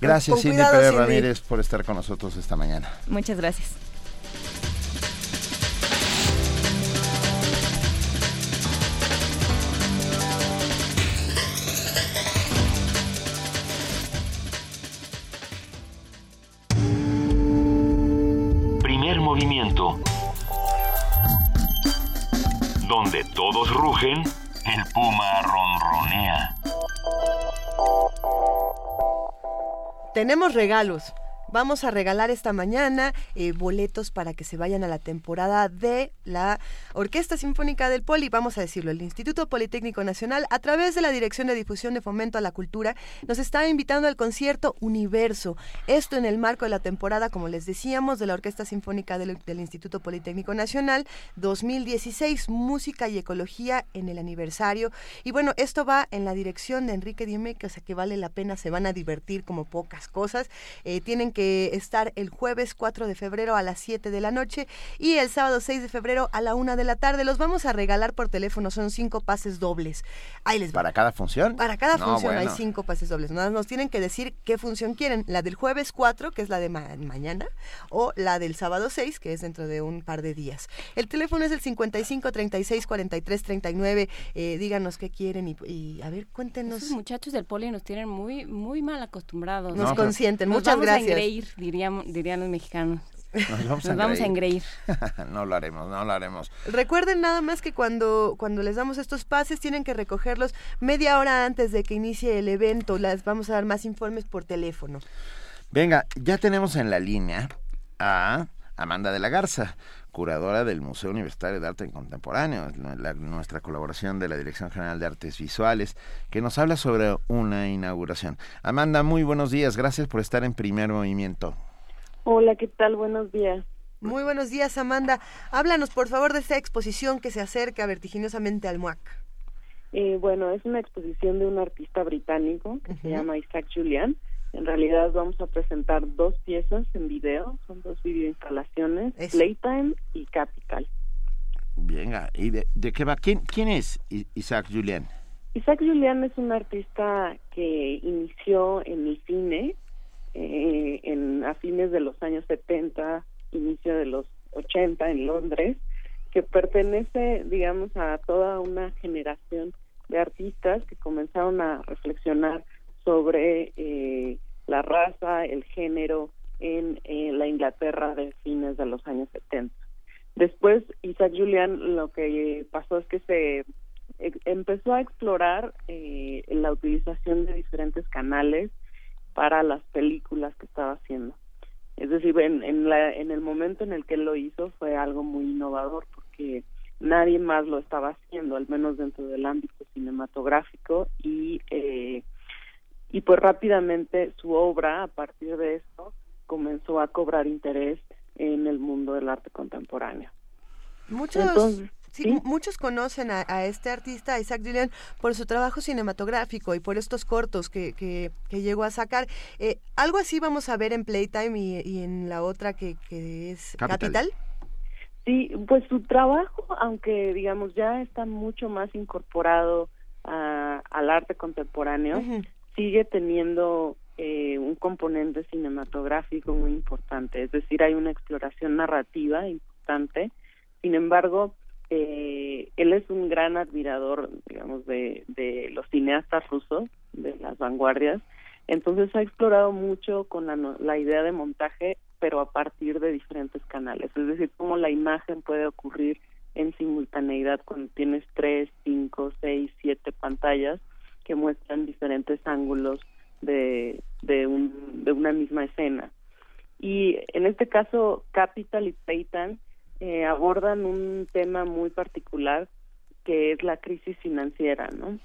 Gracias, Cindy Pérez Ramírez, por estar con nosotros esta mañana. Muchas gracias. Todos rugen, el puma ronronea. Tenemos regalos. Vamos a regalar esta mañana eh, boletos para que se vayan a la temporada de la Orquesta Sinfónica del Poli, vamos a decirlo, el Instituto Politécnico Nacional, a través de la Dirección de Difusión de Fomento a la Cultura, nos está invitando al concierto Universo. Esto en el marco de la temporada, como les decíamos, de la Orquesta Sinfónica del, Instituto Politécnico Nacional 2016, Música y Ecología en el aniversario. Y bueno, esto va en la dirección de Enrique Dime, que, o sea, que vale la pena, se van a divertir como pocas cosas. Eh, tienen que estar el jueves 4 de febrero a las 7 de la noche y el sábado 6 de febrero a la 1 de la tarde. Los vamos a regalar por teléfono, son cinco pases dobles. Ahí les ¿Para cada función? Para cada función hay cinco pases dobles. Nada nos tienen que decir qué función quieren. La del jueves 4, que es la de mañana, o la del sábado 6, que es dentro de un par de días. El teléfono es el 55 36 43 39. díganos qué quieren y, a ver, cuéntenos. Esos muchachos del poli nos tienen muy, muy mal acostumbrados. Nos consienten. Muchas gracias diríamos, dirían los mexicanos. Nos vamos, a, engreír. [LAUGHS] no lo haremos, no lo haremos. Recuerden nada más que cuando, cuando les damos estos pases tienen que recogerlos media hora antes de que inicie el evento. Les vamos a dar más informes por teléfono. Venga, ya tenemos en la línea a Amanda de la Garza, curadora del Museo Universitario de Arte Contemporáneo, nuestra colaboración de la Dirección General de Artes Visuales, que nos habla sobre una inauguración. Amanda, muy buenos días, gracias por estar en primer movimiento. Hola, ¿qué tal? Buenos días. Muy buenos días, Amanda. Háblanos, por favor, de esta exposición que se acerca vertiginosamente al MUAC. Eh, bueno, es una exposición de un artista británico que se llama Isaac Julian. En realidad vamos a presentar dos piezas en video, son dos videoinstalaciones, Playtime y Capital. Venga, ¿y de, qué va? ¿Quién, ¿Quién es Isaac Julian? Isaac Julian es un artista que inició en el cine eh, en, a fines de los años 70, inicio de los 80 en Londres, que pertenece, digamos, a toda una generación de artistas que comenzaron a reflexionar sobre eh, la raza, el género en, la Inglaterra de fines de los años 70. Después, Isaac Julian lo que pasó es que se empezó a explorar eh, la utilización de diferentes canales para las películas que estaba haciendo. Es decir, en el momento en el que él lo hizo fue algo muy innovador porque nadie más lo estaba haciendo, al menos dentro del ámbito cinematográfico y eh, y pues rápidamente su obra a partir de esto comenzó a cobrar interés en el mundo del arte contemporáneo. Muchos Sí, muchos conocen a, este artista, Isaac Julian, por su trabajo cinematográfico y por estos cortos que, que, llegó a sacar. Eh, algo así vamos a ver en Playtime y, en la otra que, que es Capital. Sí, pues su trabajo, aunque digamos ya está mucho más incorporado al arte contemporáneo, sigue teniendo eh, un componente cinematográfico muy importante, es decir, hay una exploración narrativa importante. Sin embargo, eh, él es un gran admirador, digamos, de, los cineastas rusos, de las vanguardias. Entonces ha explorado mucho con la, la idea de montaje, pero a partir de diferentes canales. Es decir, cómo la imagen puede ocurrir en simultaneidad cuando tienes tres, cinco, seis, siete pantallas que muestran diferentes ángulos de, de, un, de una misma escena. Y en este caso, Capital y Payton eh, abordan un tema muy particular que es la crisis financiera, ¿no?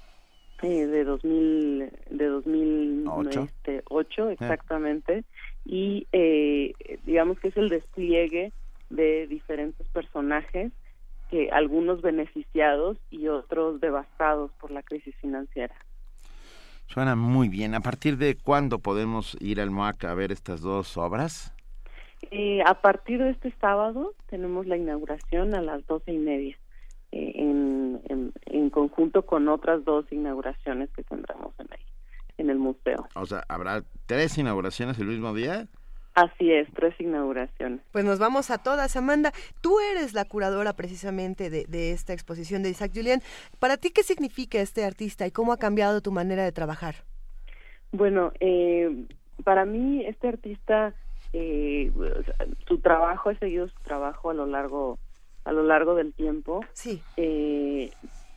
Eh, de 2000 de 2008 este, eh. exactamente y eh, digamos que es el despliegue de diferentes personajes que algunos beneficiados y otros devastados por la crisis financiera. Suena muy bien. ¿A partir de cuándo podemos ir al MOAC a ver estas dos obras? Eh, a partir de este sábado tenemos la inauguración a las doce y media, eh, en, en, conjunto con otras dos inauguraciones que tendremos en, ahí, en el museo. O sea, ¿habrá tres inauguraciones el mismo día? Así es, tres inauguraciones. Pues nos vamos a todas, Amanda. Tú eres la curadora precisamente de, de esta exposición de Isaac Julián. ¿Para ti qué significa este artista y cómo ha cambiado tu manera de trabajar? Bueno, eh, para mí este artista eh, su trabajo, he seguido su trabajo a lo largo a lo largo del tiempo. Sí. Eh,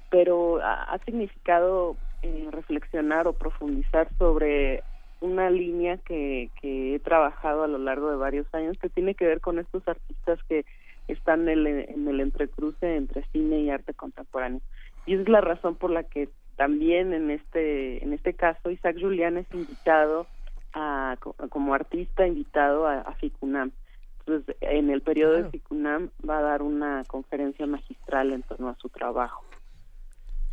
pero ha, significado eh, reflexionar o profundizar sobre una línea que, que he trabajado a lo largo de varios años que tiene que ver con estos artistas que están en el, en el entrecruce entre cine y arte contemporáneo. Y es la razón por la que también en este en este caso Isaac Julián es invitado como artista invitado a, FICUNAM. Entonces, en el periodo de FICUNAM va a dar una conferencia magistral en torno a su trabajo.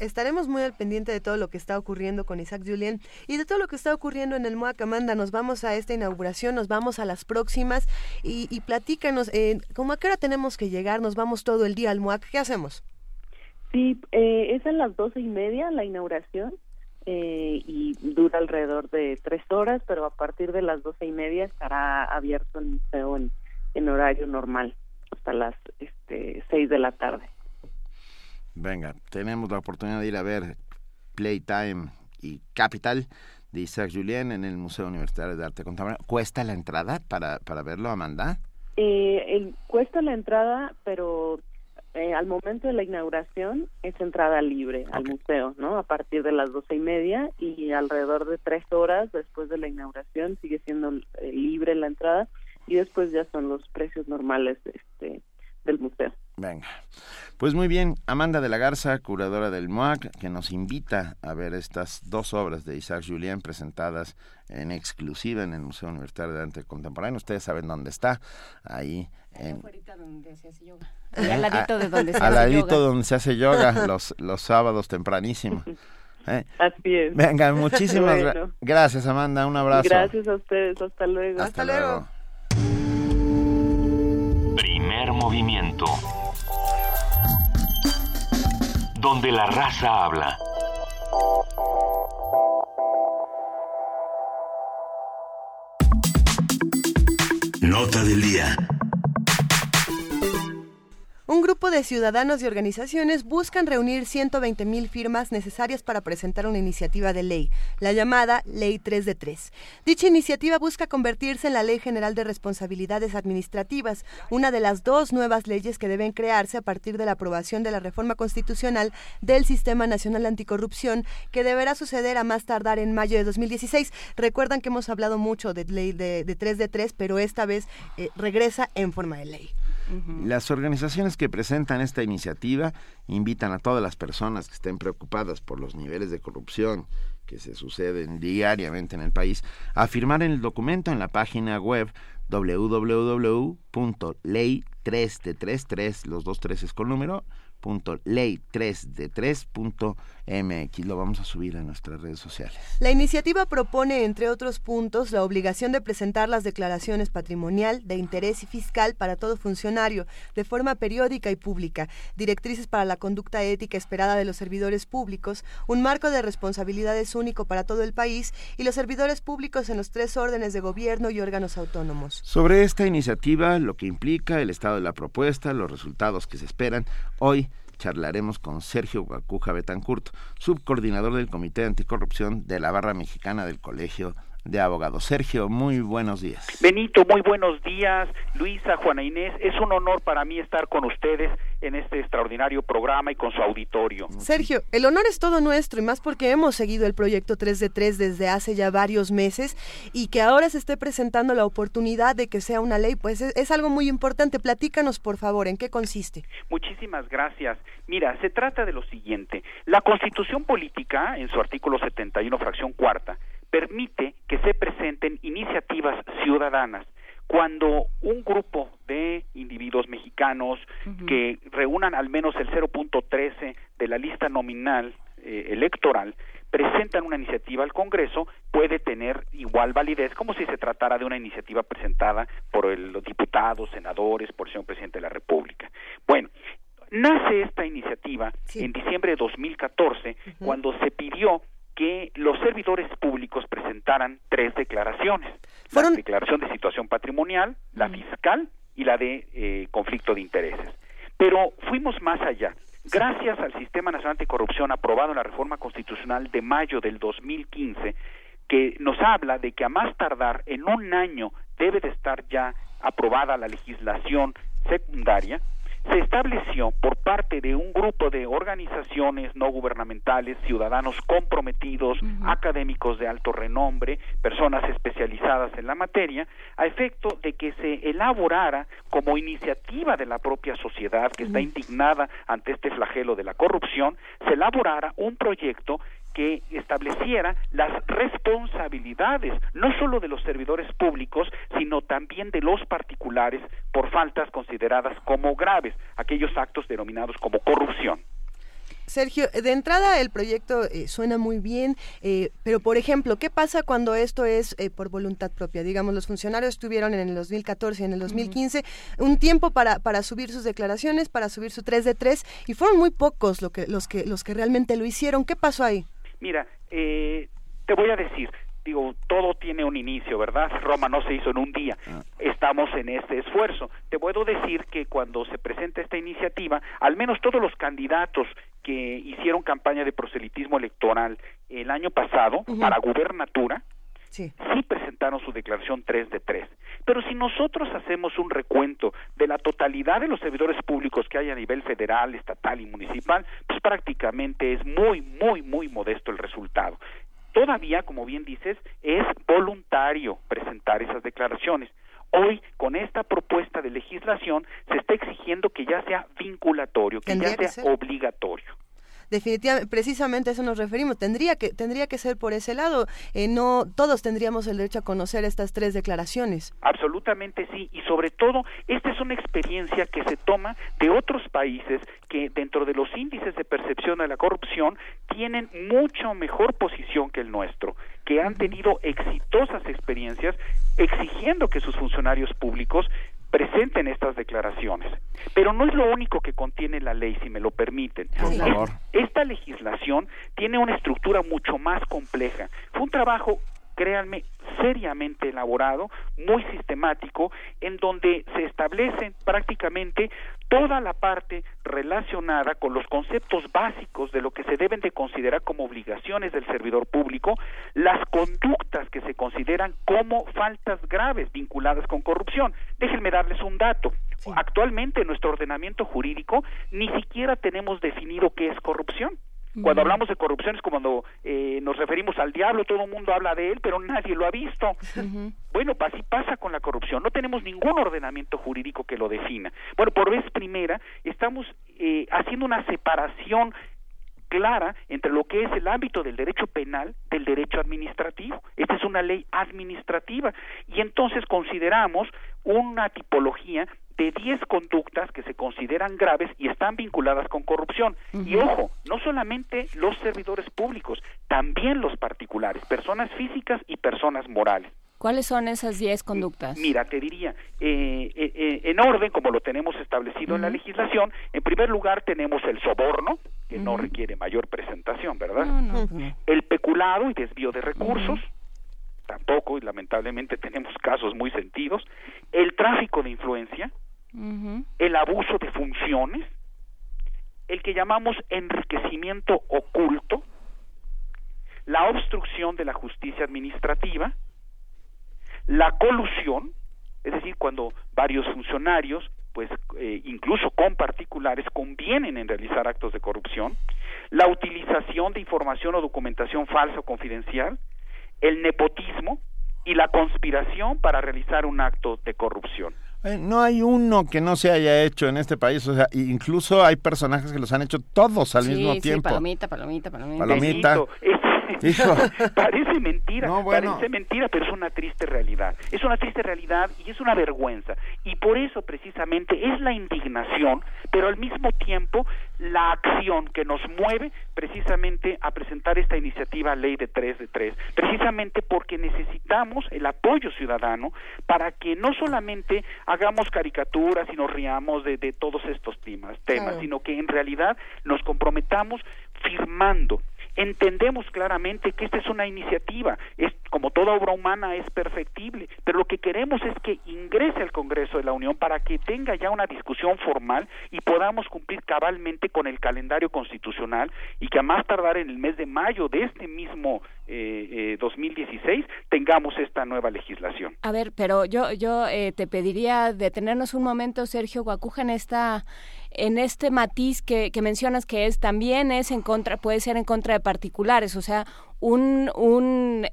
Estaremos muy al pendiente de todo lo que está ocurriendo con Isaac Julien y de todo lo que está ocurriendo en el MOAC Amanda. Nos vamos a esta inauguración, nos vamos a las próximas y, y platícanos, eh, ¿cómo a qué hora tenemos que llegar? ¿Nos vamos todo el día al MOAC? ¿Qué hacemos? Sí, eh, es a las doce y media la inauguración eh, y dura alrededor de tres horas, pero a partir de las doce y media estará abierto el museo en, horario normal hasta las este, seis de la tarde. Venga, tenemos la oportunidad de ir a ver Playtime y Capital de Isaac Julien en el Museo Universitario de Arte Contemporáneo. ¿Cuesta la entrada para, para verlo, Amanda? Eh, el, cuesta la entrada, pero eh, al momento de la inauguración es entrada libre al museo, ¿no? A partir de las doce y media y alrededor de tres horas después de la inauguración sigue siendo eh, libre la entrada y después ya son los precios normales este, del museo. Venga. Pues muy bien, Amanda de la Garza, curadora del MOAC, que nos invita a ver estas dos obras de Isaac Julien presentadas en exclusiva en el Museo Universitario de Arte Contemporáneo. Ustedes saben dónde está, ahí en... donde se hace yoga. [LAUGHS] al ladito de donde se al ladito donde se hace yoga [LAUGHS] los, los sábados tempranísimo. [LAUGHS] ¿Eh? Así es. Venga, muchísimas gracias Amanda, un abrazo. Gracias a ustedes, hasta luego. Hasta, luego. Primer movimiento. Donde la raza habla. Nota del día. Un grupo de ciudadanos y organizaciones buscan reunir 120 mil firmas necesarias para presentar una iniciativa de ley, la llamada Ley 3 de 3. Dicha iniciativa busca convertirse en la Ley General de Responsabilidades Administrativas, una de las dos nuevas leyes que deben crearse a partir de la aprobación de la reforma constitucional del Sistema Nacional Anticorrupción, que deberá suceder a más tardar en mayo de 2016. Recuerdan que hemos hablado mucho de ley de, 3 de 3, pero esta vez eh, regresa en forma de ley. Las organizaciones que presentan esta iniciativa invitan a todas las personas que estén preocupadas por los niveles de corrupción que se suceden diariamente en el país a firmar el documento en la página web www.ley3de33, los dos treses con número, ley 3 3.mx. Lo vamos a subir a nuestras redes sociales. La iniciativa propone, entre otros puntos, la obligación de presentar las declaraciones patrimonial, de interés y fiscal para todo funcionario, de forma periódica y pública, directrices para la conducta ética esperada de los servidores públicos, un marco de responsabilidades único para todo el país y los servidores públicos en los tres órdenes de gobierno y órganos autónomos. Sobre esta iniciativa, lo que implica, el estado de la propuesta, los resultados que se esperan, hoy charlaremos con Sergio Guacuja Betancourt, subcoordinador del Comité Anticorrupción de la Barra Mexicana del Colegio de Abogados. Sergio, muy buenos días. Benito, muy buenos días. Luisa, Juana Inés, es un honor para mí estar con ustedes en este extraordinario programa y con su auditorio. Sergio, el honor es todo nuestro y más porque hemos seguido el proyecto 3 de 3 desde hace ya varios meses y que ahora se esté presentando la oportunidad de que sea una ley, pues es, es algo muy importante. Platícanos, por favor, en qué consiste. Muchísimas gracias. Mira, se trata de lo siguiente. La Constitución Política, en su artículo 71, fracción cuarta, permite que se presenten iniciativas ciudadanas. Cuando un grupo de individuos mexicanos que reúnan al menos el 0.13 de la lista nominal eh, electoral presentan una iniciativa al Congreso puede tener igual validez como si se tratara de una iniciativa presentada por los diputados, senadores, por el señor presidente de la República. Bueno, nace esta iniciativa en diciembre de 2014 cuando se pidió que los servidores públicos presentaran tres declaraciones. La declaración de situación patrimonial, la fiscal y la de eh, conflicto de intereses. Pero fuimos más allá. Gracias al Sistema Nacional de Corrupción aprobado en la reforma constitucional de mayo del 2015, que nos habla de que a más tardar en un año debe de estar ya aprobada la legislación secundaria, se estableció por parte de un grupo de organizaciones no gubernamentales, ciudadanos comprometidos, académicos de alto renombre, personas especializadas en la materia, a efecto de que se elaborara como iniciativa de la propia sociedad que está indignada ante este flagelo de la corrupción, se elaborara un proyecto que estableciera las responsabilidades no solo de los servidores públicos, sino también de los particulares por faltas consideradas como graves, aquellos actos denominados como corrupción. Sergio, de entrada el proyecto eh, suena muy bien, eh, pero por ejemplo, ¿qué pasa cuando esto es eh, por voluntad propia? Digamos, los funcionarios tuvieron en el 2014 y en el 2015 un tiempo para, para subir sus declaraciones, para subir su 3 de 3, y fueron muy pocos lo que, los, que, los que realmente lo hicieron. ¿Qué pasó ahí? Mira, eh, te voy a decir, digo, todo tiene un inicio, ¿verdad? Roma no se hizo en un día. Ah. Estamos en este esfuerzo. Te puedo decir que cuando se presenta esta iniciativa, al menos todos los candidatos que hicieron campaña de proselitismo electoral el año pasado para gubernatura, sí. presentaron su declaración 3 de 3. Pero si nosotros hacemos un recuento de la totalidad de los servidores públicos que hay a nivel federal, estatal y municipal, pues prácticamente es muy, muy, muy modesto el resultado. Todavía, como bien dices, es voluntario presentar esas declaraciones. Hoy, con esta propuesta de legislación, se está exigiendo que ya sea vinculatorio, que ya sea obligatorio definitivamente, precisamente a eso nos referimos. Tendría que, tendría que ser por ese lado. Eh, no todos tendríamos el derecho a conocer estas tres declaraciones. Absolutamente sí, y sobre todo, esta es una experiencia que se toma de otros países que dentro de los índices de percepción de la corrupción tienen mucho mejor posición que el nuestro, que han tenido exitosas experiencias exigiendo que sus funcionarios públicos presenten estas declaraciones. Pero no es lo único que contiene la ley, si me lo permiten. Por favor. Esta legislación tiene una estructura mucho más compleja. Fue un trabajo créanme, seriamente elaborado, muy sistemático, en donde se establece prácticamente toda la parte relacionada con los conceptos básicos de lo que se deben de considerar como obligaciones del servidor público, las conductas que se consideran como faltas graves vinculadas con corrupción. Déjenme darles un dato. Actualmente en nuestro ordenamiento jurídico ni siquiera tenemos definido qué es corrupción. Cuando hablamos de corrupción es como cuando eh, nos referimos al diablo, todo el mundo habla de él, pero nadie lo ha visto. Bueno, así pasa con la corrupción. No tenemos ningún ordenamiento jurídico que lo defina. Bueno, por vez primera estamos eh, haciendo una separación clara entre lo que es el ámbito del derecho penal del derecho administrativo. Esta es una ley administrativa y entonces consideramos una tipología de 10 conductas que se consideran graves y están vinculadas con corrupción. Y ojo, no solamente los servidores públicos, también los particulares, personas físicas y personas morales. ¿Cuáles son esas 10 conductas? Mira, te diría, eh, eh, eh, en orden, como lo tenemos establecido en la legislación, en primer lugar tenemos el soborno, que no requiere mayor presentación, ¿verdad? El peculado y desvío de recursos, tampoco, y lamentablemente tenemos casos muy sentidos. El tráfico de influencia, el abuso de funciones, el que llamamos enriquecimiento oculto, la obstrucción de la justicia administrativa, la colusión, es decir, cuando varios funcionarios, pues eh, incluso con particulares, convienen en realizar actos de corrupción, la utilización de información o documentación falsa o confidencial, el nepotismo y la conspiración para realizar un acto de corrupción. Eh, no hay uno que no se haya hecho en este país, o sea, incluso hay personajes que los han hecho todos al mismo tiempo. Sí, palomita, palomita, palomita. Palomita. [LAUGHS] parece mentira, parece mentira, pero es una triste realidad. Es una triste realidad y es una vergüenza. Y por eso precisamente es la indignación, pero al mismo tiempo la acción que nos mueve precisamente a presentar esta iniciativa Ley de tres de tres, precisamente porque necesitamos el apoyo ciudadano para que no solamente hagamos caricaturas y nos riamos de, todos estos temas, temas sino que en realidad nos comprometamos firmando entendemos claramente que esta es una iniciativa, es como toda obra humana es perfectible, pero lo que queremos es que ingrese al Congreso de la Unión para que tenga ya una discusión formal y podamos cumplir cabalmente con el calendario constitucional y que a más tardar en el mes de mayo de este mismo eh, 2016 eh, tengamos esta nueva legislación. A ver, pero yo yo eh, te pediría detenernos un momento, Sergio Guacuja, en esta en este matiz que, que mencionas que es también es en contra puede ser en contra de particulares, o sea, un un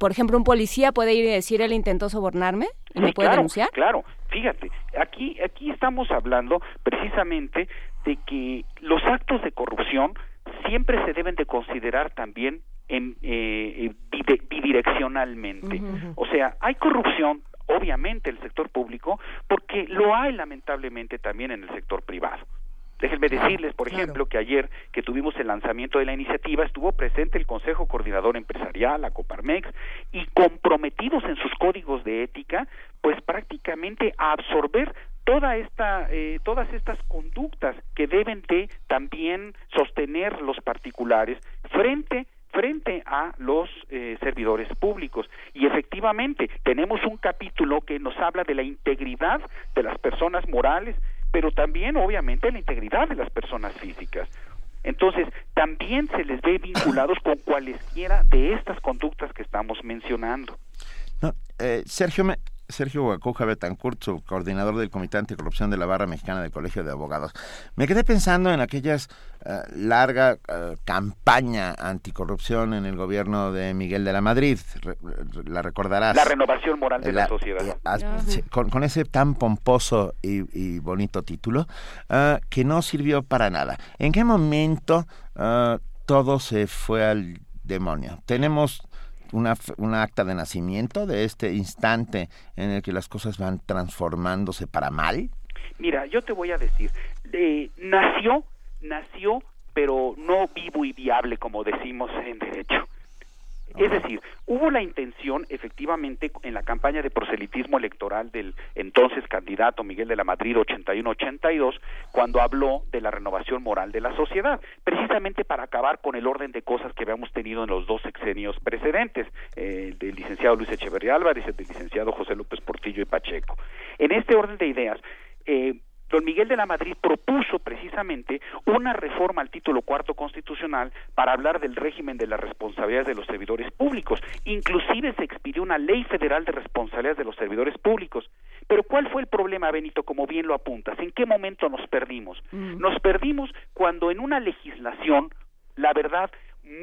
por ejemplo, un policía puede ir y decir él intentó sobornarme y me puede denunciar. Claro, fíjate, aquí aquí estamos hablando precisamente de que los actos de corrupción siempre se deben de considerar también en, eh, bidireccionalmente. O sea, hay corrupción, obviamente, en el sector público, porque lo hay lamentablemente también en el sector privado. Déjenme decirles, por ejemplo, que ayer que tuvimos el lanzamiento de la iniciativa estuvo presente el Consejo Coordinador Empresarial, la Coparmex, y comprometidos en sus códigos de ética, pues prácticamente a absorber toda esta, eh, todas estas conductas que deben de también sostener los particulares frente frente a los eh, servidores públicos. Y efectivamente, tenemos un capítulo que nos habla de la integridad de las personas morales, pero también obviamente la integridad de las personas físicas. Entonces, también se les ve vinculados con cualesquiera de estas conductas que estamos mencionando. Eh, Sergio, Sergio Guacuja Betancourt, coordinador del Comité Anticorrupción de la Barra Mexicana del Colegio de Abogados. Me quedé pensando en aquellas uh, larga uh, campaña anticorrupción en el gobierno de Miguel de la Madrid. Re, la recordarás. La renovación moral de la, la sociedad. Eh, as, con, con, ese tan pomposo y, y bonito título uh, que no sirvió para nada. ¿En qué momento todo se fue al demonio? Tenemos una, una acta de nacimiento de este instante en el que las cosas van transformándose para mal? Mira, yo te voy a decir, nació, nació, pero no vivo y viable, como decimos en derecho. Es decir, hubo la intención, efectivamente, en la campaña de proselitismo electoral del entonces candidato Miguel de la Madrid 81-82, cuando habló de la renovación moral de la sociedad, precisamente para acabar con el orden de cosas que habíamos tenido en los dos sexenios precedentes, eh, del licenciado Luis Echeverría Álvarez y del licenciado José López Portillo y Pacheco. En este orden de ideas, eh, don Miguel de la Madrid propuso precisamente una reforma al título cuarto constitucional para hablar del régimen de las responsabilidades de los servidores públicos. Inclusive se expidió una ley federal de responsabilidades de los servidores públicos. Pero ¿cuál fue el problema, Benito, como bien lo apuntas? ¿En qué momento nos perdimos? Nos perdimos cuando en una legislación, la verdad,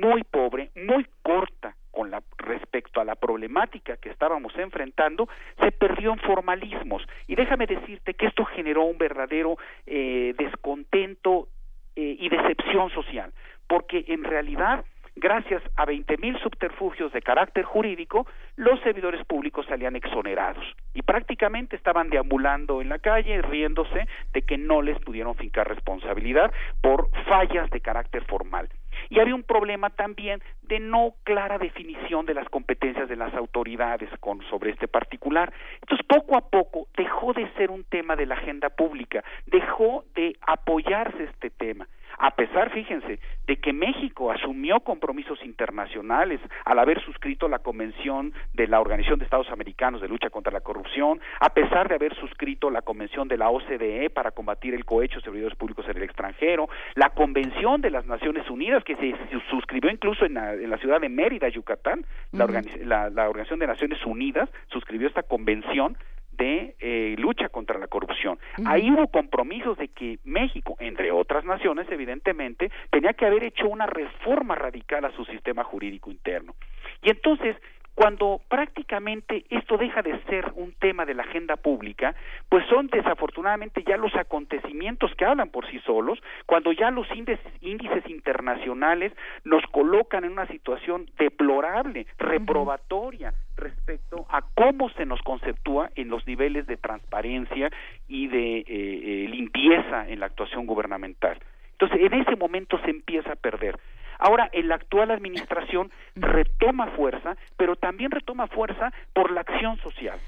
muy pobre, muy corta con la respecto a la problemática que estábamos enfrentando, se perdió en formalismos. Y déjame decirte que esto generó un verdadero eh, descontento eh, y decepción social, porque en realidad gracias a veinte mil subterfugios de carácter jurídico, los servidores públicos salían exonerados y prácticamente estaban deambulando en la calle riéndose de que no les pudieron fincar responsabilidad por fallas de carácter formal. Y había un problema también de no clara definición de las competencias de las autoridades con, sobre este particular. Entonces, poco a poco dejó de ser un tema de la agenda pública, dejó de apoyarse este tema a pesar, fíjense, de que México asumió compromisos internacionales al haber suscrito la Convención de la Organización de Estados Americanos de Lucha contra la Corrupción, a pesar de haber suscrito la Convención de la OCDE para combatir el cohecho de servidores públicos en el extranjero, la Convención de las Naciones Unidas que se suscribió incluso en la, en la ciudad de Mérida, Yucatán, la, la, la Organización de Naciones Unidas suscribió esta convención de eh, lucha contra la corrupción. Ahí hubo compromisos de que México, entre otras naciones, evidentemente, tenía que haber hecho una reforma radical a su sistema jurídico interno. Y entonces, cuando prácticamente esto deja de ser un tema de la agenda pública, pues son desafortunadamente ya los acontecimientos que hablan por sí solos, cuando ya los índices, índices internacionales nos colocan en una situación deplorable, reprobatoria respecto a cómo se nos conceptúa en los niveles de transparencia y de eh, eh, limpieza en la actuación gubernamental. Entonces, en ese momento se empieza a perder. Ahora, en la actual administración retoma fuerza, pero también retoma fuerza por la acción social,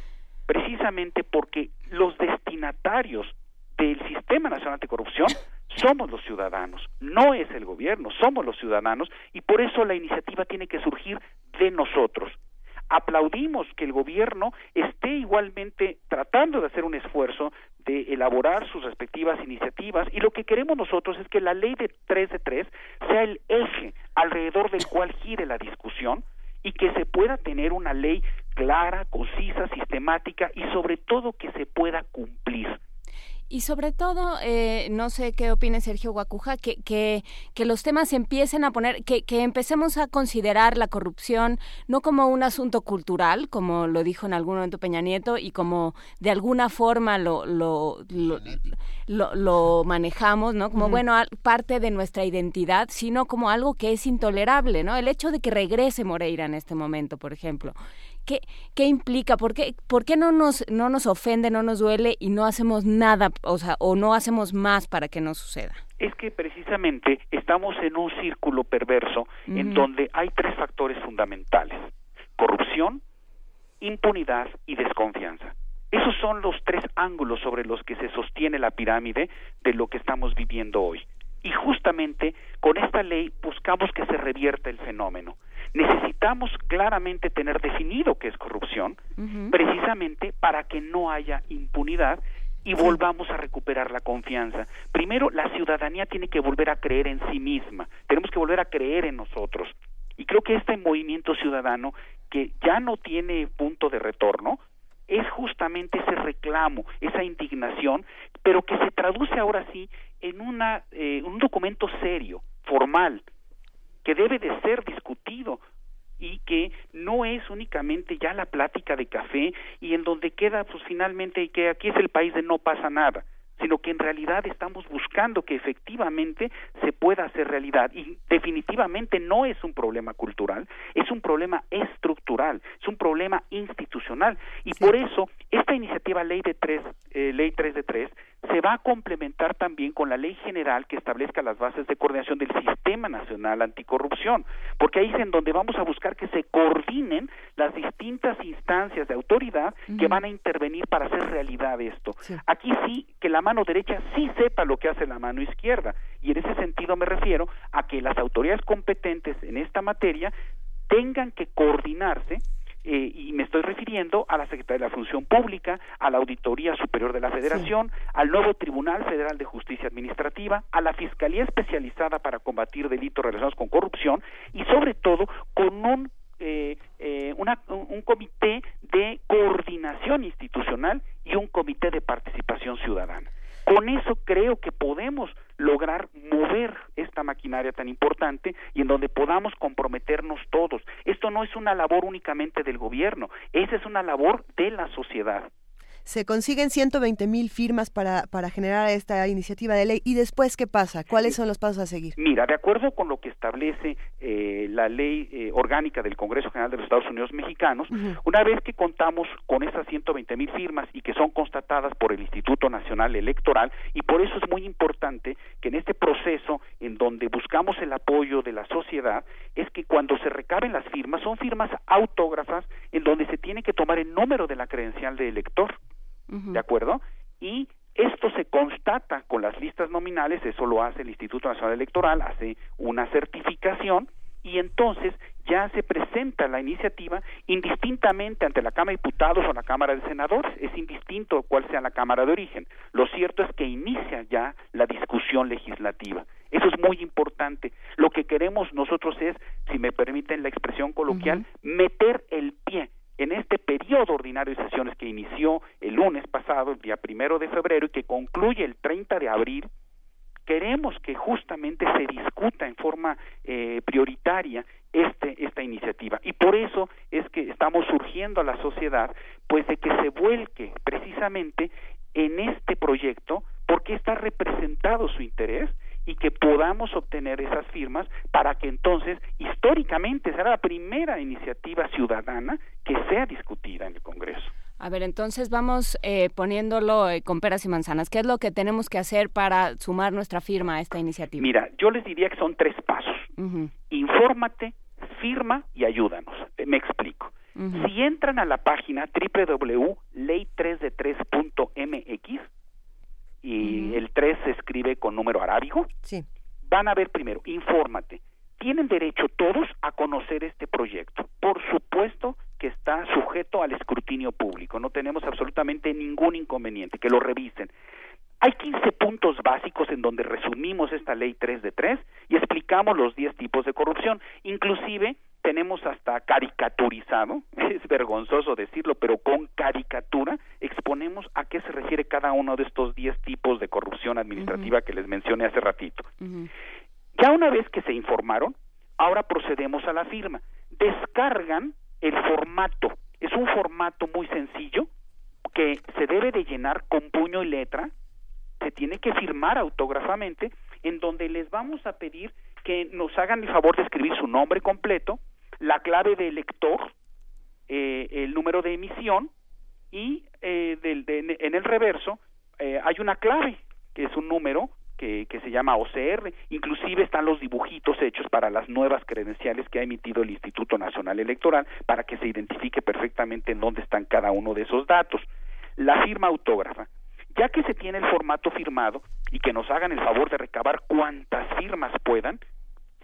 precisamente porque los destinatarios del Sistema Nacional Anticorrupción somos los ciudadanos, no es el gobierno, somos los ciudadanos y por eso la iniciativa tiene que surgir de nosotros aplaudimos que el gobierno esté igualmente tratando de hacer un esfuerzo de elaborar sus respectivas iniciativas y lo que queremos nosotros es que la ley de 3 de 3 sea el eje alrededor del cual gire la discusión y que se pueda tener una ley clara, concisa, sistemática y sobre todo que se pueda cumplir. Y sobre todo, eh, no sé qué opine Sergio Guacuja, que, que, que los temas empiecen a poner, que, que empecemos a considerar la corrupción no como un asunto cultural, como lo dijo en algún momento Peña Nieto, y como de alguna forma lo, lo, lo, lo, manejamos, ¿no? Como, bueno, parte de nuestra identidad, sino como algo que es intolerable, ¿no? El hecho de que regrese Moreira en este momento, por ejemplo, ¿Qué, qué implica? ¿Por qué, ¿Por qué no, nos, no nos ofende, no nos duele y no hacemos nada, o sea, o no hacemos más para que no suceda? Es que precisamente estamos en un círculo perverso uh -huh. en donde hay tres factores fundamentales. Corrupción, impunidad y desconfianza. Esos son los tres ángulos sobre los que se sostiene la pirámide de lo que estamos viviendo hoy. Y justamente con esta ley buscamos que se revierta el fenómeno necesitamos claramente tener definido qué es corrupción, uh -huh. precisamente para que no haya impunidad y volvamos a recuperar la confianza. Primero, la ciudadanía tiene que volver a creer en sí misma, tenemos que volver a creer en nosotros. Y creo que este movimiento ciudadano, que ya no tiene punto de retorno, es justamente ese reclamo, esa indignación, pero que se traduce ahora sí en una, eh, un documento serio, formal, que debe de ser discutido y que no es únicamente ya la plática de café y en donde queda pues finalmente que aquí es el país de no pasa nada sino que en realidad estamos buscando que efectivamente se pueda hacer realidad. Y definitivamente no es un problema cultural, es un problema estructural, es un problema institucional. Y por eso esta iniciativa ley de tres, eh, ley 3 de 3 se va a complementar también con la ley general que establezca las bases de coordinación del Sistema Nacional Anticorrupción, porque ahí es en donde vamos a buscar que se coordinen las distintas instancias de autoridad que van a intervenir para hacer realidad esto. Aquí sí que la mano derecha sí sepa lo que hace la mano izquierda, y en ese sentido me refiero a que las autoridades competentes en esta materia tengan que coordinarse eh, y me estoy refiriendo a la Secretaría de la Función Pública, a la Auditoría Superior de la Federación, al nuevo Tribunal Federal de Justicia Administrativa, a la Fiscalía Especializada para Combatir Delitos Relacionados con Corrupción y sobre todo con un eh, eh, un comité de coordinación institucional y un comité de participación ciudadana. Con eso creo que podemos lograr mover esta maquinaria tan importante y en donde podamos comprometernos todos. Esto no es una labor únicamente del gobierno, esa es una labor de la sociedad se consiguen 120 mil firmas para, para generar esta iniciativa de ley. ¿Y después qué pasa? ¿Cuáles son los pasos a seguir? Mira, de acuerdo con lo que establece eh, la ley eh, orgánica del Congreso General de los Estados Unidos Mexicanos, una vez que contamos con esas 120 mil firmas y que son constatadas por el Instituto Nacional Electoral, y por eso es muy importante que en este proceso en donde buscamos el apoyo de la sociedad, es que cuando se recaben las firmas, son firmas autógrafas en donde se tiene que tomar el número de la credencial de elector. ¿De acuerdo? Y esto se constata con las listas nominales, eso lo hace el Instituto Nacional Electoral, hace una certificación y entonces ya se presenta la iniciativa indistintamente ante la Cámara de Diputados o la Cámara de Senadores, es indistinto cuál sea la Cámara de origen. Lo cierto es que inicia ya la discusión legislativa. Eso es muy importante. Lo que queremos nosotros es, si me permiten la expresión coloquial, meter el pie en este periodo ordinario de sesiones que inició el lunes pasado, el día primero de febrero, y que concluye el 30 de abril, queremos que justamente se discuta en forma eh, prioritaria este, esta iniciativa. Y por eso es que estamos surgiendo a la sociedad, pues de que se vuelque precisamente en este proyecto, porque está representado su interés y que podamos obtener esas firmas para que entonces históricamente será la primera iniciativa ciudadana que sea discutida en el Congreso. A ver, entonces vamos eh, poniéndolo eh, con peras y manzanas. ¿Qué es lo que tenemos que hacer para sumar nuestra firma a esta iniciativa? Mira, yo les diría que son tres pasos. Infórmate, firma y ayúdanos. Eh, me explico. Si entran a la página www.ley3de3.mx, y el 3 se escribe con número arábigo, sí. van a ver primero, infórmate. Tienen derecho todos a conocer este proyecto. Por supuesto que está sujeto al escrutinio público, no tenemos absolutamente ningún inconveniente, que lo revisen. Hay 15 puntos básicos en donde resumimos esta ley 3 de 3 y explicamos los 10 tipos de corrupción. Inclusive tenemos hasta caricaturizado, [LAUGHS] es vergonzoso decirlo, pero con caricatura exponemos a qué se refiere cada uno de estos 10 tipos de corrupción administrativa que les mencioné hace ratito. Ya una vez que se informaron, ahora procedemos a la firma. Descargan el formato. Es un formato muy sencillo que se debe de llenar con puño y letra, se tiene que firmar autógrafamente, en donde les vamos a pedir que nos hagan el favor de escribir su nombre completo, la clave de lector, eh, el número de emisión y eh, del, en el reverso eh, hay una clave que es un número que, que, se llama OCR, inclusive están los dibujitos hechos para las nuevas credenciales que ha emitido el Instituto Nacional Electoral para que se identifique perfectamente en dónde están cada uno de esos datos. La firma autógrafa. Ya que se tiene el formato firmado y que nos hagan el favor de recabar cuantas firmas puedan,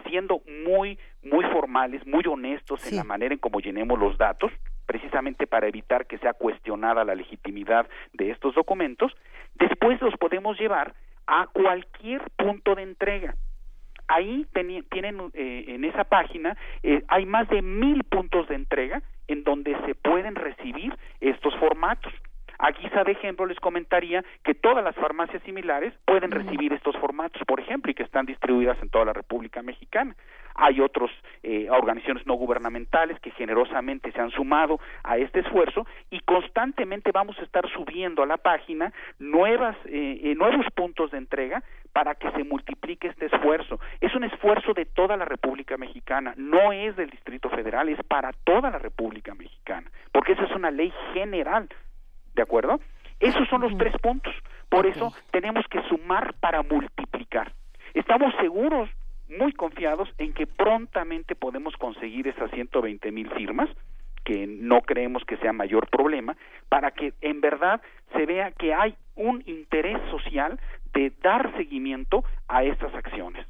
siendo muy, muy formales, muy honestos en la manera en cómo llenemos los datos, precisamente para evitar que sea cuestionada la legitimidad de estos documentos, después los podemos llevar a cualquier punto de entrega. ahí tienen eh, en esa página eh, hay más de mil puntos de entrega en donde se pueden recibir estos formatos. Aquí, de ejemplo, les comentaría que todas las farmacias similares pueden recibir estos formatos, por ejemplo, y que están distribuidas en toda la República Mexicana. Hay otras eh, organizaciones no gubernamentales que generosamente se han sumado a este esfuerzo y constantemente vamos a estar subiendo a la página nuevas, eh, eh, nuevos puntos de entrega para que se multiplique este esfuerzo. Es un esfuerzo de toda la República Mexicana, no es del Distrito Federal, es para toda la República Mexicana, porque esa es una ley general ¿De acuerdo? Esos son los tres puntos. Por eso tenemos que sumar para multiplicar. Estamos seguros, muy confiados en que prontamente podemos conseguir esas 120 mil firmas, que no creemos que sea mayor problema, para que en verdad se vea que hay un interés social de dar seguimiento a estas acciones.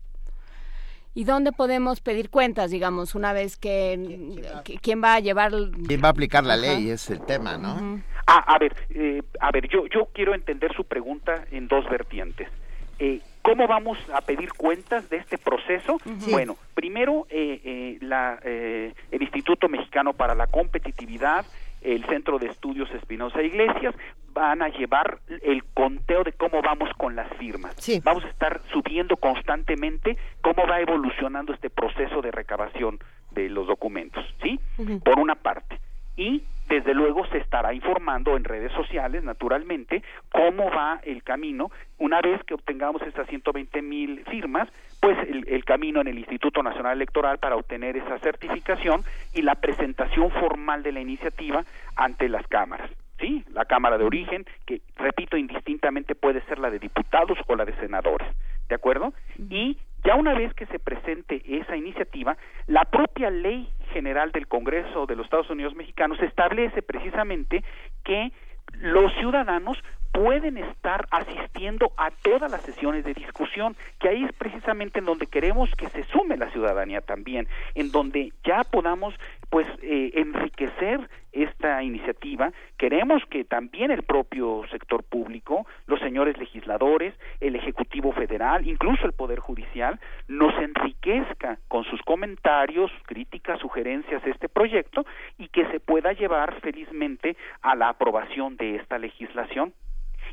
¿Y dónde podemos pedir cuentas, digamos, una vez que... ¿Quién va a llevar...? ¿Quién va a aplicar la ley? Es el tema, ¿no? Ah, a ver, eh, a ver, yo, yo quiero entender su pregunta en dos vertientes. Eh, ¿Cómo vamos a pedir cuentas de este proceso? Bueno, primero eh, eh la, el Instituto Mexicano para la Competitividad el Centro de Estudios Espinosa Iglesias, van a llevar el conteo de cómo vamos con las firmas. Vamos a estar subiendo constantemente cómo va evolucionando este proceso de recabación de los documentos, ¿sí? Por una parte. Y desde luego se estará informando en redes sociales, naturalmente, cómo va el camino. Una vez que obtengamos estas 120 mil firmas, pues el, camino en el Instituto Nacional Electoral para obtener esa certificación y la presentación formal de la iniciativa ante las cámaras. ¿Sí? La Cámara de Origen, que, repito, indistintamente puede ser la de diputados o la de senadores. ¿De acuerdo? Y ya una vez que se presente esa iniciativa, la propia ley general del Congreso de los Estados Unidos mexicanos establece precisamente que los ciudadanos pueden estar asistiendo a todas las sesiones de discusión, que ahí es precisamente en donde queremos que se sume la ciudadanía también, en donde ya podamos pues eh, enriquecer esta iniciativa. Queremos que también el propio sector público, los señores legisladores, el Ejecutivo Federal, incluso el Poder Judicial, nos enriquezca con sus comentarios, críticas, sugerencias a este proyecto y que se pueda llevar felizmente a la aprobación de esta legislación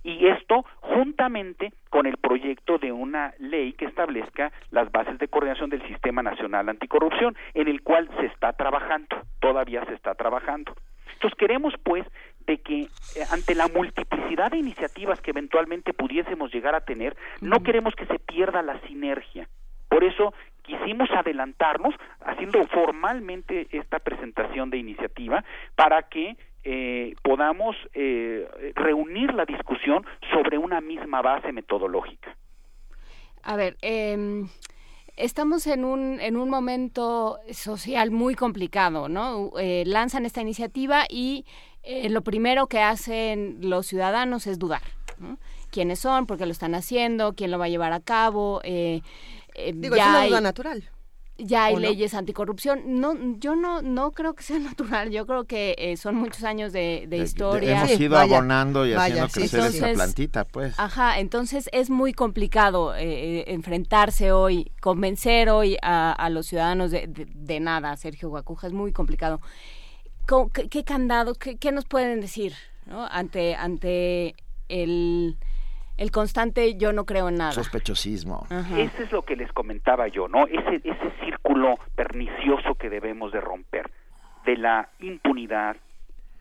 y esto juntamente con el proyecto de una ley que establezca las bases de coordinación del Sistema Nacional Anticorrupción, en el cual se está trabajando, todavía se está trabajando. Entonces queremos pues de que eh, ante la multiplicidad de iniciativas que eventualmente pudiésemos llegar a tener, no queremos que se pierda la sinergia. Por eso quisimos adelantarnos haciendo formalmente esta presentación de iniciativa para que eh, podamos eh, reunir la discusión sobre una misma base metodológica. A ver, em, estamos en un, en un momento social muy complicado, ¿no? Eh, lanzan esta iniciativa y lo primero que hacen los ciudadanos es dudar. ¿Quiénes son? ¿Por qué lo están haciendo? ¿Quién lo va a llevar a cabo? Digo, es una duda natural ya hay leyes anticorrupción. No, yo no, no creo que sea [LAUGHS] natural. Yo creo que eh, son muchos años de, historia. hemos ido abonando y haciendo crecer esa plantita, pues. Ajá, entonces es muy complicado eh, eh, enfrentarse hoy, convencer hoy a, los ciudadanos de, de, nada, Sergio Guacuja, es muy complicado. ¿Qué, qué candado, qué, qué, nos pueden decir ¿no? ante, ante el el constante yo no creo en nada. Sospechosismo. Ese es lo que les comentaba yo, ¿no? Ese, ese círculo pernicioso que debemos de romper, de la impunidad,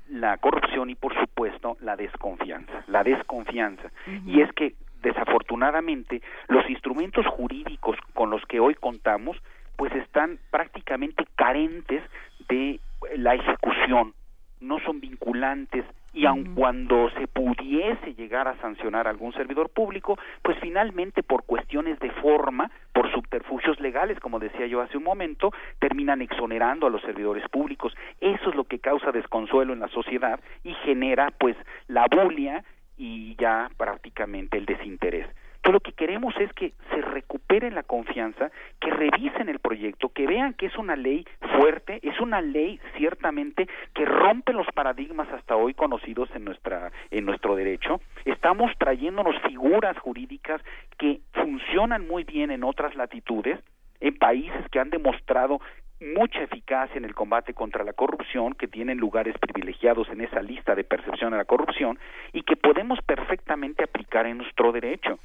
la corrupción y por supuesto la desconfianza, la desconfianza. Y es que desafortunadamente los instrumentos jurídicos con los que hoy contamos pues están prácticamente carentes de la ejecución, no son vinculantes, y aun cuando se pudiese llegar a sancionar a algún servidor público, pues finalmente por cuestiones de forma, por subterfugios legales, como decía yo hace un momento, terminan exonerando a los servidores públicos. Eso es lo que causa desconsuelo en la sociedad y genera pues la bulia y ya prácticamente el desinterés. Lo que queremos es que se recupere la confianza, que revisen el proyecto, que vean que es una ley fuerte, es una ley ciertamente que rompe los paradigmas hasta hoy conocidos en nuestra en nuestro derecho. Estamos trayéndonos figuras jurídicas que funcionan muy bien en otras latitudes, en países que han demostrado mucha eficacia en el combate contra la corrupción, que tienen lugares privilegiados en esa lista de percepción de la corrupción y que podemos perfectamente aplicar en nuestro derecho.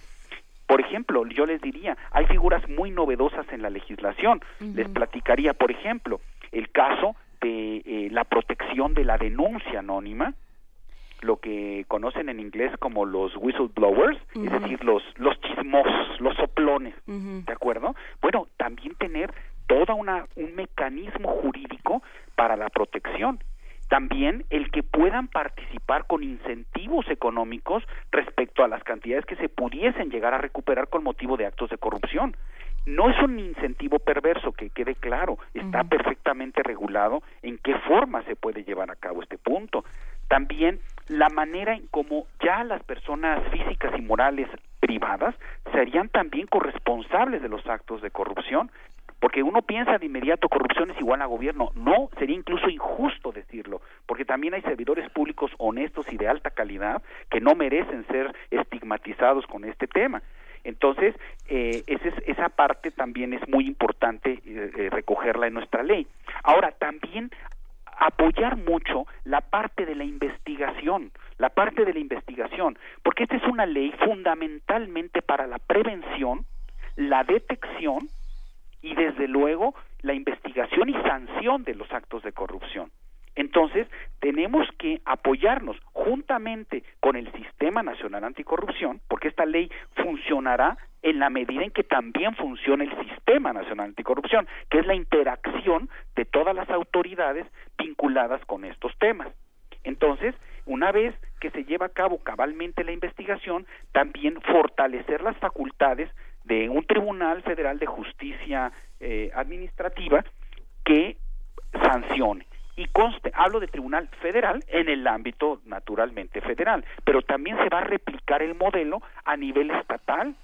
Por ejemplo, yo les diría, hay figuras muy novedosas en la legislación. Les platicaría, por ejemplo, el caso de eh, la protección de la denuncia anónima, lo que conocen en inglés como los whistleblowers, es decir, los, los chismosos, los soplones, ¿de acuerdo? Bueno, también tener todo una, un mecanismo jurídico para la protección. También el que puedan participar con incentivos económicos respecto a las cantidades que se pudiesen llegar a recuperar con motivo de actos de corrupción. No es un incentivo perverso, que quede claro, está perfectamente regulado en qué forma se puede llevar a cabo este punto. También la manera en cómo ya las personas físicas y morales privadas serían también corresponsables de los actos de corrupción porque uno piensa de inmediato corrupción es igual a gobierno. No, sería incluso injusto decirlo, porque también hay servidores públicos honestos y de alta calidad que no merecen ser estigmatizados con este tema. Entonces, eh, esa parte también es muy importante eh, eh, recogerla en nuestra ley. Ahora, también apoyar mucho la parte de la investigación, la parte de la investigación, porque esta es una ley fundamentalmente para la prevención, la detección y desde luego la investigación y sanción de los actos de corrupción. Entonces, tenemos que apoyarnos juntamente con el Sistema Nacional Anticorrupción, porque esta ley funcionará en la medida en que también funcione el Sistema Nacional Anticorrupción, que es la interacción de todas las autoridades vinculadas con estos temas. Entonces, una vez que se lleva a cabo cabalmente la investigación, también fortalecer las facultades de un Tribunal Federal de Justicia eh, Administrativa que sancione. Y conste, hablo de Tribunal Federal en el ámbito naturalmente federal, pero también se va a replicar el modelo a nivel estatal,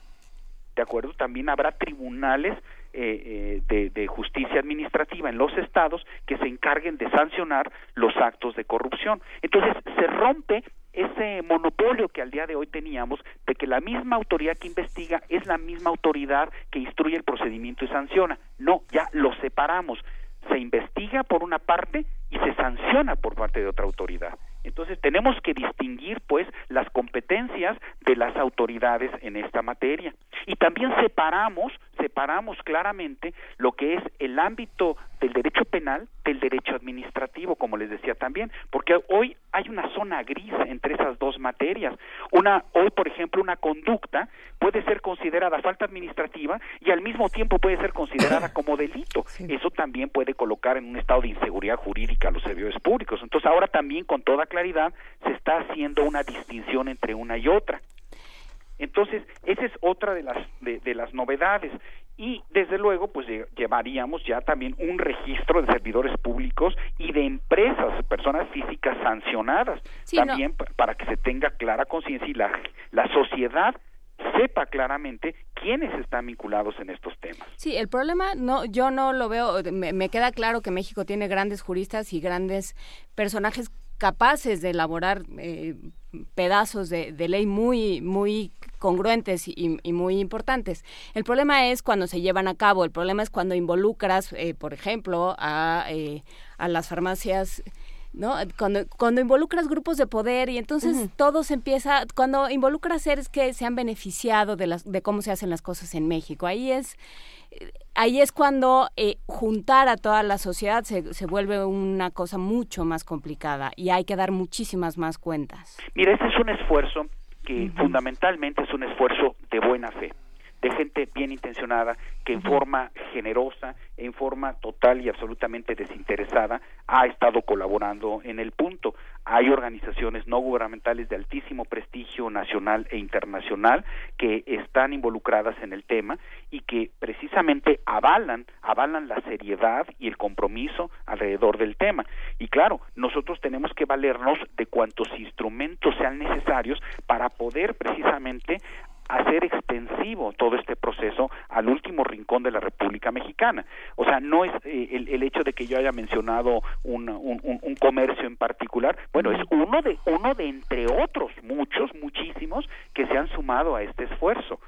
¿de acuerdo? También habrá tribunales eh, eh, de, justicia administrativa en los estados que se encarguen de sancionar los actos de corrupción. Entonces se rompe ese monopolio que al día de hoy teníamos de que la misma autoridad que investiga es la misma autoridad que instruye el procedimiento y sanciona. No, ya lo separamos. Se investiga por una parte y se sanciona por parte de otra autoridad. Entonces tenemos que distinguir pues las competencias de las autoridades en esta materia y también separamos separamos claramente lo que es el ámbito del derecho penal del derecho administrativo, como les decía también, porque hoy hay una zona gris entre esas dos materias. Una hoy, por ejemplo, una conducta puede ser considerada falta administrativa y al mismo tiempo puede ser considerada [COUGHS] como delito. Eso también puede colocar en un estado de inseguridad jurídica a los servidores públicos. Entonces, ahora también con toda claridad se está haciendo una distinción entre una y otra. Entonces, esa es otra de las, de, las novedades. Y desde luego, pues llevaríamos ya también un registro de servidores públicos y de empresas, personas físicas sancionadas, también para que se tenga clara conciencia y la, la sociedad sepa claramente quiénes están vinculados en estos temas. Sí, el problema no, yo no lo veo. Me, queda claro que México tiene grandes juristas y grandes personajes capaces de elaborar eh, pedazos de, ley muy, muy congruentes y, muy importantes. El problema es cuando se llevan a cabo, el problema es cuando involucras, eh, por ejemplo, a, eh, a las farmacias ¿no? Cuando, cuando involucras grupos de poder y entonces todo se empieza, cuando involucras seres que se han beneficiado de, las, de cómo se hacen las cosas en México, ahí es, ahí es cuando eh, juntar a toda la sociedad se, se, vuelve una cosa mucho más complicada y hay que dar muchísimas más cuentas. Mira, este es un esfuerzo que fundamentalmente es un esfuerzo de buena fe de gente bien intencionada que en forma generosa, en forma total y absolutamente desinteresada ha estado colaborando en el punto. Hay organizaciones no gubernamentales de altísimo prestigio nacional e internacional que están involucradas en el tema y que precisamente avalan, avalan la seriedad y el compromiso alrededor del tema. Y claro, nosotros tenemos que valernos de cuantos instrumentos sean necesarios para poder precisamente hacer extensivo todo este proceso al último rincón de la República Mexicana. O sea, no es eh, el, hecho de que yo haya mencionado un, un, comercio en particular, bueno, es uno de, uno de entre otros muchos, muchísimos, que se han sumado a este esfuerzo.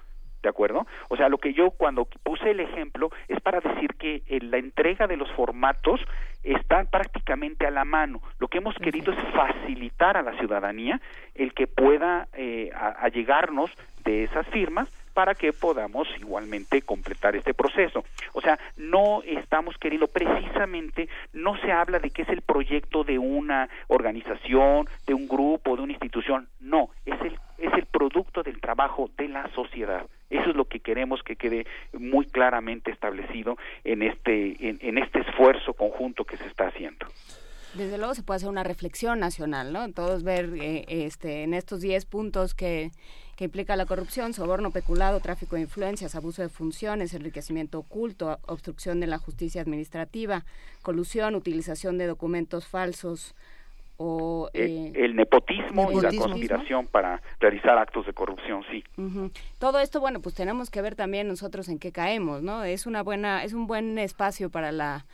¿De acuerdo? O sea, lo que yo cuando puse el ejemplo es para decir que eh, la entrega de los formatos está prácticamente a la mano. Lo que hemos querido es facilitar a la ciudadanía el que pueda eh, allegarnos de esas firmas para que podamos igualmente completar este proceso. O sea, no estamos queriendo, precisamente, no se habla de que es el proyecto de una organización, de un grupo, de una institución, no, es el, es el producto del trabajo de la sociedad. Eso es lo que queremos que quede muy claramente establecido en este, en, este esfuerzo conjunto que se está haciendo. Desde luego se puede hacer una reflexión nacional, ¿no? Todos ver eh, este, en estos 10 puntos que que implica la corrupción, soborno, peculado, tráfico de influencias, abuso de funciones, enriquecimiento oculto, obstrucción de la justicia administrativa, colusión, utilización de documentos falsos, o, eh, el, nepotismo, y la conspiración para realizar actos de corrupción, sí. Todo esto, bueno, pues tenemos que ver también nosotros en qué caemos, ¿no? Es una buena, es un buen espacio para la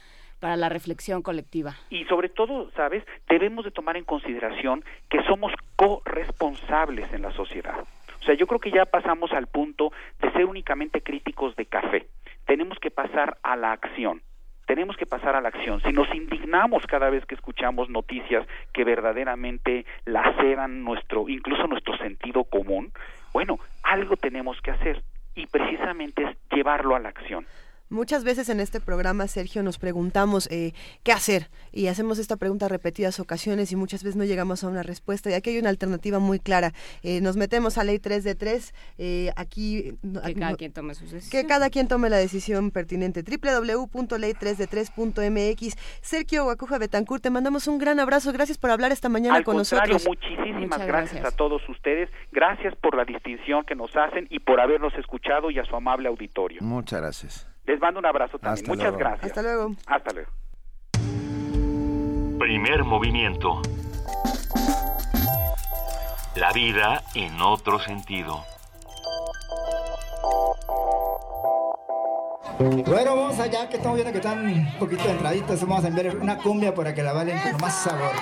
para la reflexión colectiva. Y sobre todo, ¿sabes? Debemos de tomar en consideración que somos corresponsables en la sociedad. Sea, yo creo que ya pasamos al punto de ser únicamente críticos de café. Tenemos que pasar a la acción tenemos que pasar a la acción. Si nos indignamos cada vez que escuchamos noticias que verdaderamente laceran nuestro, incluso nuestro sentido común, bueno, algo tenemos que hacer y precisamente es llevarlo a la acción. Muchas veces en este programa, Sergio, nos preguntamos eh, qué hacer y hacemos esta pregunta repetidas ocasiones y muchas veces no llegamos a una respuesta y aquí hay una alternativa muy clara. Eh, nos metemos a ley 3 de 3, eh, aquí... Que cada quien tome su decisión. Que cada quien tome la decisión pertinente. www.ley3de3.mx. Sergio Guacuja Betancourt, te mandamos un gran abrazo. Gracias por hablar esta mañana con nosotros. muchísimas gracias. a todos ustedes. Gracias por la distinción que nos hacen y por habernos escuchado y a su amable auditorio. Muchas gracias. Les mando un abrazo también. Muchas gracias. Hasta luego. Hasta luego. Primer movimiento. La vida en otro sentido. Bueno, vamos allá, que estamos viendo que están un poquito entraditas. Vamos a enviar una cumbia para que la valen con más sabor.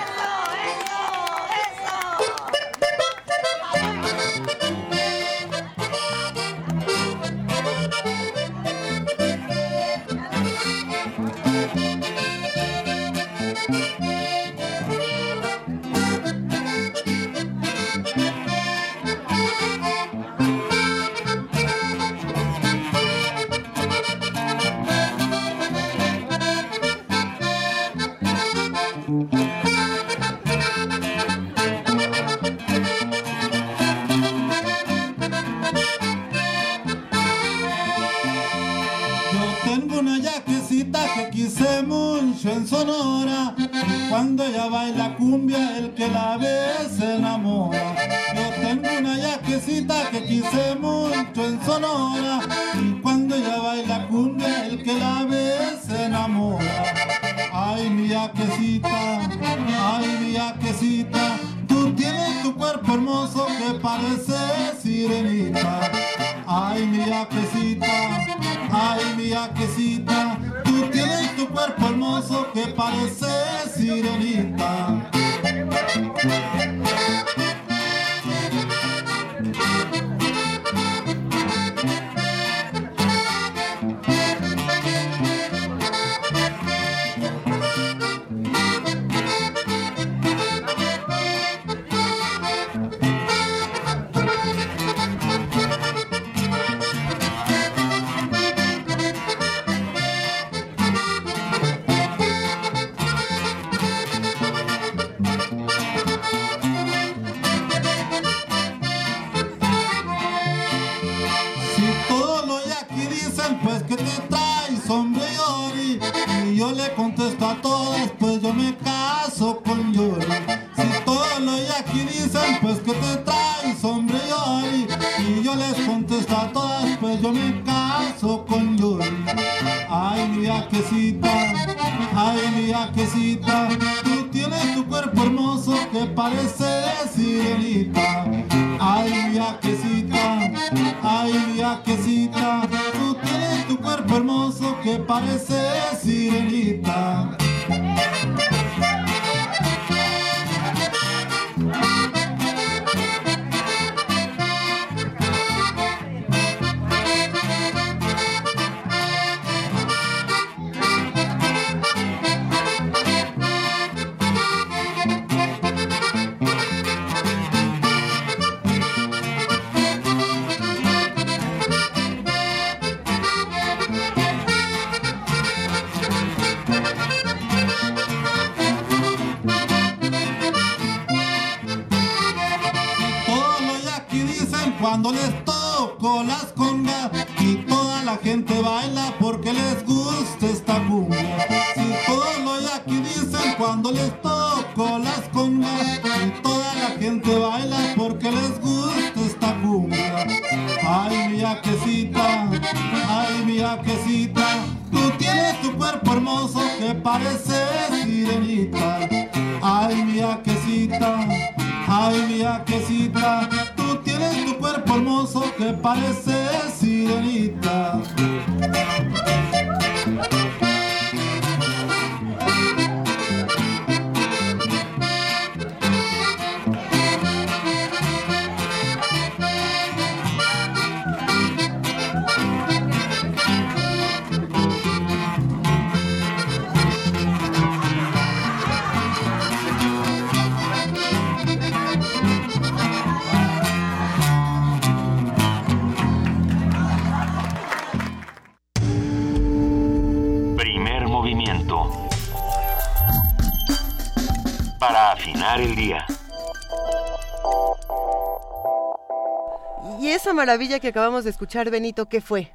Que acabamos de escuchar, Benito, ¿qué fue?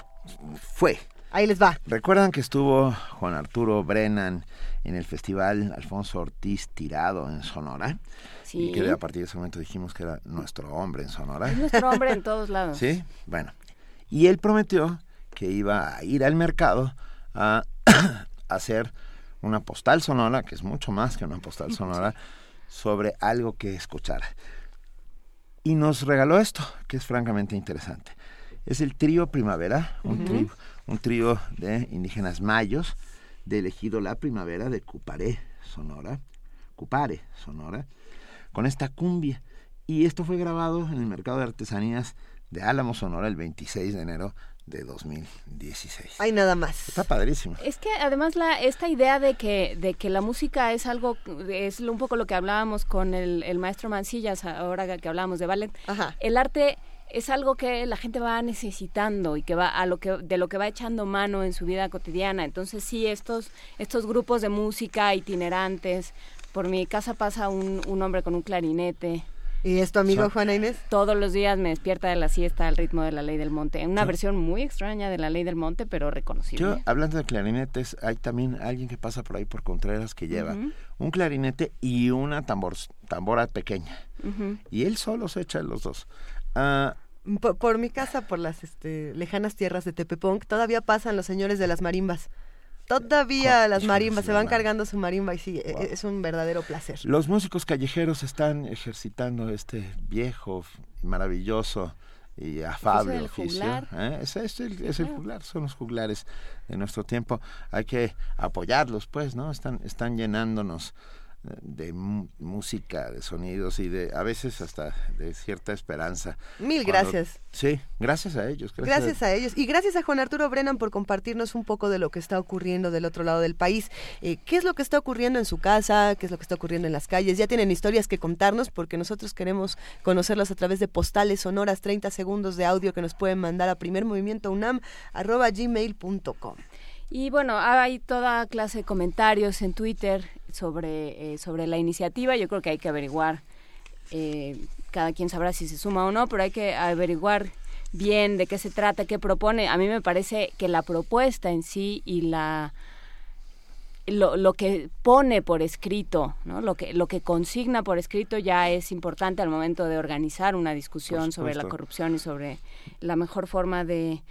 Fue. Ahí les va. ¿Recuerdan que estuvo Juan Arturo Brennan en el festival Alfonso Ortiz Tirado en Sonora? Sí. Y que a partir de ese momento dijimos que era nuestro hombre en Sonora. Es nuestro hombre en [LAUGHS] todos lados. Sí, bueno. Y él prometió que iba a ir al mercado a [CLEARS THROAT] hacer una postal sonora, que es mucho más que una postal [LAUGHS] sonora, sobre algo que escuchara. Y nos regaló esto, que es francamente interesante. Es el trío Primavera, un, trío, un trío de indígenas mayos de elegido La Primavera de Cuparé, Sonora, Cupare, Sonora, con esta cumbia. Y esto fue grabado en el Mercado de Artesanías de Álamo, Sonora, el 26 de enero de 2016. Hay nada más. Está padrísimo. Es que además la esta idea de que de que la música es algo es un poco lo que hablábamos con el, el maestro Mancillas ahora que hablábamos de ballet. El arte es algo que la gente va necesitando y que va a lo que de lo que va echando mano en su vida cotidiana. Entonces sí estos estos grupos de música itinerantes. Por mi casa pasa un, un hombre con un clarinete. ¿Y es tu amigo Juana Inés? Todos los días me despierta de la siesta al ritmo de la ley del monte. Una Yo- versión muy extraña de la ley del monte, pero reconocible. Yo, hablando de clarinetes, hay también alguien que pasa por ahí por Contreras que lleva un clarinete y una tambor, tambora pequeña. Y él solo se echa los dos. Ah, Por, por mi casa, por las este, lejanas tierras de Tepeponc, todavía pasan los señores de las marimbas. Todavía las marimbas, se van cargando su marimba y sí, e- es un verdadero placer. los músicos callejeros están ejercitando este viejo, maravilloso y afable el oficio. ¿eh? Es, es el, es el juglar, son los juglares de nuestro tiempo. Hay que apoyarlos, pues, ¿no? Están, están llenándonos de música, de sonidos y de a veces hasta de cierta esperanza. Mil Cuando- gracias. Sí, gracias a ellos. Gracias, Gracias a ellos y gracias a Juan Arturo Brennan por compartirnos un poco de lo que está ocurriendo del otro lado del país. Eh, ¿Qué es lo que está ocurriendo en su casa? ¿Qué es lo que está ocurriendo en las calles? Ya tienen historias que contarnos porque nosotros queremos conocerlas a través de postales sonoras, 30 segundos de audio que nos pueden mandar a primermovimientounam@gmail.com. Y bueno, hay toda clase de comentarios en Twitter sobre, eh, sobre la iniciativa. Yo creo que hay que averiguar, eh, cada quien sabrá si se suma o no, pero hay que averiguar bien de qué se trata, qué propone. A mí me parece que la propuesta en sí y la lo, lo que pone por escrito, ¿no? lo, que, lo que consigna por escrito ya es importante al momento de organizar una discusión sobre la corrupción y sobre la mejor forma de,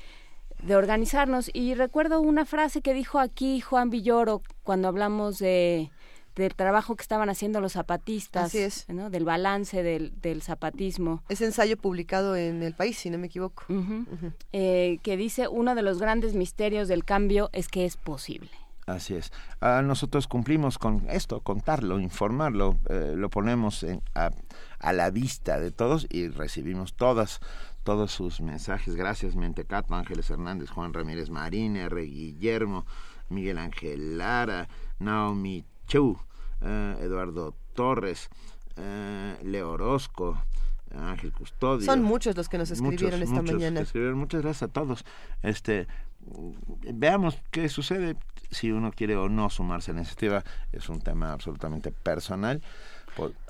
de organizarnos. Y recuerdo una frase que dijo aquí Juan Villoro cuando hablamos de, del trabajo que estaban haciendo los zapatistas, del balance del, zapatismo. Ese ensayo publicado en El País, si no me equivoco. Eh, que dice, uno de los grandes misterios del cambio es que es posible. Así es. Ah, nosotros cumplimos con esto, contarlo, informarlo, eh, lo ponemos a, a, la vista de todos y recibimos todas todos sus mensajes. Gracias, Mentecato, Ángeles Hernández, Juan Ramírez Marín, R. Guillermo, Miguel Ángel Lara, Naomi Chu, eh, Eduardo Torres, eh, Leo Orozco, Ángel Custodio. Son muchos los que nos escribieron esta mañana. Muchas gracias a todos. Este, veamos qué sucede si uno quiere o no sumarse a la iniciativa. Es un tema absolutamente personal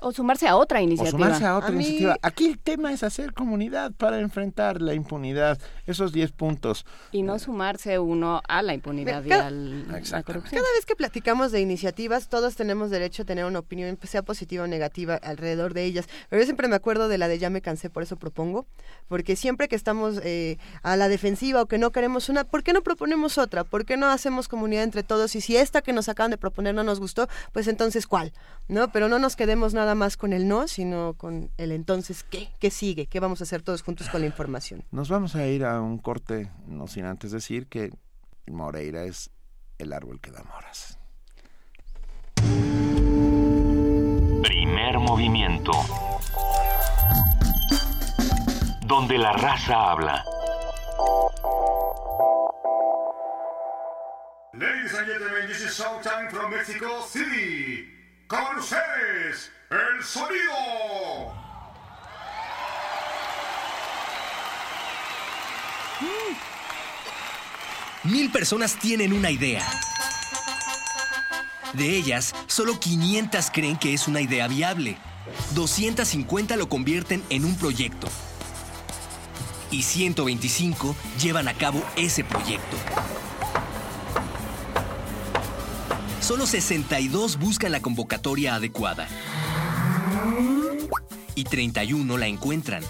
o sumarse a otra iniciativa. O sumarse a otra iniciativa. Aquí el tema es hacer comunidad para enfrentar la impunidad, esos 10 puntos. Y no sumarse uno a la impunidad y a la corrupción. Cada vez que platicamos de iniciativas, todos tenemos derecho a tener una opinión, sea positiva o negativa, alrededor de ellas. Pero yo siempre me acuerdo de la de ya me cansé, por eso propongo. Porque siempre que estamos eh, a la defensiva o que no queremos una, ¿por qué no proponemos otra? ¿Por qué no hacemos comunidad entre todos? Y si esta que nos acaban de proponer no nos gustó, pues entonces ¿cuál? ¿No? Pero no nos quedemos nada más con el no, sino con el entonces qué, qué sigue, qué vamos a hacer todos juntos con la información. Nos vamos a ir a un corte, no sin antes decir que Moreira es el árbol que da moras. Primer movimiento. Donde la raza habla. Ladies and gentlemen, this is Showtime from Mexico City. Con ustedes, el sonido. Mil personas tienen una idea. De ellas, solo 500 creen que es una idea viable. 250 lo convierten en un proyecto. Y 125 llevan a cabo ese proyecto. Solo 62 buscan la convocatoria adecuada. Y 31 la encuentran.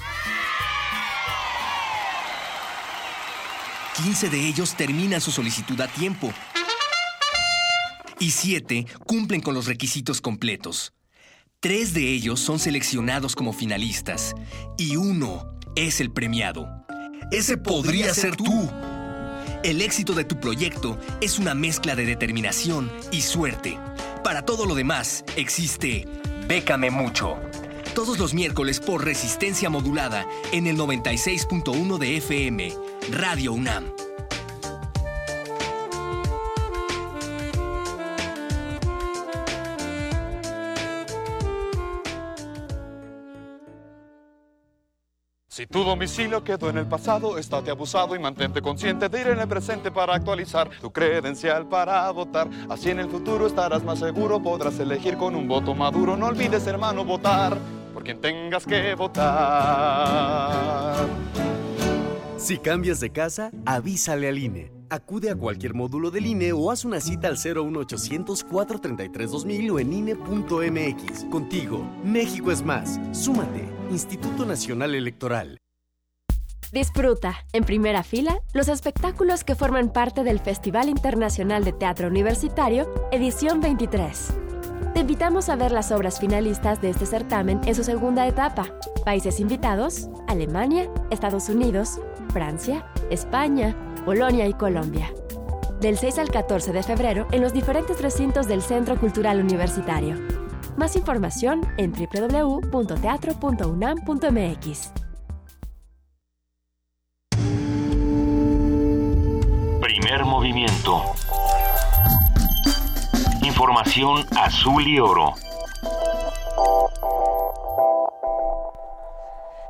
15 de ellos terminan su solicitud a tiempo. Y 7 cumplen con los requisitos completos. Tres de ellos son seleccionados como finalistas. Y uno es el premiado. Ese podría ser tú. El éxito de tu proyecto es una mezcla de determinación y suerte. Para todo lo demás, existe Bécame Mucho. Todos los miércoles por resistencia modulada en el 96.1 de FM, Radio UNAM. Si tu domicilio quedó en el pasado, estate abusado y mantente consciente de ir en el presente para actualizar tu credencial para votar. Así en el futuro estarás más seguro, podrás elegir con un voto maduro. No olvides, hermano, votar por quien tengas que votar. Si cambias de casa, avísale al INE. Acude a cualquier módulo del INE o haz una cita al 01800 433 2000 o en INE.mx. Contigo, México es más. Súmate. Instituto Nacional Electoral. Disfruta, en primera fila, los espectáculos que forman parte del Festival Internacional de Teatro Universitario, edición 23. Te invitamos a ver las obras finalistas de este certamen en su segunda etapa. Países invitados, Alemania, Estados Unidos, Francia, España, Polonia y Colombia. Del 6 al 14 de febrero en los diferentes recintos del Centro Cultural Universitario. Más información en www.teatro.unam.mx. Primer movimiento. Información azul y oro.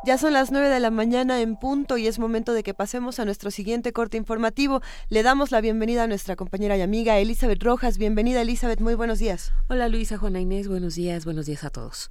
Ya son las 9 de la mañana en punto y es momento de que pasemos a nuestro siguiente corte informativo. Le damos la bienvenida a nuestra compañera y amiga Elizabeth Rojas. Bienvenida Elizabeth, muy buenos días. Hola Luisa, Juana Inés, buenos días, buenos días a todos.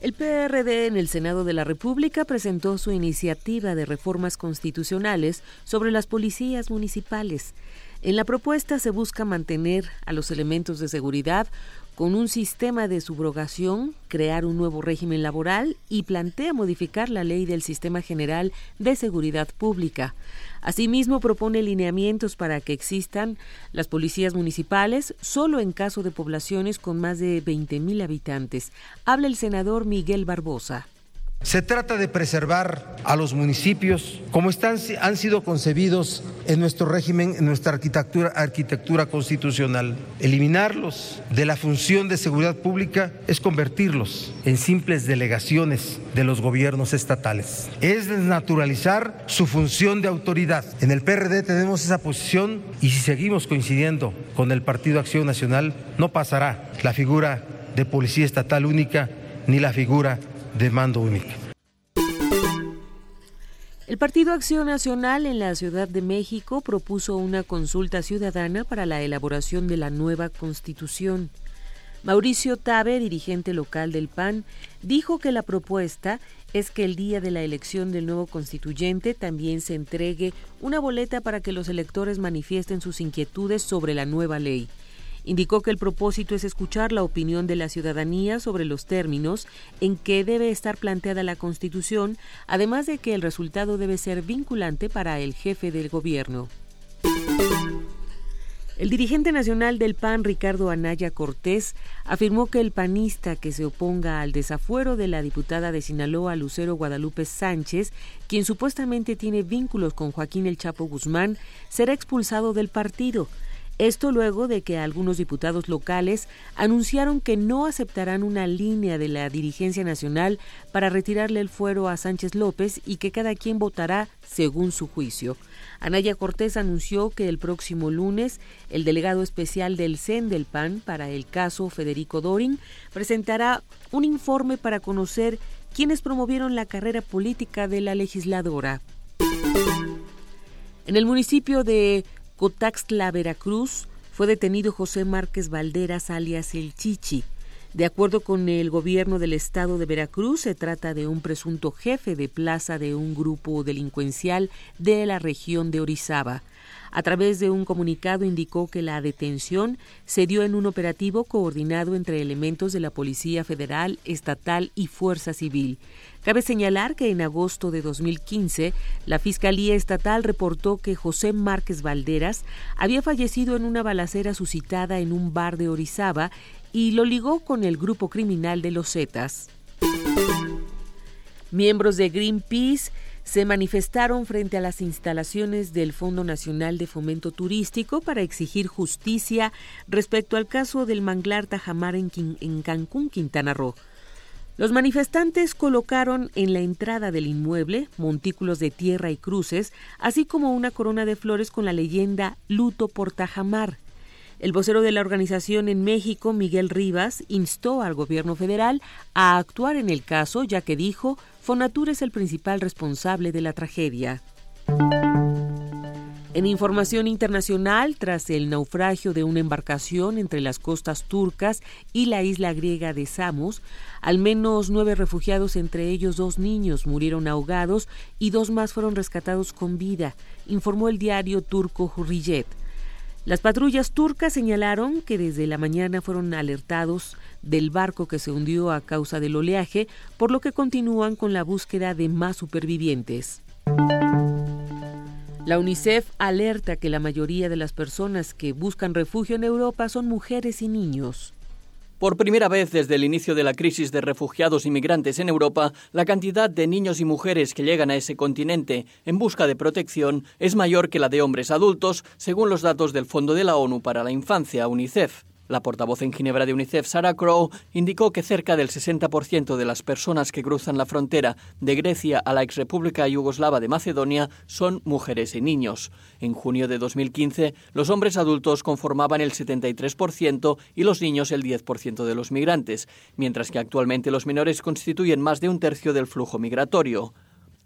El PRD en el Senado de la República presentó su iniciativa de reformas constitucionales sobre las policías municipales. En la propuesta se busca mantener a los elementos de seguridad con un sistema de subrogación, crear un nuevo régimen laboral y plantea modificar la ley del Sistema General de Seguridad Pública. Asimismo, propone lineamientos para que existan las policías municipales solo en caso de poblaciones con más de 20.000 habitantes. Habla el senador Miguel Barbosa. Se trata de preservar a los municipios como están, han sido concebidos en nuestro régimen, en nuestra arquitectura, constitucional. Eliminarlos de la función de seguridad pública es convertirlos en simples delegaciones de los gobiernos estatales. Es desnaturalizar su función de autoridad. En el PRD tenemos esa posición y si seguimos coincidiendo con el Partido Acción Nacional, no pasará la figura de policía estatal única ni la figura de mando único. El Partido Acción Nacional en la Ciudad de México propuso una consulta ciudadana para la elaboración de la nueva Constitución. Mauricio Tabe, dirigente local del PAN, dijo que la propuesta es que el día de la elección del nuevo constituyente también se entregue una boleta para que los electores manifiesten sus inquietudes sobre la nueva ley. Indicó que el propósito es escuchar la opinión de la ciudadanía sobre los términos en que debe estar planteada la Constitución, además de que el resultado debe ser vinculante para el jefe del gobierno. El dirigente nacional del PAN, Ricardo Anaya Cortés, afirmó que el panista que se oponga al desafuero de la diputada de Sinaloa, Lucero Guadalupe Sánchez, quien supuestamente tiene vínculos con Joaquín El Chapo Guzmán, será expulsado del partido. Esto luego de que algunos diputados locales anunciaron que no aceptarán una línea de la dirigencia nacional para retirarle el fuero a Sánchez López y que cada quien votará según su juicio. Anaya Cortés anunció que el próximo lunes el delegado especial del CEN del PAN para el caso Federico Dorin presentará un informe para conocer quiénes promovieron la carrera política de la legisladora. En el municipio de Cotaxtla, Veracruz, fue detenido José Márquez Valderas, alias El Chichi. De acuerdo con el gobierno del estado de Veracruz, se trata de un presunto jefe de plaza de un grupo delincuencial de la región de Orizaba. A través de un comunicado indicó que la detención se dio en un operativo coordinado entre elementos de la Policía Federal, Estatal y Fuerza Civil. Cabe señalar que en agosto de 2015, la Fiscalía Estatal reportó que José Márquez Valderas había fallecido en una balacera suscitada en un bar de Orizaba y lo ligó con el grupo criminal de los Zetas. Miembros de Greenpeace se manifestaron frente a las instalaciones del Fondo Nacional de Fomento Turístico para exigir justicia respecto al caso del manglar Tajamar en, en Cancún, Quintana Roo. Los manifestantes colocaron en la entrada del inmueble montículos de tierra y cruces, así como una corona de flores con la leyenda Luto por Tajamar. El vocero de la organización en México, Miguel Rivas, instó al gobierno federal a actuar en el caso, ya que dijo, Fonatur es el principal responsable de la tragedia. En información internacional, tras el naufragio de una embarcación entre las costas turcas y la isla griega de Samos, al menos nueve refugiados, entre ellos dos niños, murieron ahogados y dos más fueron rescatados con vida, informó el diario turco Hurriyet. Las patrullas turcas señalaron que desde la mañana fueron alertados del barco que se hundió a causa del oleaje, por lo que continúan con la búsqueda de más supervivientes. La UNICEF alerta que la mayoría de las personas que buscan refugio en Europa son mujeres y niños. Por primera vez desde el inicio de la crisis de refugiados y migrantes en Europa, la cantidad de niños y mujeres que llegan a ese continente en busca de protección es mayor que la de hombres adultos, según los datos del Fondo de la ONU para la Infancia, UNICEF. La portavoz en Ginebra de UNICEF, Sarah Crow, indicó que cerca del 60% de las personas que cruzan la frontera de Grecia a la exrepública yugoslava de Macedonia son mujeres y niños. En junio de 2015, los hombres adultos conformaban el 73% y los niños el 10% de los migrantes, mientras que actualmente los menores constituyen más de un tercio del flujo migratorio.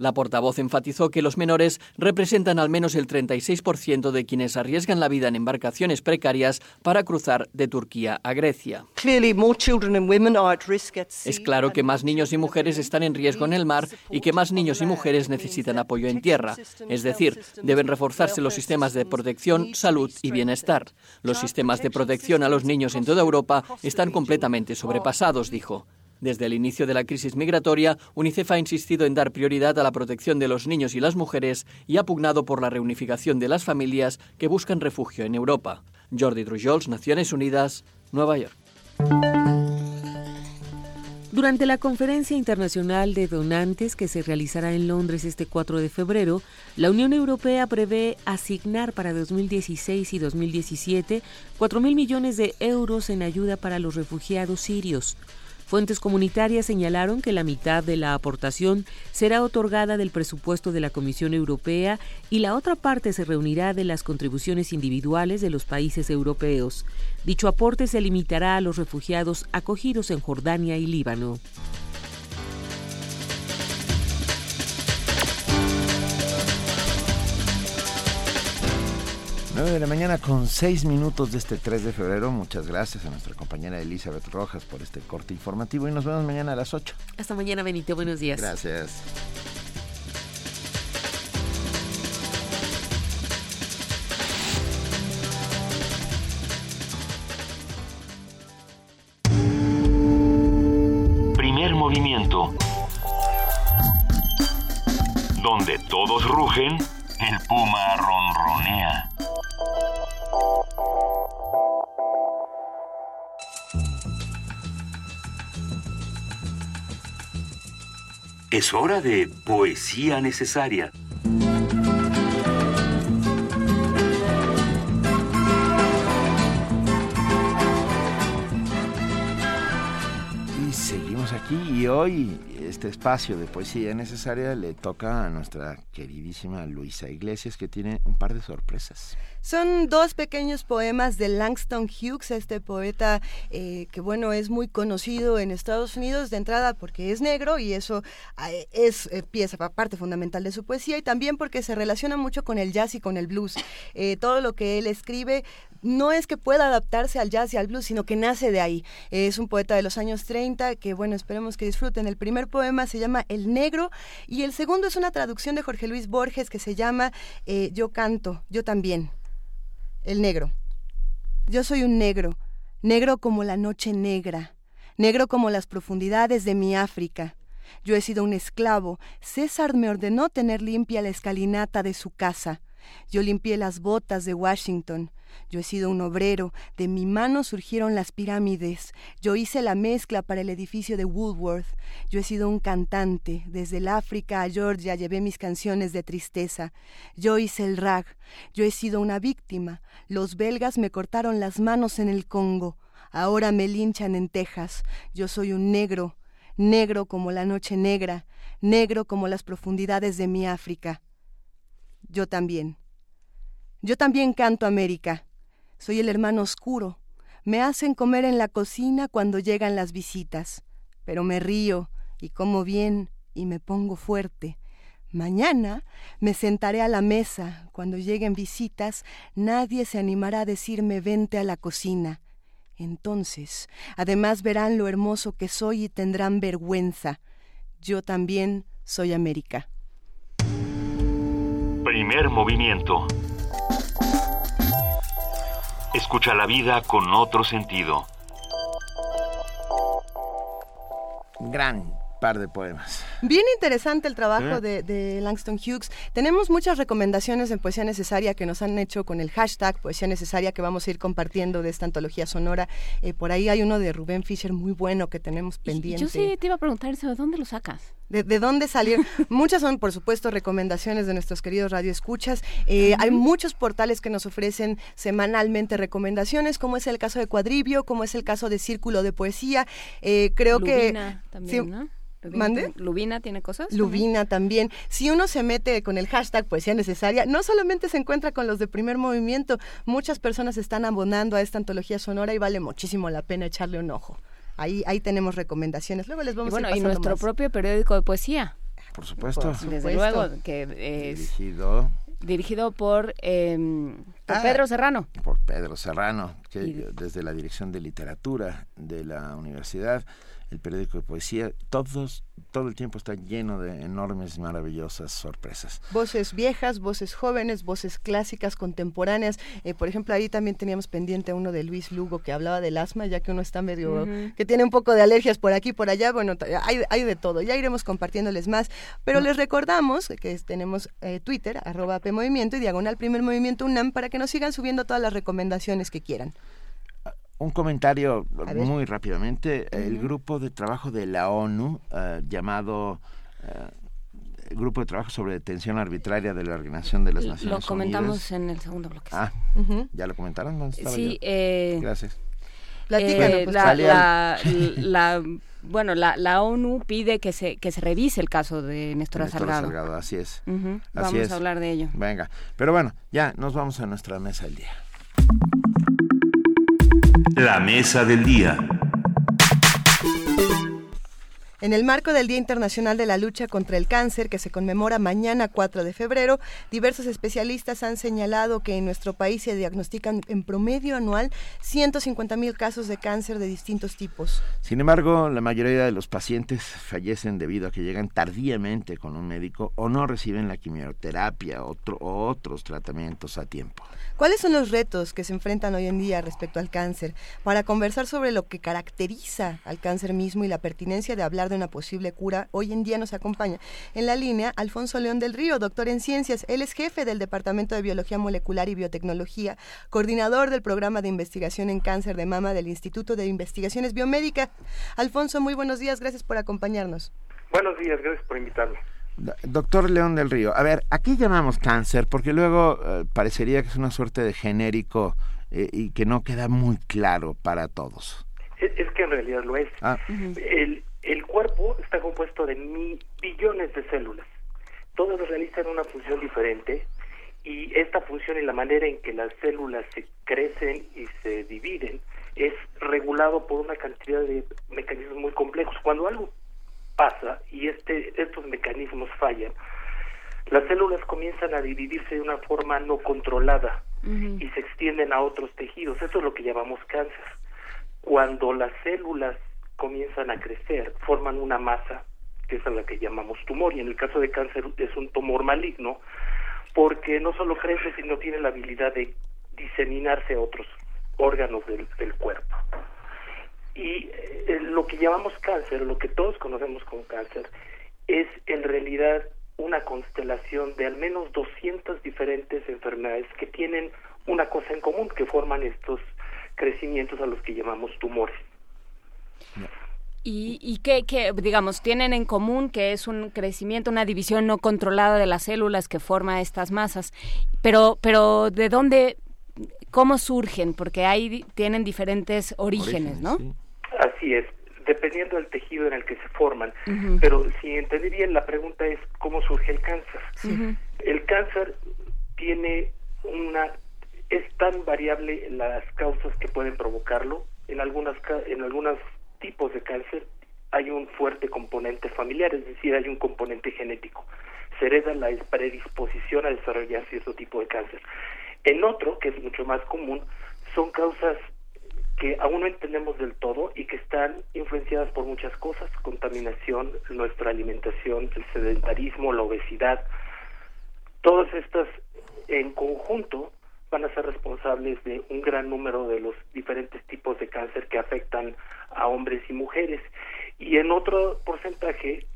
La portavoz enfatizó que los menores representan al menos el 36% de quienes arriesgan la vida en embarcaciones precarias para cruzar de Turquía a Grecia. Es claro que más niños y mujeres están en riesgo en el mar y que más niños y mujeres necesitan apoyo en tierra. Es decir, deben reforzarse los sistemas de protección, salud y bienestar. Los sistemas de protección a los niños en toda Europa están completamente sobrepasados, dijo. Desde el inicio de la crisis migratoria, UNICEF ha insistido en dar prioridad a la protección de los niños y las mujeres y ha pugnado por la reunificación de las familias que buscan refugio en Europa. Jordi Trujols, Naciones Unidas, Nueva York. Durante la conferencia internacional de donantes que se realizará en Londres este 4 de febrero, la Unión Europea prevé asignar para 2016 y 2017 4 mil millones de euros en ayuda para los refugiados sirios. Fuentes comunitarias señalaron que la mitad de la aportación será otorgada del presupuesto de la Comisión Europea y la otra parte se reunirá de las contribuciones individuales de los países europeos. Dicho aporte se limitará a los refugiados acogidos en Jordania y Líbano. 9 de la mañana con 6 minutos de este 3 de febrero. Muchas gracias a nuestra compañera Elizabeth Rojas por este corte informativo y nos vemos mañana a las 8. Hasta mañana, Benito. Buenos días. Gracias. Primer movimiento. Donde todos rugen, el puma ronronea. Es hora de poesía necesaria. Y seguimos aquí y hoy este espacio de poesía necesaria le toca a nuestra queridísima Luisa Iglesias que tiene un par de sorpresas. Son dos pequeños poemas de Langston Hughes, este poeta eh, que bueno es muy conocido en Estados Unidos de entrada porque es negro y eso eh, es eh, pieza parte fundamental de su poesía y también porque se relaciona mucho con el jazz y con el blues. todo lo que él escribe no es que pueda adaptarse al jazz y al blues, sino que nace de ahí. Es un poeta de los años 30 que, bueno, esperemos que disfruten. El primer poema se llama El Negro y el segundo es una traducción de Jorge Luis Borges que se llama Yo canto, yo también. El negro. Yo soy un negro, negro como la noche negra, negro como las profundidades de mi África. Yo he sido un esclavo. César me ordenó tener limpia la escalinata de su casa. Yo limpié las botas de Washington. Yo he sido un obrero, de mi mano surgieron las pirámides, yo hice la mezcla para el edificio de Woolworth, yo he sido un cantante, desde el África a Georgia llevé mis canciones de tristeza, yo hice el rag, yo he sido una víctima, los belgas me cortaron las manos en el Congo, ahora me linchan en Texas, yo soy un negro, negro como la noche negra, negro como las profundidades de mi África. Yo también. Yo también canto América. Soy el hermano oscuro. Me hacen comer en la cocina cuando llegan las visitas. Pero me río y como bien y me pongo fuerte. Mañana me sentaré a la mesa. Cuando lleguen visitas, nadie se animará a decirme vente a la cocina. Entonces, además verán lo hermoso que soy y tendrán vergüenza. Yo también soy América. Primer movimiento. Escucha la vida con otro sentido. Gran par de poemas. Bien interesante el trabajo de, Langston Hughes. Tenemos muchas recomendaciones en Poesía Necesaria que nos han hecho con el hashtag Poesía Necesaria que vamos a ir compartiendo de esta antología sonora. Eh, por ahí hay uno de Rubén Fischer muy bueno que tenemos pendiente. Yo sí te iba a preguntar eso, ¿de dónde lo sacas? De, dónde salir? [LAUGHS] Muchas son, por supuesto, recomendaciones de nuestros queridos radioescuchas. Eh, Hay muchos portales que nos ofrecen semanalmente recomendaciones, como es el caso de Cuadribio, como es el caso de Círculo de Poesía. Eh, creo que... También, ¿no? ¿Mande? ¿Lubina tiene cosas? Lubina también. Si uno se mete con el hashtag poesía necesaria, no solamente se encuentra con los de primer movimiento, muchas personas están abonando a esta antología sonora y vale muchísimo la pena echarle un ojo. Ahí, ahí tenemos recomendaciones. Luego les vamos bueno, a y nuestro propio periódico de poesía. Por supuesto. Desde luego, que es... Dirigido dirigido por, eh, Pedro Serrano. Por Pedro Serrano, que desde la Dirección de Literatura de la Universidad el periódico de poesía, todos, todo el tiempo está lleno de enormes, maravillosas sorpresas. Voces viejas, voces jóvenes, voces clásicas, contemporáneas. Eh, por ejemplo, ahí también teníamos pendiente uno de Luis Lugo que hablaba del asma, ya que uno está medio, que tiene un poco de alergias por aquí, por allá. Bueno, hay, hay de todo. Ya iremos compartiéndoles más. Pero les recordamos que tenemos eh, Twitter, arroba PMovimiento y diagonal Primer Movimiento UNAM para que nos sigan subiendo todas las recomendaciones que quieran. Un comentario muy rápidamente. El grupo de trabajo de la ONU eh, llamado eh, Grupo de Trabajo sobre Detención Arbitraria de la Organización de las Naciones Unidas. Lo comentamos en el segundo bloque. Ah, ¿ya lo comentaron? sí. Eh, Gracias. Eh, pues, la, la, bueno, la, la, ONU pide que se que se revise el caso de Néstor, Néstor Salgado. Así es. vamos a hablar de ello. Venga, pero bueno, ya nos vamos a nuestra mesa del día. La mesa del día. En el marco del Día Internacional de la Lucha contra el Cáncer, que se conmemora mañana 4 de febrero, diversos especialistas han señalado que en nuestro país se diagnostican en promedio anual 150 mil casos de cáncer de distintos tipos. Sin embargo, la mayoría de los pacientes fallecen debido a que llegan tardíamente con un médico o no reciben la quimioterapia otro, o otros tratamientos a tiempo. ¿Cuáles son los retos que se enfrentan hoy en día respecto al cáncer? Para conversar sobre lo que caracteriza al cáncer mismo y la pertinencia de hablar una posible cura, hoy en día nos acompaña en la línea Alfonso León del Río, doctor en ciencias. Él es jefe del Departamento de Biología Molecular y Biotecnología, coordinador del programa de investigación en cáncer de mama del Instituto de Investigaciones Biomédicas. Alfonso, muy buenos días, gracias por acompañarnos. Buenos días, gracias por invitarme. Doctor León del Río, a ver, ¿a qué llamamos cáncer? Porque luego eh, parecería que es una suerte de genérico eh, y que no queda muy claro para todos. Es, que en realidad lo es. Ah. El, el cuerpo está compuesto de mil billones de células. Todas realizan una función diferente y esta función y la manera en que las células se crecen y se dividen es regulado por una cantidad de mecanismos muy complejos. Cuando algo pasa y este, estos mecanismos fallan, las células comienzan a dividirse de una forma no controlada y se extienden a otros tejidos. Eso es lo que llamamos cáncer. Cuando las células comienzan a crecer, forman una masa, que es a la que llamamos tumor, y en el caso de cáncer es un tumor maligno, porque no solo crece, sino tiene la habilidad de diseminarse a otros órganos del, cuerpo. Y eh, lo que llamamos cáncer, lo que todos conocemos como cáncer, es en realidad una constelación de al menos 200 diferentes enfermedades que tienen una cosa en común, que forman estos crecimientos a los que llamamos tumores. ¿Y, y qué, digamos, tienen en común que es un crecimiento, una división no controlada de las células que forma estas masas? Pero, pero ¿de dónde, cómo surgen? Porque ahí tienen diferentes orígenes, ¿no? Así es, dependiendo del tejido en el que se forman. Pero si entendí bien, la pregunta es cómo surge el cáncer. El cáncer tiene una es tan variable las causas que pueden provocarlo. En algunas en algunas tipos de cáncer hay un fuerte componente familiar, es decir, hay un componente genético. Se hereda la predisposición a desarrollar cierto tipo de cáncer. En otro, que es mucho más común, son causas que aún no entendemos del todo y que están influenciadas por muchas cosas, contaminación, nuestra alimentación, el sedentarismo, la obesidad. Todas estas en conjunto van a ser responsables de un gran número de los diferentes tipos de cáncer que afectan a hombres y mujeres. Y en otro porcentaje,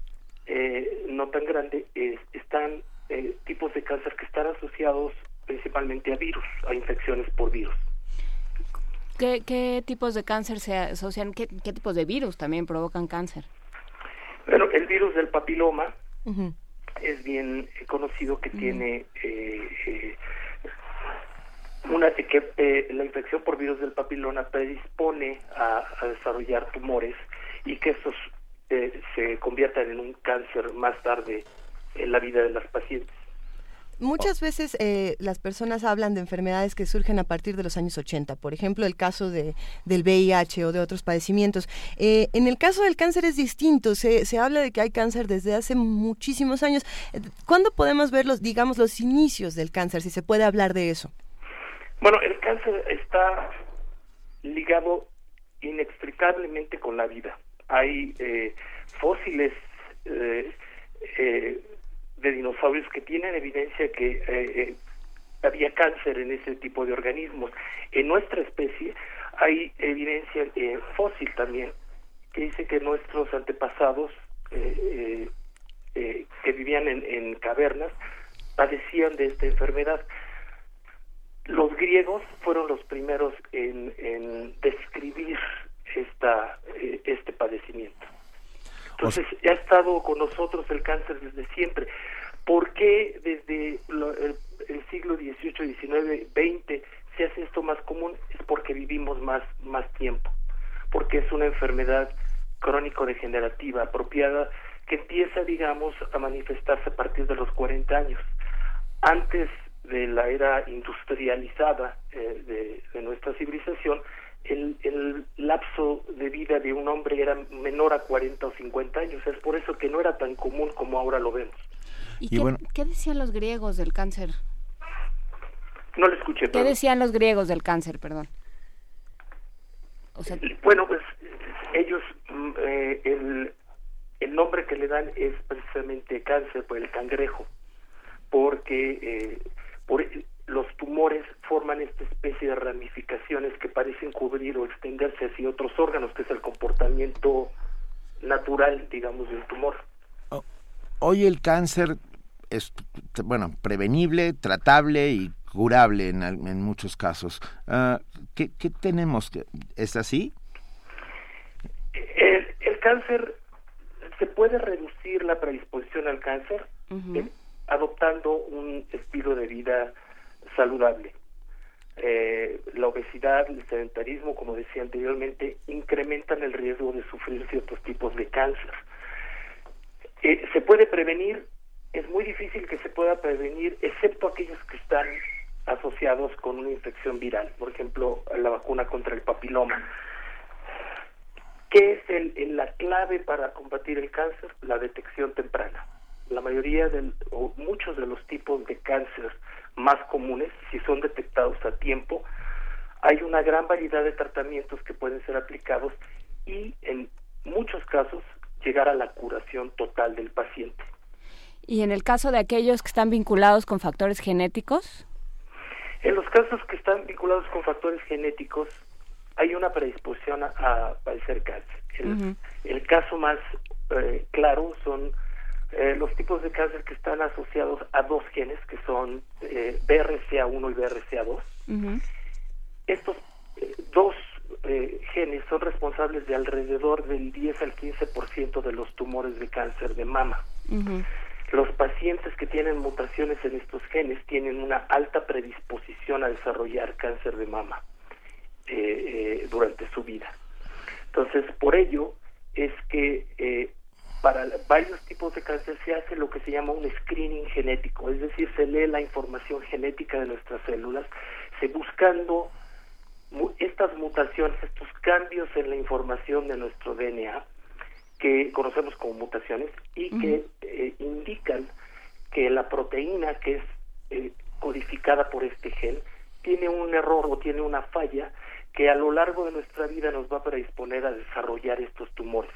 eh, no tan grande, están eh, tipos de cáncer que están asociados principalmente a virus, a infecciones por virus. ¿Qué, tipos de cáncer se asocian? ¿Qué, tipos de virus también provocan cáncer? Bueno, el virus del papiloma es bien conocido que tiene eh, una que eh, la infección por virus del papiloma predispone a, desarrollar tumores y que estos eh, se conviertan en un cáncer más tarde en la vida de las pacientes. Muchas veces eh, las personas hablan de enfermedades que surgen a partir de los años 80, por ejemplo, el caso de, del VIH o de otros padecimientos. Eh, en el caso del cáncer es distinto, se, se habla de que hay cáncer desde hace muchísimos años. ¿Cuándo podemos ver los, digamos, los inicios del cáncer, si se puede hablar de eso? Bueno, el cáncer está ligado inextricablemente con la vida. Hay eh, fósiles eh, eh, de dinosaurios que tienen evidencia que había cáncer en ese tipo de organismos. En nuestra especie hay evidencia fósil también que dice que nuestros antepasados que vivían en, en cavernas padecían de esta enfermedad los griegos fueron los primeros en, describir esta, eh, este padecimiento. Entonces, ya ha estado con nosotros el cáncer desde siempre. ¿Por qué desde el, siglo XVIII, XIX, XX se hace esto más común? Es porque vivimos más, más tiempo, porque es una enfermedad crónico-degenerativa apropiada que empieza, digamos, a manifestarse a partir de los 40 años. Antes de la era industrializada eh, de, nuestra civilización, el, el, lapso de vida de un hombre era menor a 40 o 50 años. Es por eso que no era tan común como ahora lo vemos. ¿Y, qué, decían los griegos del cáncer? No le escuché. ¿Qué decían los griegos del cáncer, perdón? bueno, pues ellos, mm, eh, el, el nombre que le dan es precisamente cáncer por el cangrejo, porque eh, por, los tumores forman esta especie de ramificaciones que parecen cubrir o extenderse hacia otros órganos, que es el comportamiento natural, digamos, del tumor. Hoy el cáncer es, bueno, prevenible, tratable y curable en, en muchos casos. Uh, ¿qué, ¿qué, tenemos? ¿Es así? El, el, cáncer, se puede reducir la predisposición al cáncer adoptando un estilo de vida saludable. Eh, la obesidad, el sedentarismo, como decía anteriormente, incrementan el riesgo de sufrir ciertos tipos de cáncer. Eh, se puede prevenir, es muy difícil que se pueda prevenir, excepto aquellos que están asociados con una infección viral, por ejemplo, la vacuna contra el papiloma. ¿Qué es el, la clave para combatir el cáncer? La detección temprana la mayoría del, o muchos de los tipos de cáncer más comunes, si son detectados a tiempo, hay una gran variedad de tratamientos que pueden ser aplicados y en muchos casos llegar a la curación total del paciente. ¿Y en el caso de aquellos que están vinculados con factores genéticos? En los casos que están vinculados con factores genéticos, hay una predisposición a, padecer cáncer. El, caso más eh, claro son eh, los tipos de cáncer que están asociados a dos genes, que son eh, BRCA1 y BRCA2. Estos eh, dos genes son responsables de alrededor del 10 al 15% de los tumores de cáncer de mama. Los pacientes que tienen mutaciones en estos genes tienen una alta predisposición a desarrollar cáncer de mama durante su vida. Entonces, por ello es que para varios tipos de cáncer se hace lo que se llama un screening genético, es decir, se lee la información genética de nuestras células, se buscando estas mutaciones, estos cambios en la información de nuestro DNA, que conocemos como mutaciones, y que eh, indican que la proteína que es eh, codificada por este gen tiene un error o tiene una falla que a lo largo de nuestra vida nos va a predisponer a desarrollar estos tumores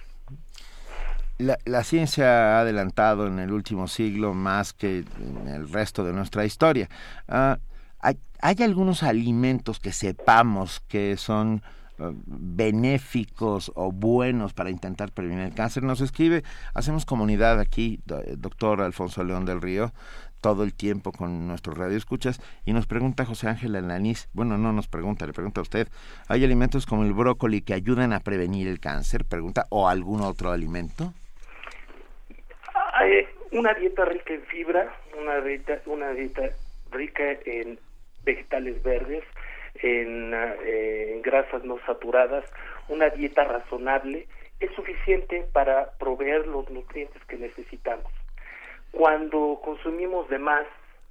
la, ciencia ha adelantado en el último siglo más que en el resto de nuestra historia. Ah, hay, algunos alimentos que sepamos que son ah, benéficos o buenos para intentar prevenir el cáncer. Nos escribe, hacemos comunidad aquí, doctor Alfonso León del Río, todo el tiempo con nuestros radioescuchas y nos pregunta José Ángel Alanís, bueno, no nos pregunta, le pregunta a usted, ¿hay alimentos como el brócoli que ayudan a prevenir el cáncer? Pregunta, ¿o algún otro alimento? Una dieta rica en fibra, una dieta, una dieta rica en vegetales verdes, en, eh, en grasas no saturadas, una dieta razonable, es suficiente para proveer los nutrientes que necesitamos. Cuando consumimos de más,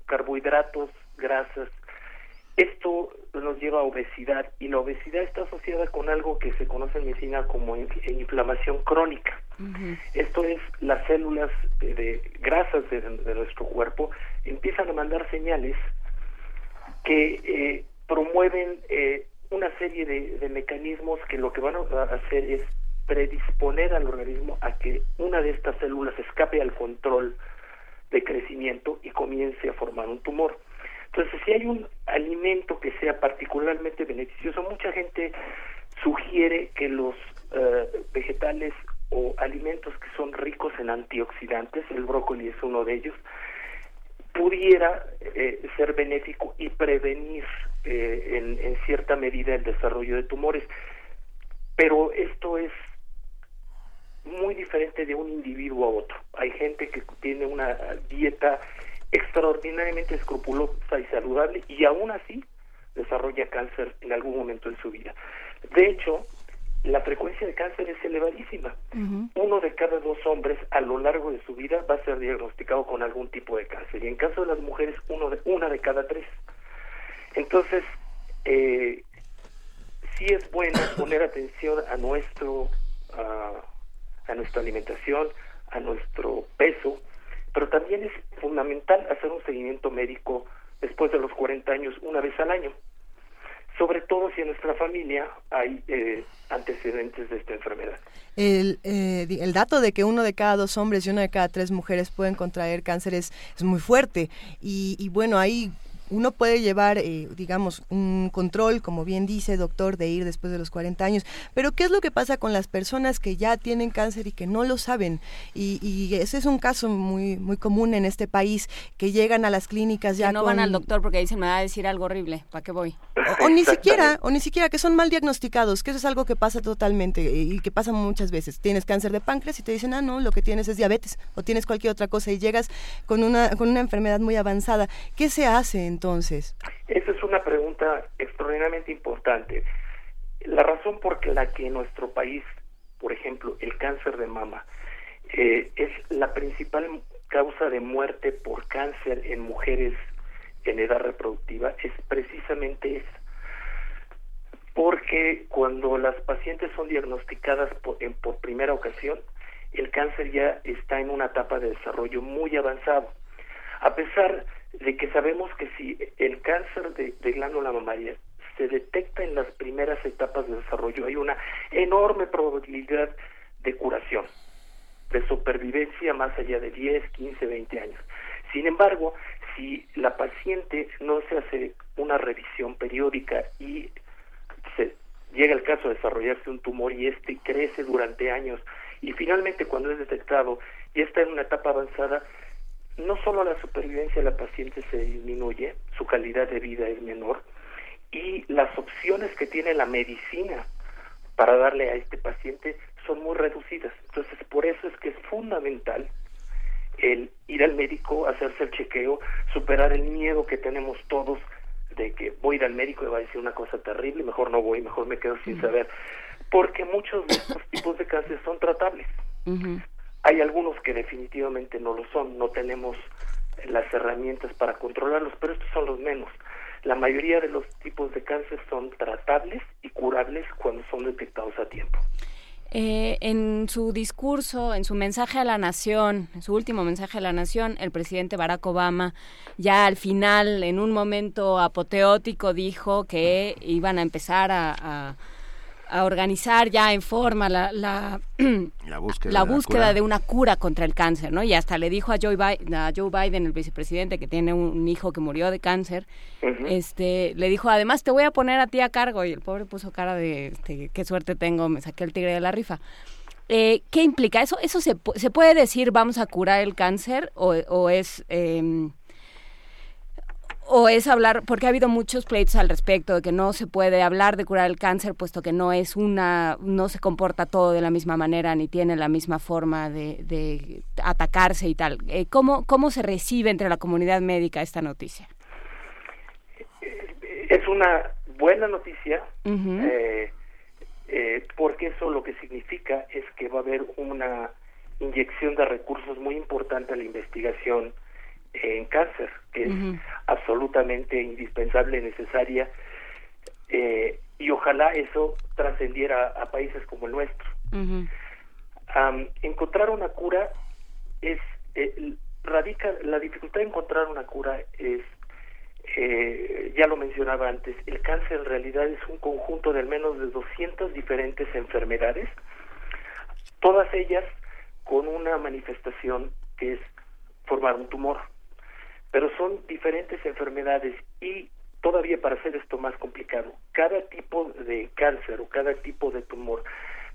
carbohidratos, grasas. Esto nos lleva a obesidad y la obesidad está asociada con algo que se conoce en medicina como inflamación crónica. Esto es las células de, grasas de, nuestro cuerpo empiezan a mandar señales que eh, promueven eh, una serie de, mecanismos que lo que van a hacer es predisponer al organismo a que una de estas células escape al control de crecimiento y comience a formar un tumor. Entonces, si hay un alimento que sea particularmente beneficioso, mucha gente sugiere que los eh, vegetales o alimentos que son ricos en antioxidantes, el brócoli es uno de ellos, pudiera eh, ser benéfico y prevenir eh, en, en cierta medida el desarrollo de tumores. Pero esto es muy diferente de un individuo a otro. Hay gente que tiene una dieta extraordinariamente escrupulosa y saludable y aún así desarrolla cáncer en algún momento en su vida. De hecho, la frecuencia de cáncer es elevadísima. Uno de cada dos hombres a lo largo de su vida va a ser diagnosticado con algún tipo de cáncer y en caso de las mujeres uno de, una de cada tres. Entonces, eh, sí es bueno [COUGHS] poner atención a nuestro a nuestra alimentación, a nuestro peso, pero también es fundamental hacer un seguimiento médico después de los 40 años una vez al año, sobre todo si en nuestra familia hay eh, antecedentes de esta enfermedad. El, eh, el, dato de que uno de cada dos hombres y una de cada tres mujeres pueden contraer cáncer es, es muy fuerte y, y bueno, hay uno puede llevar, eh, digamos, un control, como bien dice doctor, de ir después de los 40 años. Pero ¿qué es lo que pasa con las personas que ya tienen cáncer y que no lo saben? Y, ese es un caso muy muy común en este país, que llegan a las clínicas ya que no van al doctor porque dicen, me va a decir algo horrible, ¿para qué voy? [LAUGHS] O, ni siquiera, o ni siquiera, que son mal diagnosticados, que eso es algo que pasa totalmente y que pasa muchas veces. Tienes cáncer de páncreas y te dicen, ah, no, lo que tienes es diabetes o tienes cualquier otra cosa y llegas con una, con una enfermedad muy avanzada. ¿Qué se hace entonces? Esa es una pregunta extraordinariamente importante. La razón por la que en nuestro país, por ejemplo, el cáncer de mama eh, es la principal causa de muerte por cáncer en mujeres en edad reproductiva es precisamente esa. Porque cuando las pacientes son diagnosticadas por, por primera ocasión, el cáncer ya está en una etapa de desarrollo muy avanzado. A pesar de que sabemos que si el cáncer de, glándula mamaria se detecta en las primeras etapas de desarrollo, hay una enorme probabilidad de curación, de supervivencia más allá de 10, 15, 20 años. Sin embargo, si la paciente no se hace una revisión periódica y se llega el caso de desarrollarse un tumor y este crece durante años y finalmente cuando es detectado y está en una etapa avanzada, no solo la supervivencia de la paciente se disminuye, su calidad de vida es menor y las opciones que tiene la medicina para darle a este paciente son muy reducidas. Entonces, por eso es que es fundamental el ir al médico, hacerse el chequeo, superar el miedo que tenemos todos de que voy a ir al médico y va a decir una cosa terrible, mejor no voy, mejor me quedo sin saber, porque muchos de estos tipos de cáncer son tratables. Hay algunos que definitivamente no lo son, no tenemos las herramientas para controlarlos, pero estos son los menos. La mayoría de los tipos de cáncer son tratables y curables cuando son detectados a tiempo. Eh, en su discurso, en su mensaje a la nación, en su último mensaje a la nación, el presidente Barack Obama ya al final, en un momento apoteótico, dijo que iban a empezar a a organizar ya en forma la, la, búsqueda, de, una cura contra el cáncer, ¿no? Y hasta le dijo a Joe, Biden, a Joe Biden, el vicepresidente, que tiene un hijo que murió de cáncer, este, le dijo, además te voy a poner a ti a cargo, y el pobre puso cara de, este, qué suerte tengo, me saqué el tigre de la rifa. Eh, ¿Qué implica eso? ¿Eso se, se puede decir vamos a curar el cáncer o, o es... Eh, o es hablar, porque ha habido muchos pleitos al respecto de que no se puede hablar de curar el cáncer, puesto que no es una, no se comporta todo de la misma manera ni tiene la misma forma de, atacarse y tal. Eh, ¿cómo, ¿Cómo se recibe entre la comunidad médica esta noticia? Es una buena noticia, eh, eh, porque eso lo que significa es que va a haber una inyección de recursos muy importante a la investigación en cáncer, que es absolutamente indispensable, necesaria, eh, y ojalá eso trascendiera a países como el nuestro. encontrar una cura es eh, radica la dificultad de encontrar una cura es eh, ya lo mencionaba antes, el cáncer en realidad es un conjunto de al menos de 200 diferentes enfermedades, todas ellas con una manifestación que es formar un tumor. Pero son diferentes enfermedades y todavía para hacer esto más complicado, cada tipo de cáncer o cada tipo de tumor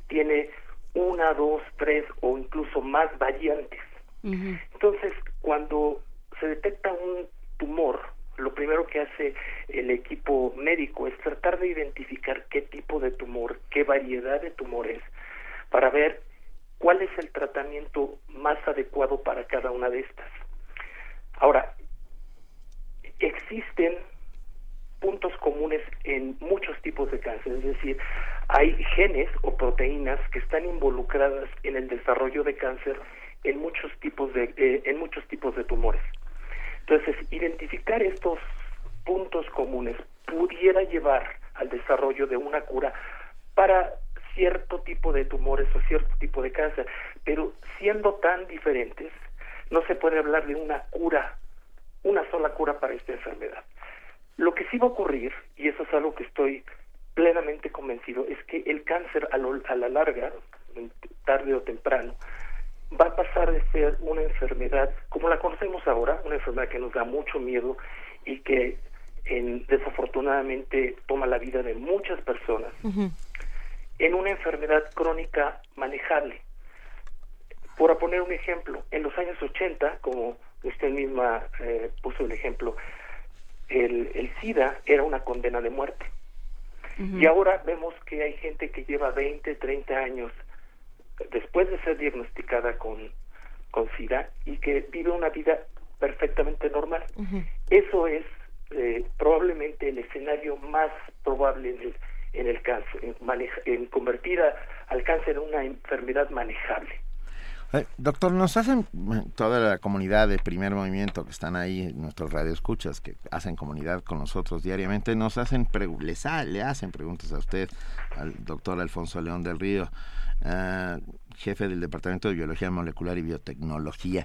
tiene una, dos, tres o incluso más variantes. Entonces, cuando se detecta un tumor, lo primero que hace el equipo médico es tratar de identificar qué tipo de tumor, qué variedad de tumores, para ver cuál es el tratamiento más adecuado para cada una de estas. Ahora, existen puntos comunes en muchos tipos de cáncer, es decir, hay genes o proteínas que están involucradas en el desarrollo de cáncer en muchos tipos de eh, en muchos tipos de tumores. Entonces, identificar estos puntos comunes pudiera llevar al desarrollo de una cura para cierto tipo de tumores o cierto tipo de cáncer, pero siendo tan diferentes, no se puede hablar de una cura, una sola cura para esta enfermedad. Lo que sí va a ocurrir, y eso es algo que estoy plenamente convencido, es que el cáncer a, a la larga, tarde o temprano, va a pasar de ser una enfermedad como la conocemos ahora, una enfermedad que nos da mucho miedo y que en, desafortunadamente toma la vida de muchas personas, en una enfermedad crónica manejable. Por poner un ejemplo, en los años 80, como usted misma eh, puso el ejemplo, el, el SIDA era una condena de muerte. Y ahora vemos que hay gente que lleva 20, 30 años después de ser diagnosticada con, con SIDA y que vive una vida perfectamente normal. Eso es eh, probablemente el escenario más probable en el, en el cáncer, en, en convertir al cáncer en una enfermedad manejable. Eh, doctor, nos hacen toda la comunidad de primer movimiento que están ahí, nuestros radioescuchas, que hacen comunidad con nosotros diariamente, nos hacen, les le hacen preguntas a usted, al doctor Alfonso León del Río, uh, jefe del Departamento de Biología Molecular y Biotecnología.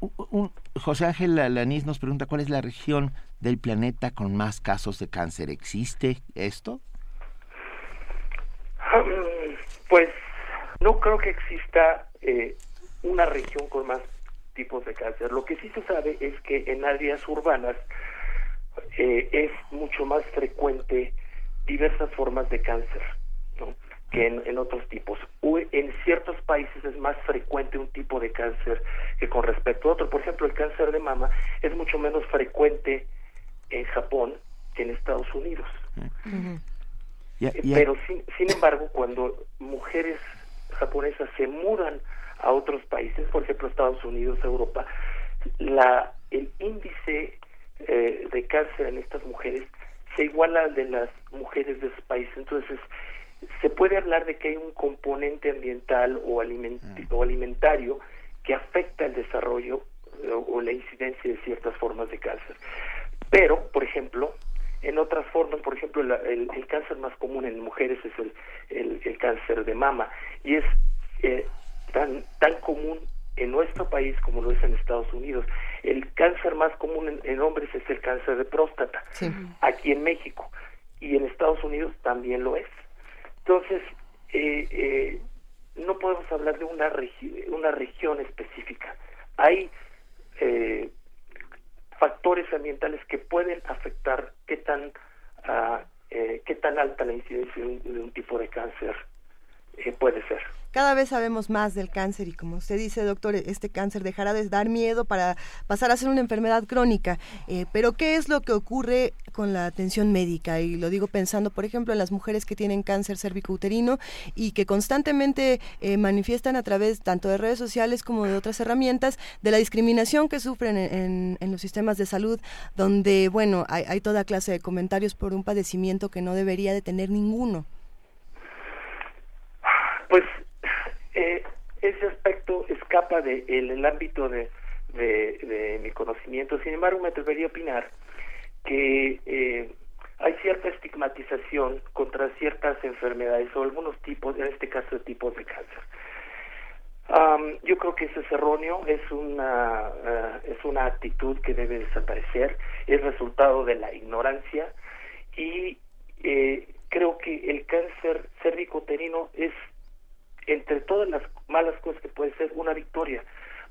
Un, José Ángel Lanís nos pregunta cuál es la región del planeta con más casos de cáncer. ¿Existe esto? Um, pues no creo que exista eh, una región con más tipos de cáncer. Lo que sí se sabe es que en áreas urbanas eh, es mucho más frecuente diversas formas de cáncer que en, otros tipos. en ciertos países es más frecuente un tipo de cáncer que con respecto a otro. Por ejemplo, el cáncer de mama es mucho menos frecuente en Japón que en Estados Unidos. Pero sin, sin embargo, cuando mujeres japonesas se mudan a otros países, por ejemplo Estados Unidos, Europa, la, el índice eh, de cáncer en estas mujeres se iguala al de las mujeres de esos países. Entonces, se puede hablar de que hay un componente ambiental o, mm. o alimentario que afecta el desarrollo eh, o, la incidencia de ciertas formas de cáncer. Pero, por ejemplo, en otras formas, por ejemplo, el, el, cáncer más común en mujeres es el, el, cáncer de mama y es eh, tan, tan común en nuestro país como lo es en Estados Unidos. El cáncer más común en, hombres es el cáncer de próstata, aquí en México, y en Estados Unidos también lo es. Entonces, eh, eh, no podemos hablar de una, una región específica. Hay eh, factores ambientales que pueden afectar qué tan, uh, qué tan alta la incidencia de un tipo de cáncer puede ser. Cada vez sabemos más del cáncer y como usted dice, doctor, este cáncer dejará de dar miedo para pasar a ser una enfermedad crónica. Eh, pero ¿qué es lo que ocurre con la atención médica? Y lo digo pensando, por ejemplo, en las mujeres que tienen cáncer cervicouterino y que constantemente eh, manifiestan a través tanto de redes sociales como de otras herramientas de la discriminación que sufren en, los sistemas de salud, donde, bueno, hay, hay toda clase de comentarios por un padecimiento que no debería de tener ninguno. Pues eh, ese aspecto escapa del de, el ámbito de, mi conocimiento. Sin embargo, me atrevería a opinar que eh, hay cierta estigmatización contra ciertas enfermedades o algunos tipos, en este caso, tipos de cáncer. yo creo que eso es erróneo, es una, eh, es una actitud que debe desaparecer, es resultado de la ignorancia y eh, creo que el cáncer cervicoterino es, entre todas las malas cosas que puede ser, una victoria,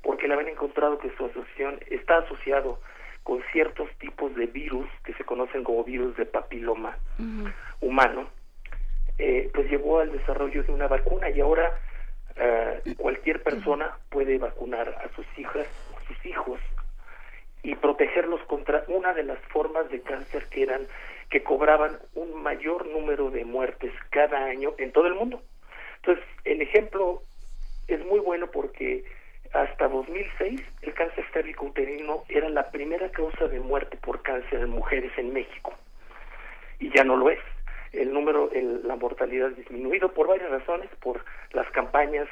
porque le habían encontrado que su asociación está asociado con ciertos tipos de virus que se conocen como virus de papiloma humano, eh, pues llevó al desarrollo de una vacuna y ahora eh, cualquier persona puede vacunar a sus hijas o sus hijos y protegerlos contra una de las formas de cáncer que eran que cobraban un mayor número de muertes cada año en todo el mundo. Entonces, el ejemplo es muy bueno porque hasta 2006 el cáncer cervicouterino era la primera causa de muerte por cáncer en mujeres en México y ya no lo es. El número, el, la mortalidad ha disminuido por varias razones, por las campañas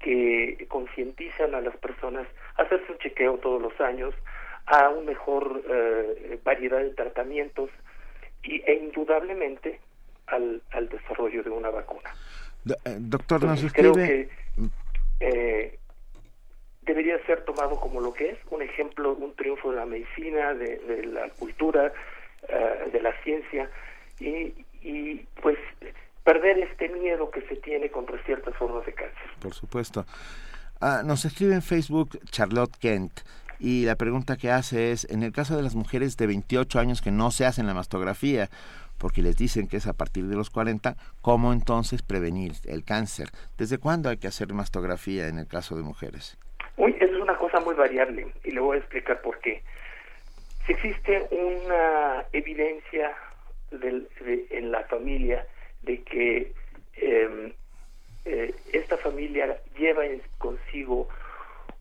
que concientizan a las personas a hacerse un chequeo todos los años, a una mejor eh, variedad de tratamientos y, e indudablemente al desarrollo de una vacuna. Eh, doctor, nos escribe... Creo que eh, debería ser tomado como lo que es, un ejemplo, un triunfo de la medicina, de, la cultura, eh, de la ciencia, y, y pues perder este miedo que se tiene contra ciertas formas de cáncer. Por supuesto. Ah, nos escribe en Facebook Charlotte Kent y la pregunta que hace es, en el caso de las mujeres de 28 años que no se hacen la mastografía, porque les dicen que es a partir de los 40, ¿cómo entonces prevenir el cáncer? ¿Desde cuándo hay que hacer mastografía en el caso de mujeres? Uy, es una cosa muy variable y le voy a explicar por qué. Si existe una evidencia en la familia de que em, eh, esta familia lleva consigo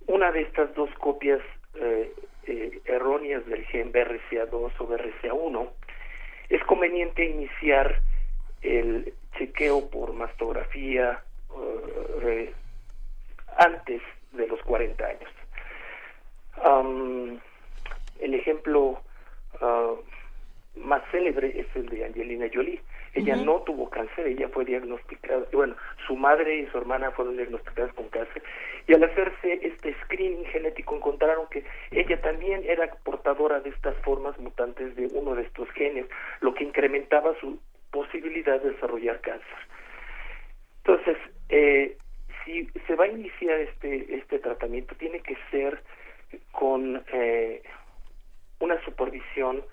una de estas dos copias eh, eh, erróneas del gen BRCA2 o BRCA1, es conveniente iniciar el chequeo por mastografía antes de los 40 años. el ejemplo ah, más célebre es el de Angelina Jolie. Ella no tuvo cáncer, ella fue diagnosticada, bueno, su madre y su hermana fueron diagnosticadas con cáncer y al hacerse este screening genético encontraron que ella también era portadora de estas formas mutantes de uno de estos genes, lo que incrementaba su posibilidad de desarrollar cáncer. Entonces, eh, si se va a iniciar este, este tratamiento, tiene que ser con eh, una supervisión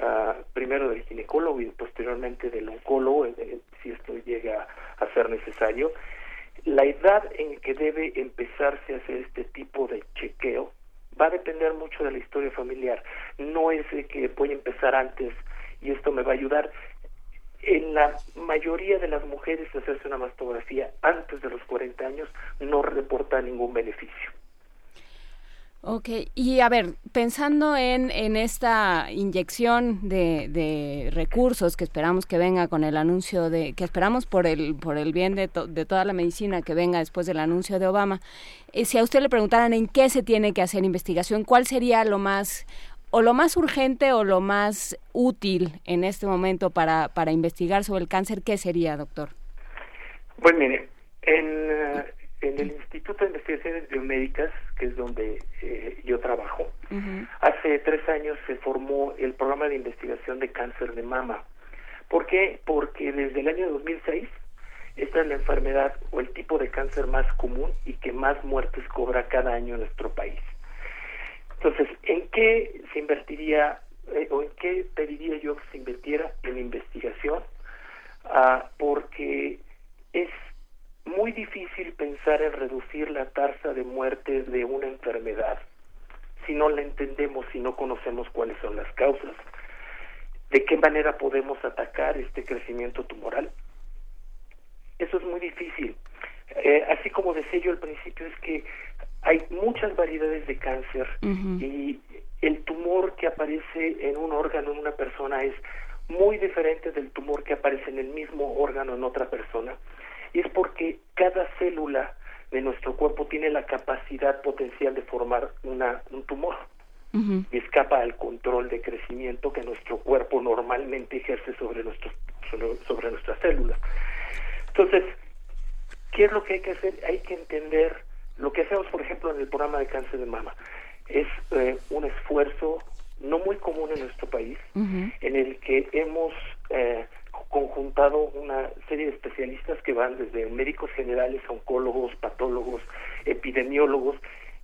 ah, primero del ginecólogo y posteriormente del oncólogo, eh, si esto llega a ser necesario. La edad en que debe empezarse a hacer este tipo de chequeo va a depender mucho de la historia familiar. No es de que voy a empezar antes y esto me va a ayudar en la mayoría de las mujeres hacerse una mastografía antes de los 40 años no reporta ningún beneficio. Ok, y a ver, pensando en, en esta inyección de, de, recursos que esperamos que venga con el anuncio de, que esperamos por el, por el bien de, de toda la medicina que venga después del anuncio de Obama, eh, si a usted le preguntaran en qué se tiene que hacer investigación, ¿cuál sería lo más o lo más urgente o lo más útil en este momento para, para investigar sobre el cáncer, ¿qué sería, doctor? Pues mire, en, eh, en el Instituto de Investigaciones Biomédicas, que es donde eh, yo trabajo, hace tres años se formó el programa de investigación de cáncer de mama. ¿Por qué? Porque desde el año 2006 esta es la enfermedad o el tipo de cáncer más común y que más muertes cobra cada año en nuestro país. Entonces, ¿en qué se invertiría eh, o en qué pediría yo que se invirtiera en investigación? Ah, porque es muy difícil pensar en reducir la tasa de muerte de una enfermedad si no la entendemos, si no conocemos cuáles son las causas, de qué manera podemos atacar este crecimiento tumoral. Eso es muy difícil. Eh, así como decía yo al principio, es que hay muchas variedades de cáncer y el tumor que aparece en un órgano en una persona es muy diferente del tumor que aparece en el mismo órgano en otra persona. Y es porque cada célula de nuestro cuerpo tiene la capacidad potencial de formar una, un tumor y escapa al control de crecimiento que nuestro cuerpo normalmente ejerce sobre, nuestros, sobre nuestras células. Entonces, ¿qué es lo que hay que hacer? Hay que entender lo que hacemos, por ejemplo, en el programa de cáncer de mama. Es eh, un esfuerzo no muy común en nuestro país, en el que hemos eh, conjuntado una serie de especialistas que van desde médicos generales, oncólogos, patólogos, epidemiólogos,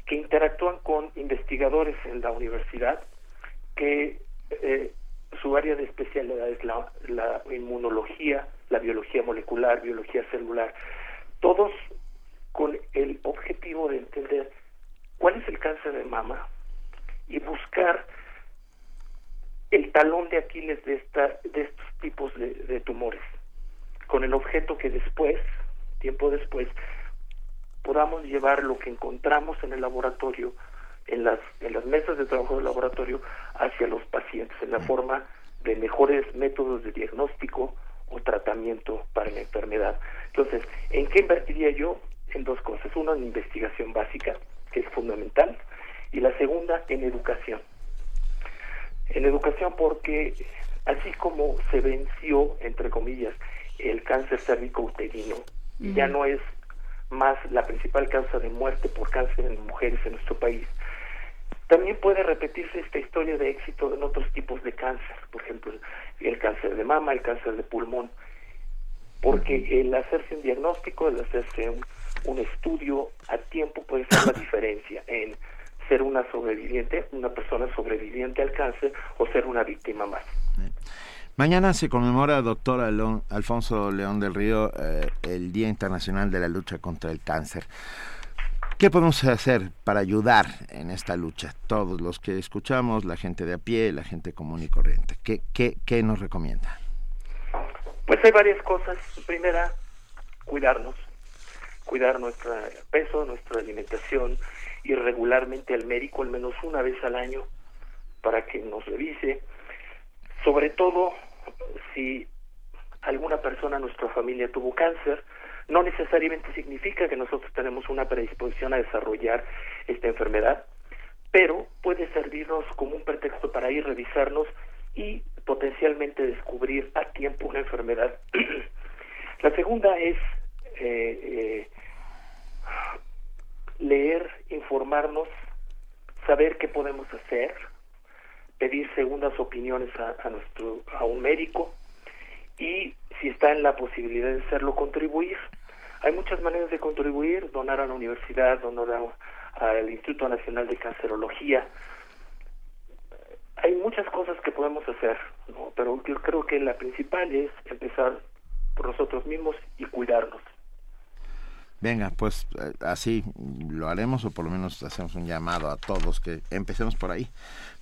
que interactúan con investigadores en la universidad, que eh, su área de especialidad es la, la inmunología, la biología molecular, biología celular, todos con el objetivo de entender cuál es el cáncer de mama y buscar el talón de Aquiles de, esta, de estos tipos de, tumores, con el objeto que después, tiempo después, podamos llevar lo que encontramos en el laboratorio, en las, en las mesas de trabajo del laboratorio, hacia los pacientes, en la forma de mejores métodos de diagnóstico o tratamiento para la enfermedad. Entonces, ¿en qué invertiría yo? En dos cosas. Una, en investigación básica, que es fundamental, y la segunda, en educación en educación porque así como se venció, entre comillas, el cáncer cérvico-uterino, ya no es más la principal causa de muerte por cáncer en mujeres en nuestro país, también puede repetirse esta historia de éxito en otros tipos de cáncer, por ejemplo, el cáncer de mama, el cáncer de pulmón, porque el hacerse un diagnóstico, el hacerse un, un estudio a tiempo puede ser la [COUGHS] diferencia en ser una sobreviviente, una persona sobreviviente al cáncer o ser una víctima más. Mañana se conmemora, doctor Alfonso León del Río, eh, el Día Internacional de la Lucha contra el Cáncer. ¿Qué podemos hacer para ayudar en esta lucha? Todos los que escuchamos, la gente de a pie, la gente común y corriente. ¿Qué, qué, qué nos recomienda? Pues hay varias cosas. Primera, cuidarnos. Cuidar nuestro peso, nuestra alimentación, ir regularmente al médico al menos una vez al año para que nos revise, sobre todo si alguna persona en nuestra familia tuvo cáncer, no necesariamente significa que nosotros tenemos una predisposición a desarrollar esta enfermedad, pero puede servirnos como un pretexto para ir revisarnos y potencialmente descubrir a tiempo una enfermedad. [CLEARS THROAT] La segunda es eh, eh, leer, informarnos, saber qué podemos hacer, pedir segundas opiniones a, nuestro a un médico y si está en la posibilidad de hacerlo contribuir. Hay muchas maneras de contribuir, donar a la universidad, donar al Instituto Nacional de Cancerología. Hay muchas cosas que podemos hacer, pero yo creo que la principal es empezar por nosotros mismos y cuidarnos. Venga, pues eh, así lo haremos o por lo menos hacemos un llamado a todos que empecemos por ahí,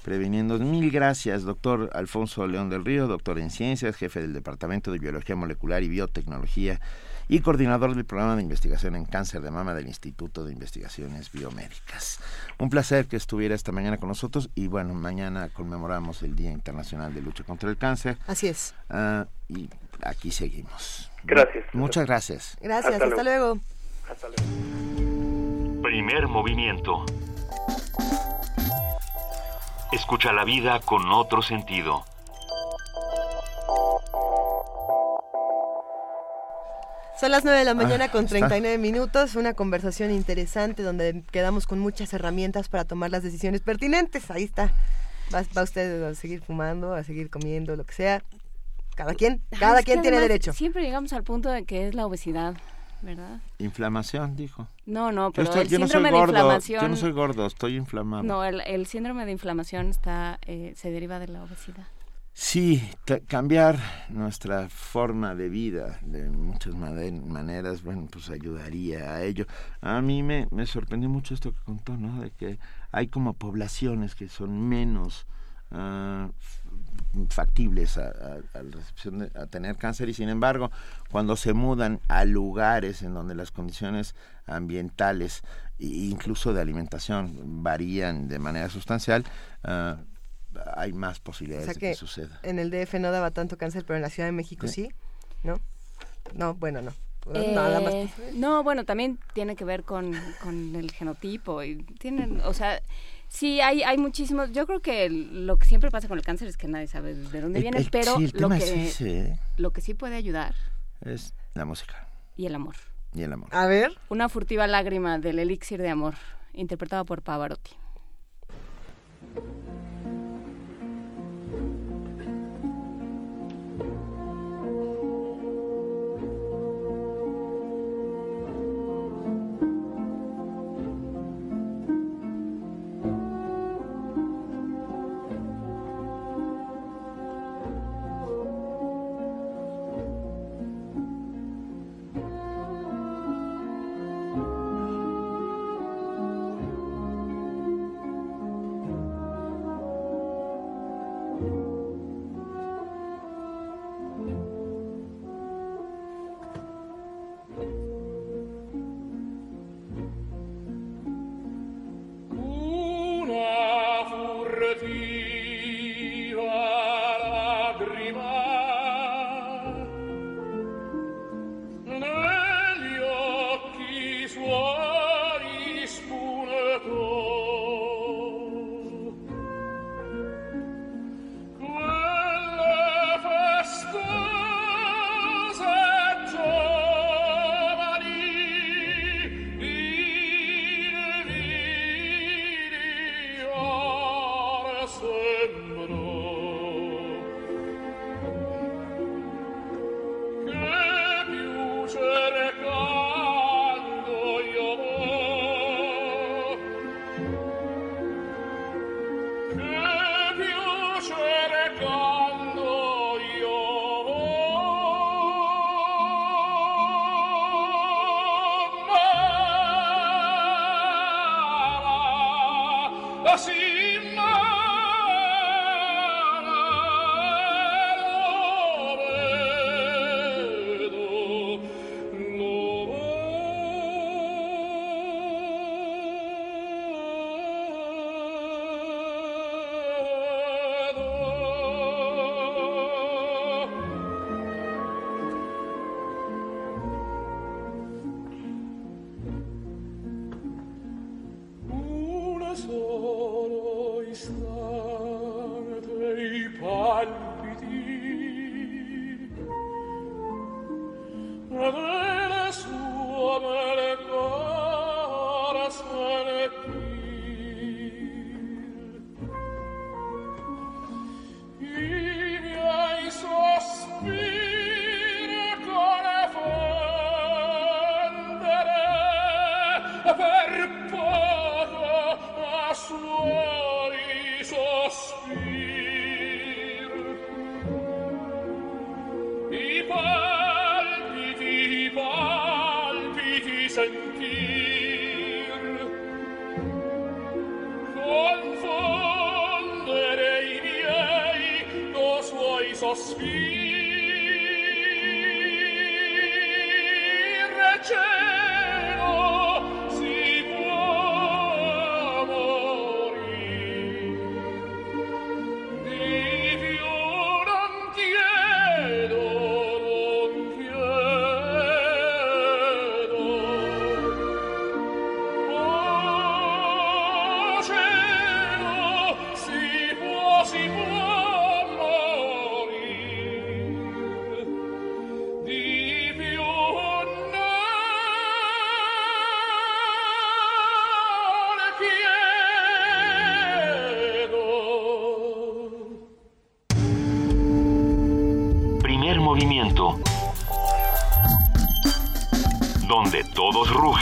previniendo. Mil gracias, doctor Alfonso León del Río, doctor en ciencias, jefe del Departamento de Biología Molecular y Biotecnología y coordinador del programa de investigación en cáncer de mama del Instituto de Investigaciones Biomédicas. Un placer que estuviera esta mañana con nosotros y bueno, mañana conmemoramos el Día Internacional de Lucha contra el Cáncer. Así es. Ah, y aquí seguimos. Gracias. Muchas gracias. Gracias, hasta, luego. Primer movimiento. Escucha la vida con otro sentido. Son las 9 de la mañana con 39 minutos, una conversación interesante donde quedamos con muchas herramientas para tomar las decisiones pertinentes. Ahí está. Va, usted a seguir fumando, a seguir comiendo, lo que sea. Cada quien, cada quien tiene derecho. Siempre llegamos al punto de que es la obesidad. ¿Verdad? Inflamación, dijo. No, no, pero el síndrome de inflamación... Yo no soy gordo, estoy inflamado. No, el, síndrome de inflamación está eh, se deriva de la obesidad. Sí, cambiar nuestra forma de vida de muchas maneras, bueno, pues ayudaría a ello. A mí me, me sorprendió mucho esto que contó, ¿no? De que hay como poblaciones que son menos uh, factibles a, recepción a tener cáncer y sin embargo cuando se mudan a lugares en donde las condiciones ambientales e incluso de alimentación varían de manera sustancial uh, hay más posibilidades de que, suceda en el DF no daba tanto cáncer pero en la Ciudad de México sí, ¿no? No, bueno, no. Nada más. Eh, no, bueno, también tiene que ver con, con el genotipo y tienen, o sea, sí hay hay muchísimos. Yo creo que lo que siempre pasa con el cáncer es que nadie sabe de dónde viene, pero lo que lo que sí puede ayudar es la música y el amor. Y el amor. A ver. Una furtiva lágrima del elixir de amor, interpretada por Pavarotti.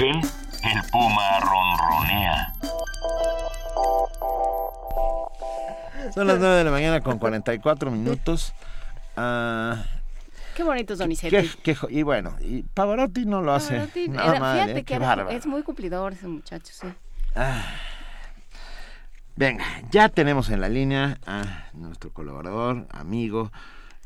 El puma ronronea. Son las 9 de la mañana con 44 minutos. Uh, qué bonito es Donizetti. y bueno, y Pavarotti no lo hace. nada mal, ¿eh? es muy cumplidor ese muchacho, sí. Ah. venga, ya tenemos en la línea a nuestro colaborador, amigo,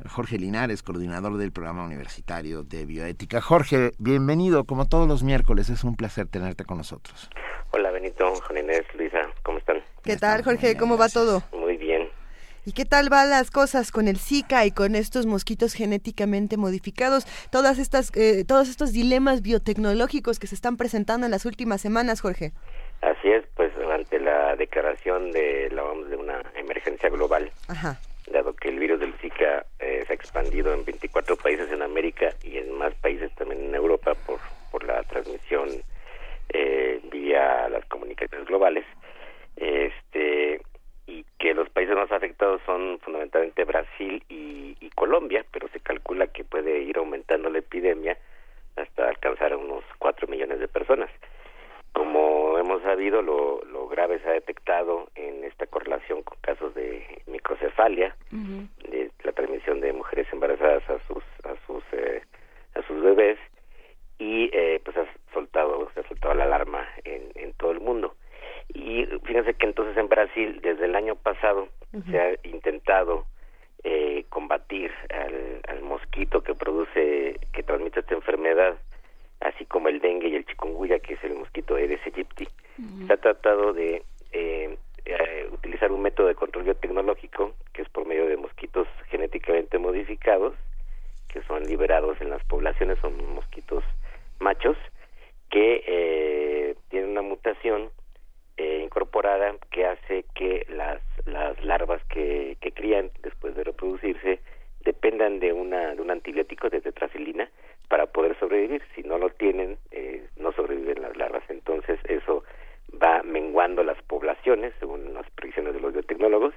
Jorge Linares, coordinador del programa universitario de bioética. Jorge, bienvenido, como todos los miércoles, es un placer tenerte con nosotros. Hola Benito, Juan Inés, Luisa, ¿cómo están? ¿Qué tal, Jorge? ¿Cómo va todo? Muy bien. ¿Y qué tal van las cosas con el Zika y con estos mosquitos genéticamente modificados? Todas estas, eh, todos estos dilemas biotecnológicos que se están presentando en las últimas semanas, Jorge. Así es, pues ante la declaración de la de una emergencia global, dado que el virus del Zika eh, se ha expandido en 24 países en América y en más países también en Europa por, por la transmisión eh, vía las comunicaciones globales, este y que los países más afectados son fundamentalmente Brasil y, y Colombia, pero se calcula que puede ir aumentando la epidemia hasta alcanzar unos 4 millones de personas. Como hemos sabido, lo, lo grave se ha detectado en esta correlación con casos de microcefalia, de la transmisión de mujeres embarazadas a sus a sus eh, a sus bebés y eh, pues ha soltado se ha soltado la alarma en, en todo el mundo. Y fíjense que entonces en Brasil desde el año pasado se ha intentado eh, combatir al, al mosquito que produce que transmite esta enfermedad así como el dengue y el chikungunya, que es el mosquito Aedes aegypti. Se ha tratado de eh, eh, utilizar un método de control biotecnológico, que es por medio de mosquitos genéticamente modificados, que son liberados en las poblaciones, son mosquitos machos, que eh, tienen una mutación eh, incorporada que hace que las, las larvas que, que crían después de reproducirse dependan de, una, de un antibiótico de tetracilina para poder sobrevivir. Si no lo tienen, eh, no sobreviven las larvas. Entonces eso va menguando las poblaciones, según las predicciones de los biotecnólogos,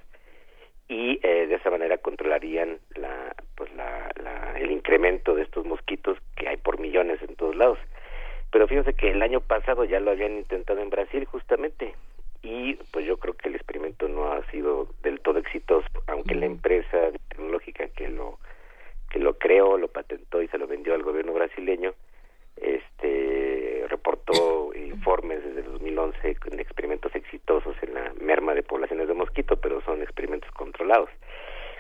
y eh, de esa manera controlarían la, pues la, la, el incremento de estos mosquitos que hay por millones en todos lados. Pero fíjense que el año pasado ya lo habían intentado en Brasil justamente y pues yo creo que el experimento no ha sido del todo exitoso, aunque la empresa tecnológica que lo que lo creó, lo patentó y se lo vendió al gobierno brasileño, este reportó [LAUGHS] informes desde 2011 con experimentos exitosos en la merma de poblaciones de mosquito, pero son experimentos controlados.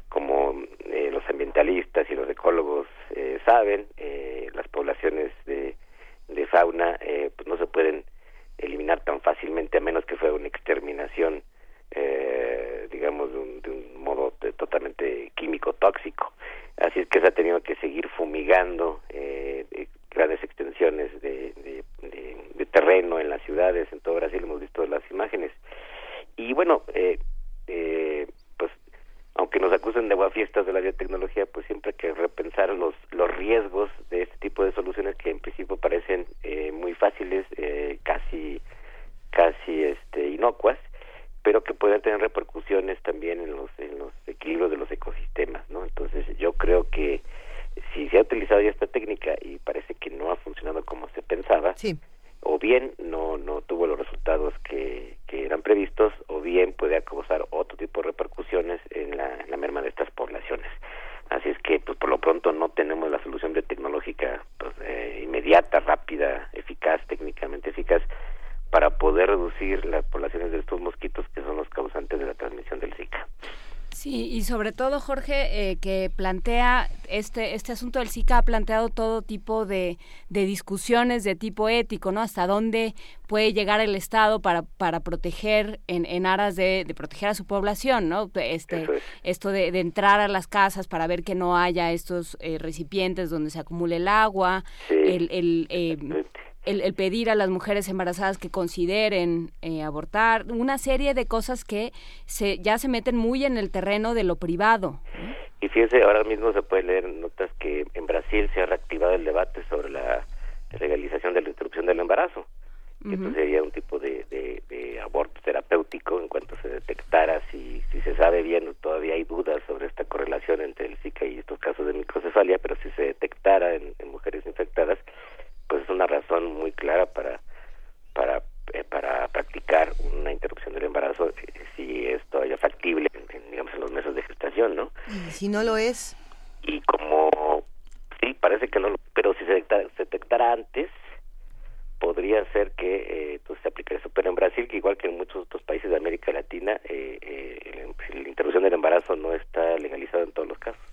Como eh, los ambientalistas y los ecólogos eh, saben, eh, las poblaciones de, de fauna pues no se pueden eliminar tan fácilmente a menos que fuera una exterminación eh, digamos de un, de un modo totalmente químico tóxico así es que se ha tenido que seguir fumigando eh, grandes extensiones de, terreno en las ciudades en todo Brasil hemos visto las imágenes. Y bueno eh, eh, pues aunque nos acusen de guafiestas de la biotecnología pues siempre hay que repensar los los riesgos de este tipo de soluciones que en principio parecen eh, muy fáciles eh, casi casi este inocuas pero que pueden tener repercusiones también en los en los equilibrios de los ecosistemas no entonces yo creo que si se ha utilizado ya esta técnica y parece que no ha funcionado como se pensaba o bien no no tuvo los resultados que, que eran previstos o bien puede causar otro tipo de repercusiones en la, en la merma de estas poblaciones. Así es que pues por lo pronto no tenemos la solución de tecnológica pues, eh, inmediata rápida eficaz técnicamente eficaz para poder reducir las poblaciones de estos mosquitos que son los causantes de la transmisión del Zika. Sí, y sobre todo, Jorge, eh, que plantea este, este asunto del Zika ha planteado todo tipo de, de, discusiones de tipo ético, ¿no? Hasta dónde puede llegar el Estado para, para proteger, en, en aras de, de proteger a su población, ¿no? Este, Esto de, de, entrar a las casas para ver que no haya estos eh, recipientes donde se acumule el agua, el, el eh, el, pedir a las mujeres embarazadas que consideren eh, abortar, una serie de cosas que se, ya se meten muy en el terreno de lo privado. Y fíjense, ahora mismo se puede leer notas que en Brasil se ha reactivado el debate sobre la legalización de la interrupción del embarazo. Esto sería un tipo de, de, aborto terapéutico en cuanto se detectara si, si se sabe bien, todavía hay dudas sobre esta correlación entre el Zika y estos casos de microcefalia, pero si se detectara en mujeres infectadas, pues es una razón muy clara para para eh, para practicar una interrupción del embarazo si es todavía factible en, digamos en los meses de gestación no y si no lo es. Y como sí parece que no pero si se detectara, se detectara antes podría ser que eh, pues, se aplicara eso. Pero en Brasil que igual que en muchos otros países de América Latina eh, eh, la interrupción del embarazo no está legalizada en todos los casos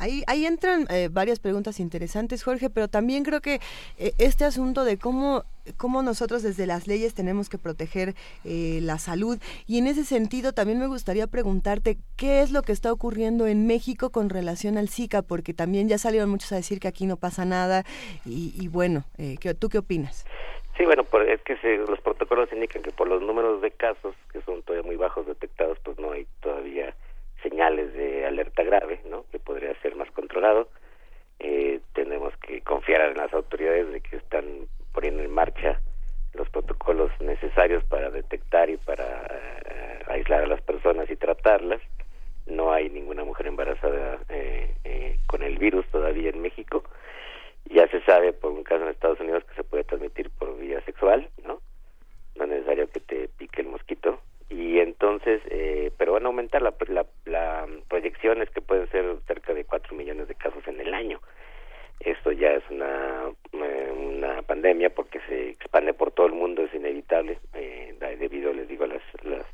Ahí, entran eh, varias preguntas interesantes, Jorge, pero también creo que eh, este asunto de cómo cómo nosotros desde las leyes tenemos que proteger eh, la salud. Y en ese sentido también me gustaría preguntarte qué es lo que está ocurriendo en México con relación al Zika, porque también ya salieron muchos a decir que aquí no pasa nada. Y, bueno, eh, ¿tú qué opinas? Sí, bueno, es que los protocolos indican que por los números de casos, que son todavía muy bajos detectados, pues no hay todavía señales de alerta grave, ¿no? Que podría controlado. Eh, tenemos que confiar en las autoridades de que están poniendo en marcha los protocolos necesarios para detectar y para eh, aislar a las personas y tratarlas. No hay ninguna mujer embarazada eh, eh, con el virus todavía en México. Ya se sabe por un caso en Estados Unidos que se puede transmitir por vía sexual, ¿no? No es necesario que te pique el mosquito. Y entonces, pero van a aumentar la, la, la proyección es que pueden ser cerca de 4 millones de casos en el año esto ya es una, eh, una pandemia porque se expande por todo el mundo, es inevitable, eh, debido, les digo, a las, las,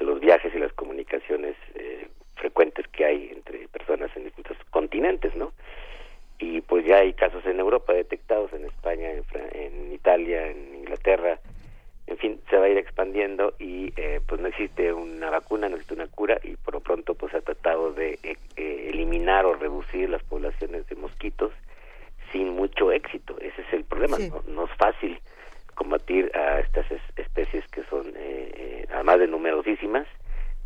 los viajes y las comunicaciones eh, frecuentes que hay entre personas en distintos continentes, ¿no? Y pues ya hay casos en Europa detectados, en España, en, en Italia, en Inglaterra, en fin, se va a ir expandiendo y eh, pues no existe una vacuna, no existe una cura y por lo pronto pues se ha tratado de eliminar o reducir las poblaciones de mosquitos sin mucho éxito. Ese es el problema. No, es fácil combatir a estas especies que son, eh, eh, además de numerosísimas,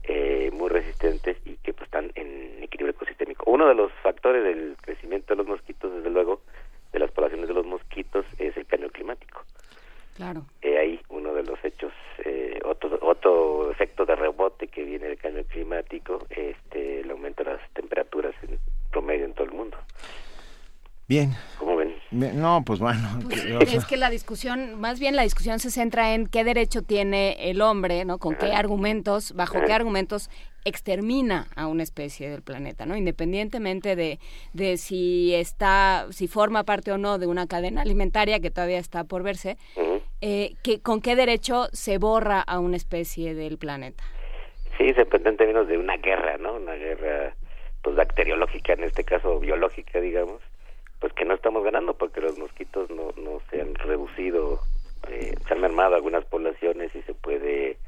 eh, muy resistentes y que pues, están en equilibrio ecosistémico. Uno de los factores del crecimiento de los mosquitos, desde luego, de las poblaciones de los mosquitos, es el cambio climático. Claro. ahí uno de los hechos, otro, otro efecto de rebote que viene del cambio climático, este, el aumento de las temperaturas en promedio en todo el mundo. Bien. ¿Cómo ven? No, pues bueno. Pues, es que la discusión, más bien la discusión se centra en qué derecho tiene el hombre, ¿no? Con qué argumentos, bajo qué argumentos extermina a una especie del planeta, ¿no? Independientemente de, de si está, si forma parte o no de una cadena alimentaria que todavía está por verse, eh, que, ¿con qué derecho se borra a una especie del planeta? Sí, se pretende en términos de una guerra, ¿no? Una guerra, pues bacteriológica, en este caso biológica, digamos pues que no estamos ganando porque los mosquitos no, no se han reducido, eh, se han mermado algunas poblaciones y se puede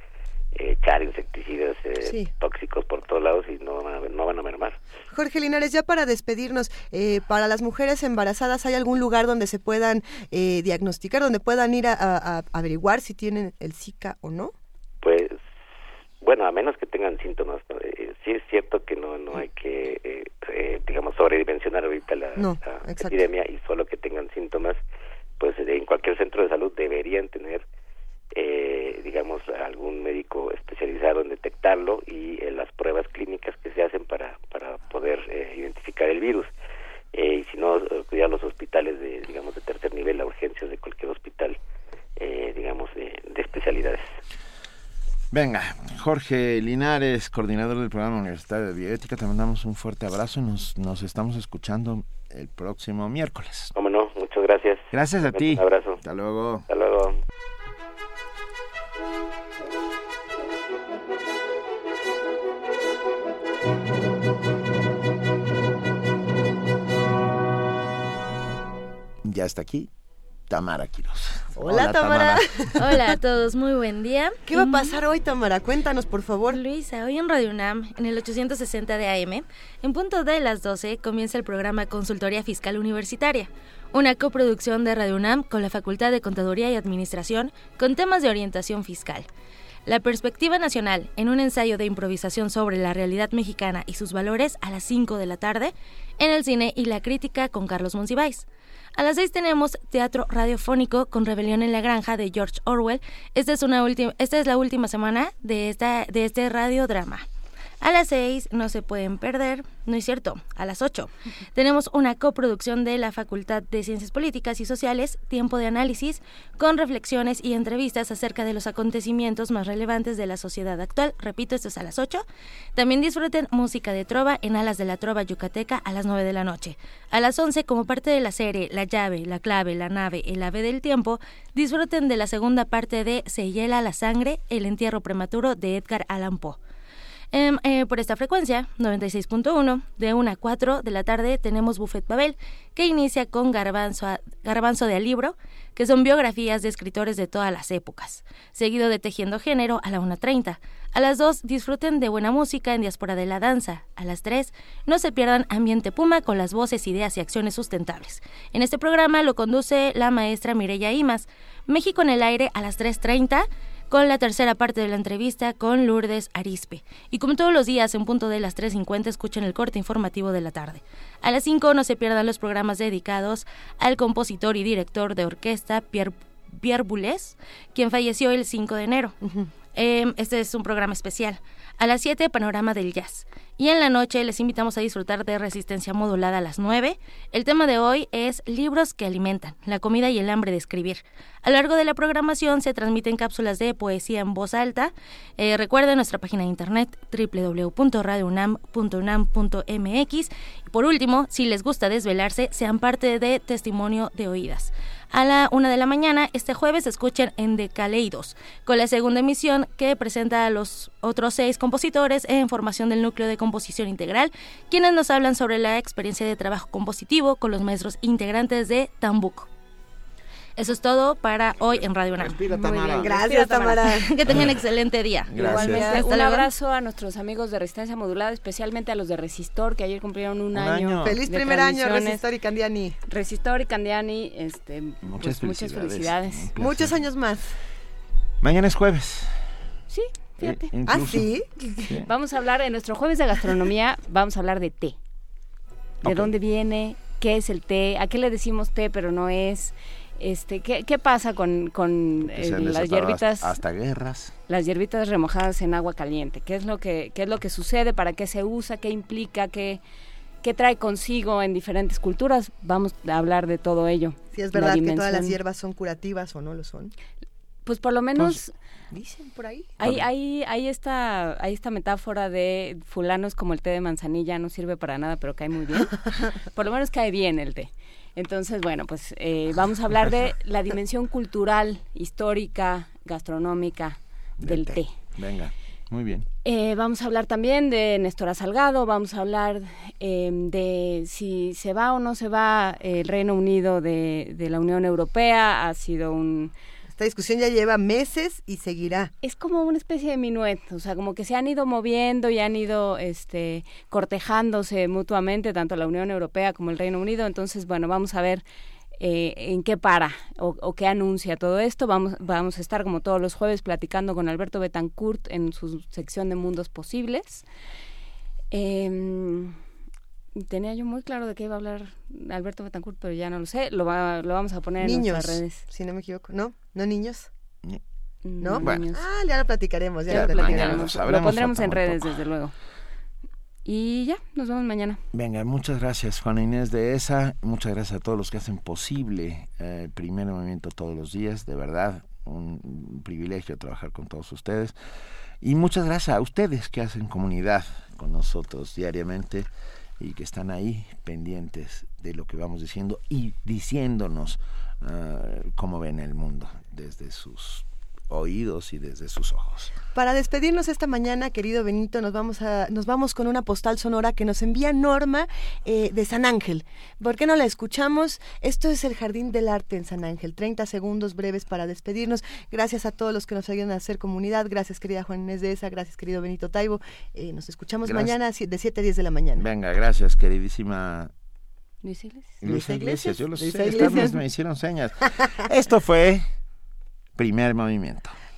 echar insecticidas eh, tóxicos por todos lados y no van, a, no van a mermar. Jorge Linares, ya para despedirnos, para las mujeres embarazadas, ¿hay algún lugar donde se puedan diagnosticar, donde puedan ir a, averiguar si tienen el Zika o no? Pues bueno, a menos que tengan síntomas, eh, sí es cierto que no no hay que, eh, eh, digamos, sobredimensionar ahorita la, epidemia y solo que tengan síntomas, pues en cualquier centro de salud deberían tener, digamos, algún médico especializado en detectarlo y en las pruebas clínicas que se hacen para, para poder identificar el virus. y si no, cuidar los hospitales de, digamos, de tercer nivel, la urgencias de cualquier hospital, digamos, de especialidades. Venga, Jorge Linares, coordinador del programa universitario de bioética, te mandamos un fuerte abrazo y nos, nos estamos escuchando el próximo miércoles. Cómo no, muchas gracias. Gracias a ti. Un abrazo. Hasta luego. Hasta luego. Ya está aquí Tamara Quiroz. Hola, Tamara. [LAUGHS] Hola a todos, muy buen día. ¿Qué va a pasar hoy, Tamara? Cuéntanos, por favor. Luisa, hoy en Radio UNAM, en el 860 de AM, en punto de las 12, comienza el programa Consultoría Fiscal Universitaria, una coproducción de Radio UNAM con la Facultad de Contaduría y Administración con temas de orientación fiscal. La perspectiva nacional en un ensayo de improvisación sobre la realidad mexicana y sus valores a las 5 de la tarde, en el cine y la crítica con Carlos Monsiváis. A las seis tenemos teatro radiofónico con Rebelión en la Granja de George Orwell. Esta es, una esta es la última semana de, esta, de este radiodrama. A las 6 no se pueden perder, no es cierto, a las 8 tenemos una coproducción de la Facultad de Ciencias Políticas y Sociales, Tiempo de Análisis, con reflexiones y entrevistas acerca de los acontecimientos más relevantes de la sociedad actual. Repito, esto es a las 8. También disfruten música de trova en Alas de la Trova Yucateca a las 9 de la noche. A las 11, como parte de la serie La llave, la clave, la nave, el ave del tiempo, disfruten de la segunda parte de Se hiela la sangre, el entierro prematuro de Edgar Allan Poe. Em, eh, por esta frecuencia, 96.1, de 1 a 4 de la tarde tenemos Buffet Babel, que inicia con Garbanzo, de Alibro, que son biografías de escritores de todas las épocas, seguido de Tejiendo Género a la 1.30. A las 2 disfruten de buena música en Diáspora de la Danza. A las 3 no se pierdan Ambiente Puma con las voces, ideas y acciones sustentables. En este programa lo conduce la maestra Mireya Imas. México en el aire a las 3.30 con la tercera parte de la entrevista con Lourdes Arispe. Y como todos los días, en punto de las 3.50, escuchen el corte informativo de la tarde. A las 5 no se pierdan los programas dedicados al compositor y director de orquesta Pierre, Pierre Boulez, quien falleció el 5 de enero. Em, este es un programa especial. A las 7, Panorama del Jazz. Y en la noche les invitamos a disfrutar de Resistencia Modulada a las 9. El tema de hoy es Libros que alimentan, la comida y el hambre de escribir. A lo largo de la programación se transmiten cápsulas de poesía en voz alta. Eh, recuerden nuestra página de internet www.radiounam.unam.mx. Y por último, si les gusta desvelarse, sean parte de Testimonio de Oídas a la una de la mañana. Este jueves escuchen en Decaleidos, con la segunda emisión que presenta a los otros seis compositores en formación del núcleo de composición integral, quienes nos hablan sobre la experiencia de trabajo compositivo con los maestros integrantes de Tambuco. Eso es todo para hoy en Radio UNAM. Gracias, Tamara. [LAUGHS] que tengan un excelente día. Igualmente. Un abrazo a nuestros amigos de Resistencia Modulada, especialmente a los de Resistor, que ayer cumplieron un, año. Feliz primer año, Resistor y Candiani. Resistor y Candiani, este, muchas, pues, muchas felicidades. Muchos años más. Mañana es jueves. Sí, fíjate. Eh, ¿Ah, sí? [LAUGHS] Vamos a hablar, en nuestro jueves de gastronomía, vamos a hablar de té. ¿De dónde viene? ¿Qué es el té? ¿A qué le decimos té pero no es? Este, ¿qué, ¿Qué pasa con, con eh, las hierbitas? Hasta guerras. Las hierbitas remojadas en agua caliente. ¿Qué es lo que, qué es lo que sucede? ¿Para qué se usa? ¿Qué implica? ¿Qué, qué trae consigo en diferentes culturas? Vamos a hablar de todo ello. Si es verdad que todas las hierbas son curativas o no lo son. Pues por lo menos... Pues, dicen por ahí. Hay, hay, hay, esta, hay esta metáfora de fulanos como el té de manzanilla, no sirve para nada, pero cae muy bien. [LAUGHS] por lo menos cae bien el té. Entonces, bueno, pues eh, vamos a hablar de la dimensión cultural, histórica, gastronómica del, té. Venga. Muy bien. Eh, vamos a hablar también de Néstor Salgado, vamos a hablar em, de si se va o no se va el Reino Unido de, de la Unión Europea. Ha sido un, esta discusión ya lleva meses y seguirá. Es como una especie de minuet, o sea, como que se han ido moviendo y han ido este, cortejándose mutuamente, tanto la Unión Europea como el Reino Unido. Entonces, bueno, vamos a ver eh, en qué para o, qué anuncia todo esto. Vamos, vamos a estar como todos los jueves platicando con Alberto Betancourt en su sección de Mundos Posibles. Eh, Tenía yo muy claro de qué iba a hablar Alberto Betancourt, pero ya no lo sé. Lo, va, lo vamos a poner en nuestras redes. si no me equivoco. ¿No? ¿No niños? ¿No? Bueno. Ah, ya lo platicaremos. Ya, lo, platicaremos. Lo, pondremos en redes, desde luego. Y ya, nos vemos mañana. Venga, muchas gracias Juana Inés de ESA. Muchas gracias a todos los que hacen posible el eh, primer movimiento todos los días. De verdad, un privilegio trabajar con todos ustedes. Y muchas gracias a ustedes que hacen comunidad con nosotros diariamente y que están ahí pendientes de lo que vamos diciendo y diciéndonos uh, cómo ven el mundo desde sus oídos y desde sus ojos. Para despedirnos esta mañana, querido Benito, nos vamos a, nos vamos con una postal sonora que nos envía Norma eh, de San Ángel. ¿Por qué no la escuchamos? Esto es el Jardín del Arte en San Ángel. 30 segundos breves para despedirnos. Gracias a todos los que nos ayudan a hacer comunidad. Gracias, querida Juan Inés de esa. Gracias, querido Benito Taibo. Eh, nos escuchamos mañana de 7 a 10 de la mañana. Venga, gracias, queridísima Luis Iglesias. Luis Iglesias, yo lo sé, me hicieron señas. [LAUGHS] Esto fue Primer movimiento.